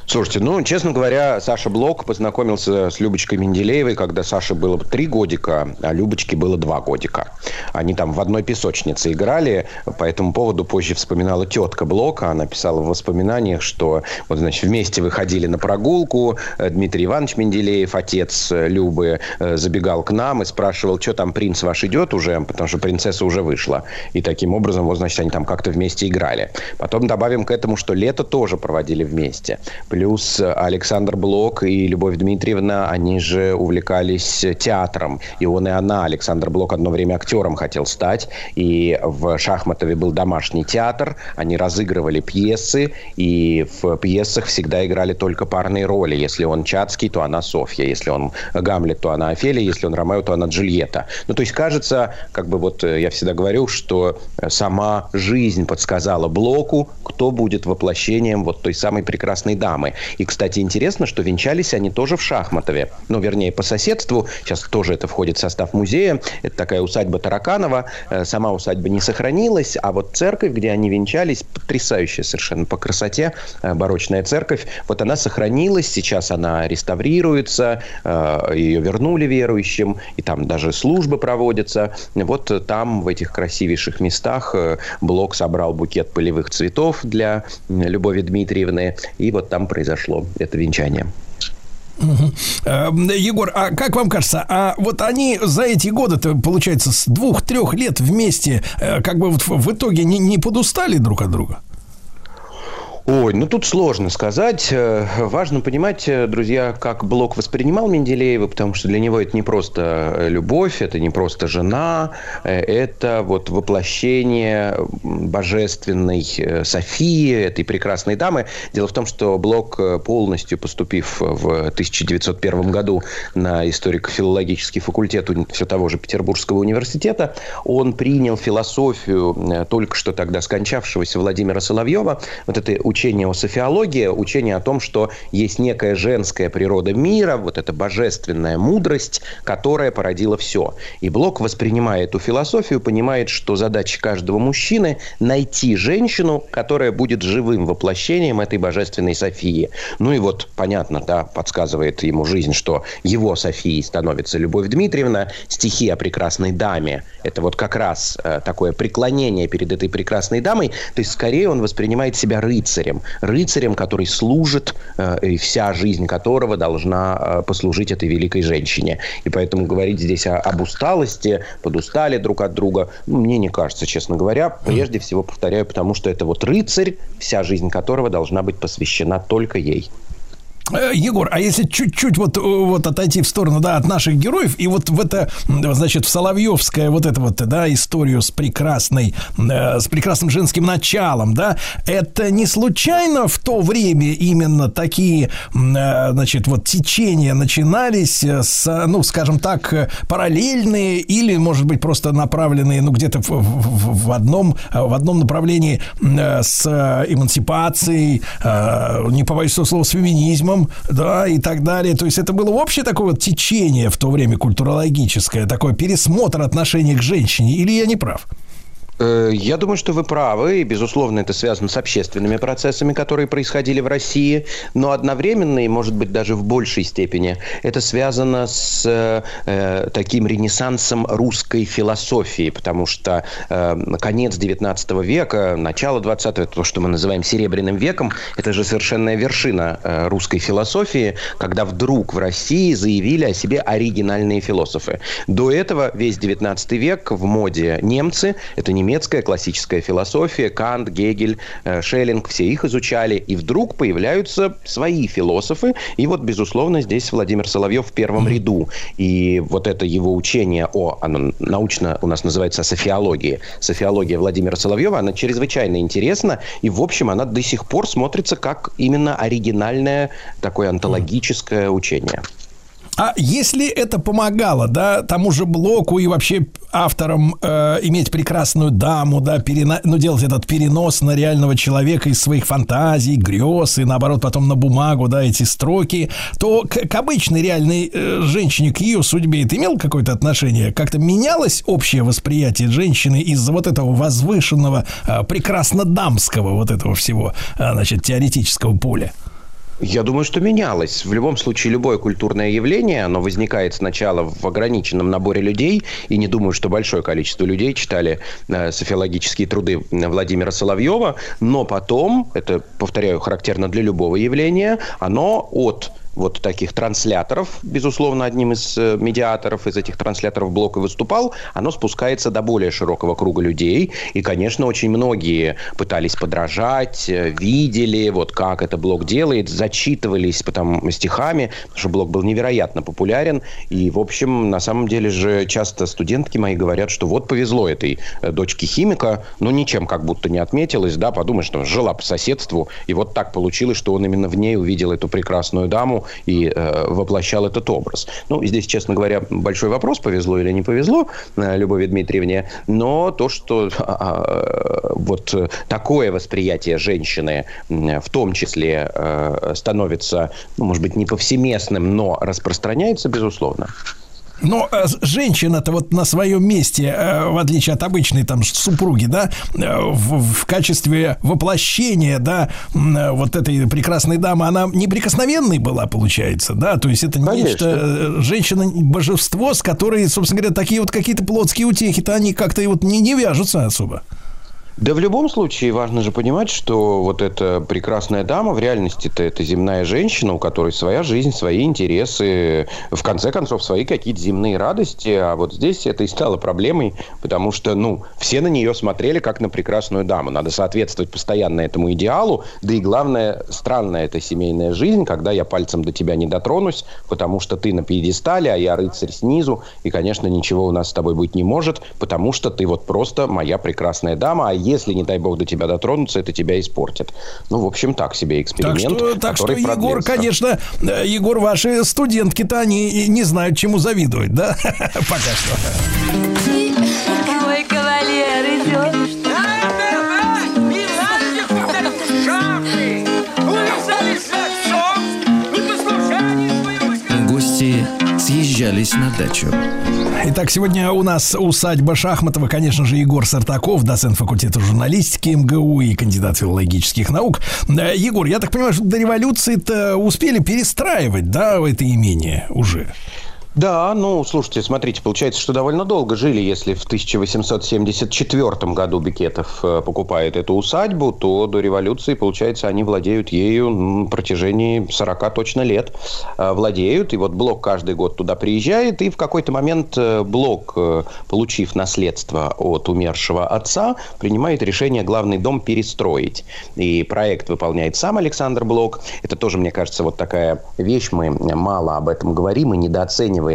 Слушайте, ну, честно говоря, Саша Блок познакомился с Любочкой Менделеевой, когда Саше было три годика, а Любочке было два годика. Они там в одной песочнице играли. По этому поводу позже вспоминала тетка Блока. Она писала в воспоминаниях, что вот, значит, вместе выходили на прогулку. Э, Дмитрий Иванович Менделеев, отец э, Любы, э, забегал к нам и спрашивал, что там принц ваш идет уже, потому что принцесса уже вышла. И таким образом, вот, значит, они там как-то вместе играли. Потом добавим к этому, что лето тоже проводили вместе. Плюс Александр Блок и Любовь Дмитриевна, они же увлекались театром. И он, и она, Александр Блок, одно время актером хотел стать. И в Шахматове был домашний театр. Они разыгрывали пьесы. И в пьесах всегда играли только парные роли. Если он Чацкий, то она Софья. Если он Гамлет, то она Офелия. Если он Ромео, то она Джульетта. Ну, то есть, кажется, как бы вот э, я всегда говорю, что э, сама жизнь подсказала Блоку, кто будет воплощением вот той самой прекрасной дамы. И, кстати, интересно, что венчались они тоже в Шахматове. Ну, вернее, по соседству. Сейчас тоже это входит в состав музея. Это такая усадьба Тараканова. Э, Сама усадьба не сохранилась, а вот церковь, где они венчались, потрясающая совершенно по красоте, э, барочная церковь, вот она сохранилась. Сейчас она реставрируется, э, ее вернули верующим, и там даже службы проводятся. Вот там, в этих красивейших местах, Блок собрал букет полевых цветов для Любови Дмитриевны, и вот там произошло это венчание. Э, Егор, а как вам кажется, а вот они за эти годы, получается, с двух-трех лет вместе, э, как бы вот в итоге не, не подустали друг от друга? Ой, ну тут сложно сказать. Э, Важно понимать, э, друзья, как Блок воспринимал Менделеева, потому что для него это не просто э, любовь, это не просто жена, это вот воплощение божественной Софии, этой прекрасной дамы. Дело в том, что Блок, полностью поступив в 1901 году на историко-филологический факультет все того же Петербургского университета, он принял философию только что тогда скончавшегося Владимира Соловьева, вот это учение о софиологии, учение о том, что есть некая женская природа мира, вот эта божественная мудрость, которая породила все. И Блок, воспринимая эту философию, понимает, что задача каждого мужчины – найти женщину, которая будет живым воплощением этой божественной Софии. Ну и вот, понятно, да, подсказывает ему жизнь, что его Софией становится Любовь Дмитриевна, стихи о прекрасной даме – это вот как раз э, такое преклонение перед этой прекрасной дамой, то есть скорее он воспринимает себя рыцарем, рыцарем, который служит, э, и вся жизнь которого должна э, послужить этой великой женщине. И поэтому говорить здесь о- об усталости, подустали друг от друга, ну, мне не кажется, честно говоря. Прежде всего, повторяю, потому что это вот рыцарь, вся жизнь которого должна быть посвящена только ей. Э, Егор, а если чуть-чуть вот, э, вот отойти в сторону, да, от наших героев, и вот в это, значит, в Соловьевское вот это вот, да, историю с прекрасной, э, с прекрасным женским началом, да, это не случайно в то время именно такие, значит, вот течения начинались с, ну, скажем так, параллельные или, может быть, просто направленные, ну, где-то в, в- в одном, в одном направлении с эмансипацией, э, не побоюсь этого слова, с феминизмом, да, и так далее. То есть это было общее такое вот течение в то время культурологическое, такой пересмотр отношения к женщине, или я не прав? Э, Я думаю, что вы правы, и, безусловно, это связано с общественными процессами, которые происходили в России, но одновременно, и, может быть, даже в большей степени, это связано с э, таким ренессансом русской философии, потому что э, конец XIX века, начало XX, то, что мы называем Серебряным веком, это же совершенная вершина э, русской философии, когда вдруг в России заявили о себе оригинальные философы. До этого весь XIX век в моде немцы, это немецкая классическая философия, Кант, Гегель, э, Шеллинг, все их изучали, и вдруг появляются свои философы, и вот, безусловно, здесь Владимир Соловьев в первом ряду, и вот это его учение о, оно научно у нас называется софиологии, софиология Владимира Соловьева, она чрезвычайно интересна, и, в общем, она до сих пор смотрится как именно оригинальное такое антологическое учение. А если это помогало, да, тому же Блоку и вообще авторам э, иметь прекрасную даму, да, перена... ну, делать этот перенос на реального человека из своих фантазий, грез, и наоборот потом на бумагу, да, эти строки, то к, к обычной реальной э, женщине, к ее судьбе это имело какое-то отношение? Как-то менялось общее восприятие женщины из-за вот этого возвышенного, э, прекрасно-дамского вот этого всего, э, значит, теоретического поля? Я думаю, что менялось. В любом случае, любое культурное явление, оно возникает сначала в ограниченном наборе людей, и не думаю, что большое количество людей читали э, софиологические труды Владимира Соловьева, но потом, это, повторяю, характерно для любого явления, оно от вот таких трансляторов, безусловно, одним из э, медиаторов из этих трансляторов блок и выступал, оно спускается до более широкого круга людей. И, конечно, очень многие пытались подражать, э, видели, вот как это блок делает, зачитывались потом стихами, потому что блок был невероятно популярен. И, в общем, на самом деле же часто студентки мои говорят, что вот повезло этой э, дочке химика, но ничем как будто не отметилась, да, подумаешь, что жила по соседству, и вот так получилось, что он именно в ней увидел эту прекрасную даму, и э, воплощал этот образ. Ну, здесь, честно говоря, большой вопрос, повезло или не повезло э, Любови Дмитриевне, но то, что э, вот такое восприятие женщины э, в том числе э, становится, ну, может быть, не повсеместным, но распространяется, безусловно. Но э, женщина-то вот на своем месте, э, в отличие от обычной там супруги, да, э, в, в качестве воплощения, да, э, вот этой прекрасной дамы, она неприкосновенной была, получается, да, то есть это Конечно. нечто, женщина-божество, с которой, собственно говоря, такие вот какие-то плотские утехи-то они как-то и вот не, не вяжутся особо. Да в любом случае важно же понимать, что вот эта прекрасная дама в реальности-то это земная женщина, у которой своя жизнь, свои интересы, в конце концов, свои какие-то земные радости. А вот здесь это и стало проблемой, потому что, ну, все на нее смотрели как на прекрасную даму. Надо соответствовать постоянно этому идеалу. Да и главное, странная эта семейная жизнь, когда я пальцем до тебя не дотронусь, потому что ты на пьедестале, а я рыцарь снизу. И, конечно, ничего у нас с тобой быть не может, потому что ты вот просто моя прекрасная дама, а если, не дай бог, до тебя дотронуться, это тебя испортит. Ну, в общем, так себе эксперимент, Так что, так что Егор, конечно, э, Егор, ваши студентки-то они не знают, чему завидовать, да? Пока что. Мой кавалер идет. Съезжались на дачу. Итак, сегодня у нас усадьба Шахматова, конечно же, Егор Сартаков, доцент факультета журналистики МГУ и кандидат филологических наук. Егор, я так понимаю, что до революции-то успели перестраивать, да, это имение уже? Да, ну, слушайте, смотрите, получается, что довольно долго жили. Если в 1874 году Бекетов э, покупает эту усадьбу, то до революции, получается, они владеют ею на протяжении 40 точно лет. Э, Владеют, и вот Блок каждый год туда приезжает, и в какой-то момент э, Блок, получив наследство от умершего отца, принимает решение главный дом перестроить. И проект выполняет сам Александр Блок. Это тоже, мне кажется, вот такая вещь. Мы мало об этом говорим и недооцениваем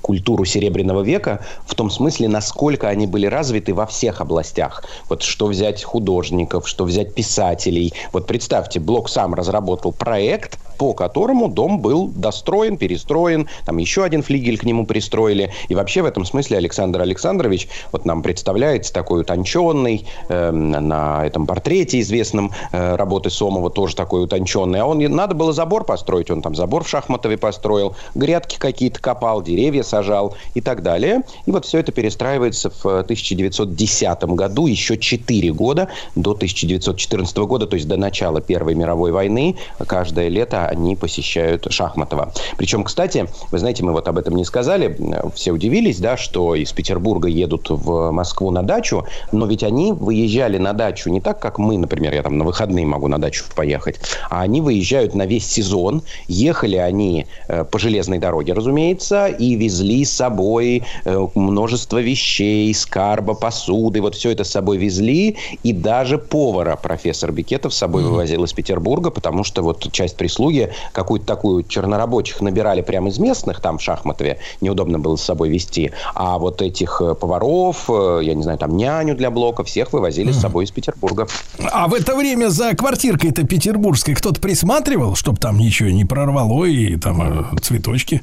культуру Серебряного века в том смысле, насколько они были развиты во всех областях. Вот что взять художников, что взять писателей. Вот представьте, Блок сам разработал проект, по которому дом был достроен, перестроен, там еще один флигель к нему пристроили. И вообще в этом смысле Александр Александрович вот нам представляется такой утонченный, э, на этом портрете известном э, работы Сомова тоже такой утонченный. А он, надо было забор построить, он там забор в Шахматове построил, грядки какие-то деревья сажал и так далее. И вот все это перестраивается в 1910 году, еще 4 года до 1914 года, то есть до начала Первой мировой войны. Каждое лето они посещают Шахматова. Причем, кстати, вы знаете, мы вот об этом не сказали, все удивились, да, что из Петербурга едут в Москву на дачу, но ведь они выезжали на дачу не так, как мы, например, я там на выходные могу на дачу поехать, а они выезжают на весь сезон. Ехали они э, по железной дороге, разумеется, и везли с собой э, множество вещей, скарба, посуды, вот все это с собой везли, и даже повара профессор Бикетов с собой mm-hmm. вывозил из Петербурга, потому что вот часть прислуги какую-то такую чернорабочих набирали прямо из местных, там в Шахматове, неудобно было с собой вести, а вот этих э, поваров, я не знаю, там няню для блока, всех вывозили mm-hmm. с собой из Петербурга. А в это время за квартиркой-то петербургской кто-то присматривал, чтобы там ничего не прорвало и там цветочки?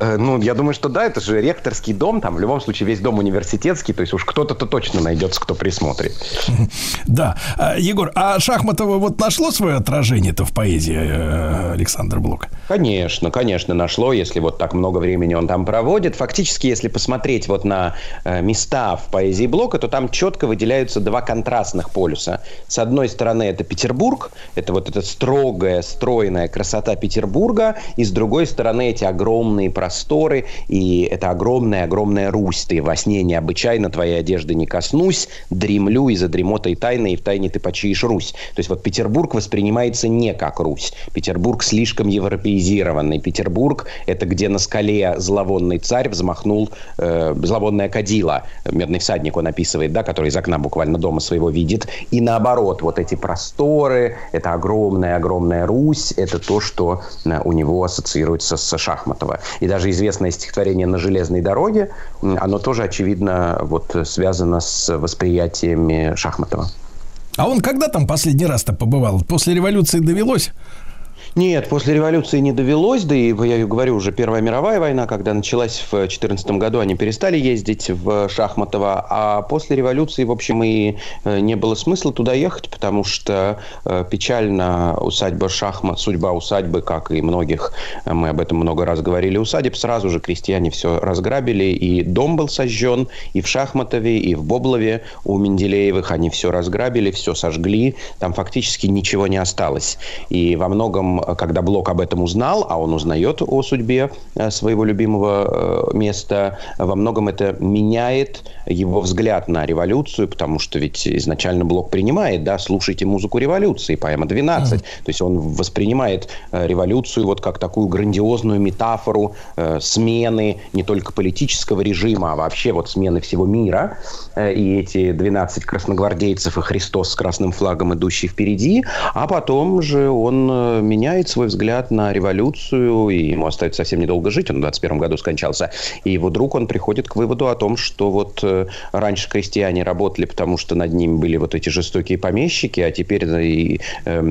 Э, ну, я думаю, что да, это же ректорский дом, там в любом случае весь дом университетский, то есть уж кто-то-то точно найдется, кто присмотрит. Да. А, Егор, а Шахматова вот нашло свое отражение-то в поэзии э, Александра Блока? Конечно, конечно, нашло, если вот так много времени он там проводит. Фактически, если посмотреть вот на э, места в поэзии Блока, то там четко выделяются два контрастных полюса. С одной стороны, это Петербург, это вот эта строгая, стройная красота Петербурга, и с другой стороны, эти огромные пространства просторы, и это огромная-огромная Русь. Ты во сне необычайно твоей одежды не коснусь, дремлю и за дремотой тайны, и в тайне ты почиешь Русь. То есть вот Петербург воспринимается не как Русь. Петербург слишком европеизированный. Петербург – это где на скале зловонный царь взмахнул э, зловонное кадило. Медный всадник он описывает, да, который из окна буквально дома своего видит. И наоборот, вот эти просторы, это огромная-огромная Русь, это то, что э, у него ассоциируется с Шахматова. И даже даже известное стихотворение «На железной дороге», оно тоже, очевидно, вот связано с восприятиями Шахматова. А он когда там последний раз-то побывал? После революции довелось? Нет, после революции не довелось, да и, я говорю, уже Первая мировая война, когда началась в 2014 году, они перестали ездить в Шахматово, а после революции, в общем, и э, не было смысла туда ехать, потому что э, печально усадьба Шахмат, судьба усадьбы, как и многих, э, мы об этом много раз говорили, усадеб, сразу же крестьяне все разграбили, и дом был сожжен, и в Шахматове, и в Боблове у Менделеевых они все разграбили, все сожгли, там фактически ничего не осталось. И во многом когда Блок об этом узнал, а он узнает о судьбе э, своего любимого э, места, во многом это меняет его взгляд на революцию, потому что ведь изначально Блок принимает, да, слушайте музыку революции, поэма 12. Mm. То есть он воспринимает э, революцию вот как такую грандиозную метафору смены не только политического режима, а вообще вот смены всего мира. И эти 12 красногвардейцев и Христос с красным флагом, идущий впереди. А потом же он меняет меняет свой взгляд на революцию, и ему остается совсем недолго жить, он в 21 году скончался. И его друг, он приходит к выводу о том, что вот э, раньше крестьяне работали, потому что над ними были вот эти жестокие помещики, а теперь и, э,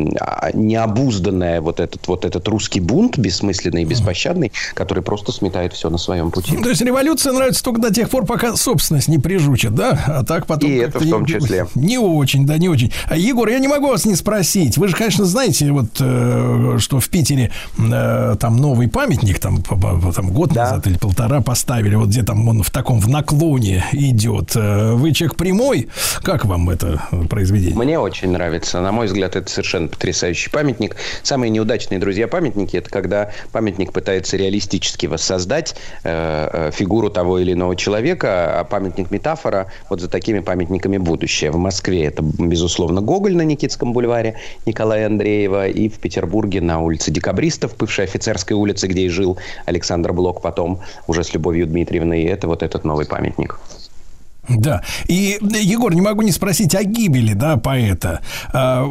необузданная вот этот, вот этот русский бунт, бессмысленный и беспощадный, который просто сметает все на своем пути. То есть революция нравится только до тех пор, пока собственность не прижучит, да? А так потом... И это в том числе. Не очень, да, не очень. А, Егор, я не могу вас не спросить. Вы же, конечно, знаете, вот э, что в Питере э, там новый памятник, там, там год да. назад или полтора поставили, вот где там он в таком в наклоне идет. Э, вы человек прямой, как вам это произведение? Мне очень нравится. На мой взгляд, это совершенно потрясающий памятник. Самые неудачные, друзья, памятники, это когда памятник пытается реалистически воссоздать э, э, фигуру того или иного человека, а памятник метафора, вот за такими памятниками будущее. В Москве это, безусловно, Гоголь на Никитском бульваре Николая Андреева, и в Петербурге Петербурге на улице Декабристов, бывшей офицерской улице, где и жил Александр Блок потом, уже с Любовью Дмитриевной. И это вот этот новый памятник. Да. И, Егор, не могу не спросить о гибели, да, поэта. А,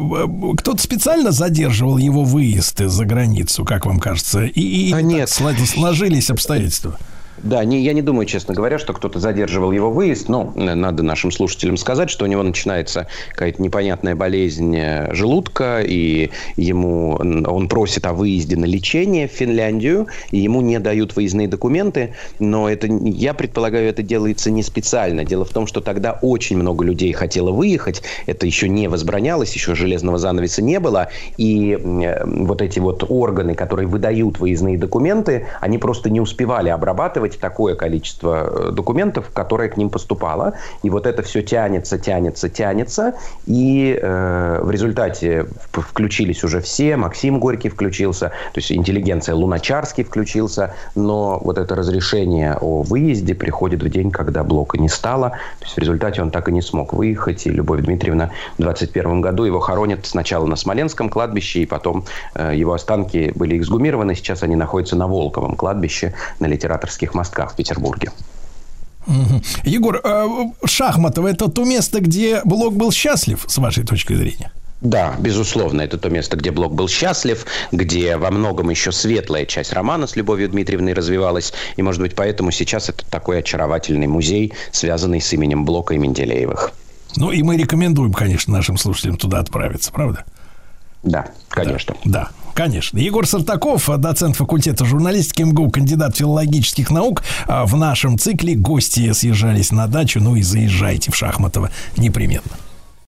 кто-то специально задерживал его выезд за границу, как вам кажется? И, и а нет. сложились обстоятельства? Да, не, я не думаю, честно говоря, что кто-то задерживал его выезд. Но э, надо нашим слушателям сказать, что у него начинается какая-то непонятная болезнь э, желудка, и ему он просит о выезде на лечение в Финляндию, и ему не дают выездные документы. Но это, я предполагаю, это делается не специально. Дело в том, что тогда очень много людей хотело выехать. Это еще не возбранялось, еще железного занавеса не было. И э, вот эти вот органы, которые выдают выездные документы, они просто не успевали обрабатывать такое количество э, документов, которое к ним поступало. И вот это все тянется, тянется, тянется. И э, в результате включились уже все. Максим Горький включился, то есть интеллигенция Луначарский включился. Но вот это разрешение о выезде приходит в день, когда блока не стало. То есть в результате он так и не смог выехать. И Любовь Дмитриевна в 21 году его хоронят сначала на Смоленском кладбище, и потом э, его останки были эксгумированы. Сейчас они находятся на Волковом кладбище на литераторских мостках в Петербурге. Егор, э, Шахматова это то место, где Блок был счастлив, с вашей точки зрения? Да, безусловно, это то место, где Блок был счастлив, где во многом еще светлая часть романа с Любовью Дмитриевной развивалась. И, может быть, поэтому сейчас это такой очаровательный музей, связанный с именем Блока и Менделеевых. Ну и мы рекомендуем, конечно, нашим слушателям туда отправиться, правда? Да, конечно. Да, конечно. Егор Сартаков, доцент факультета журналистики МГУ, кандидат филологических наук. А В нашем цикле гости съезжались на дачу. Ну и заезжайте в Шахматово непременно.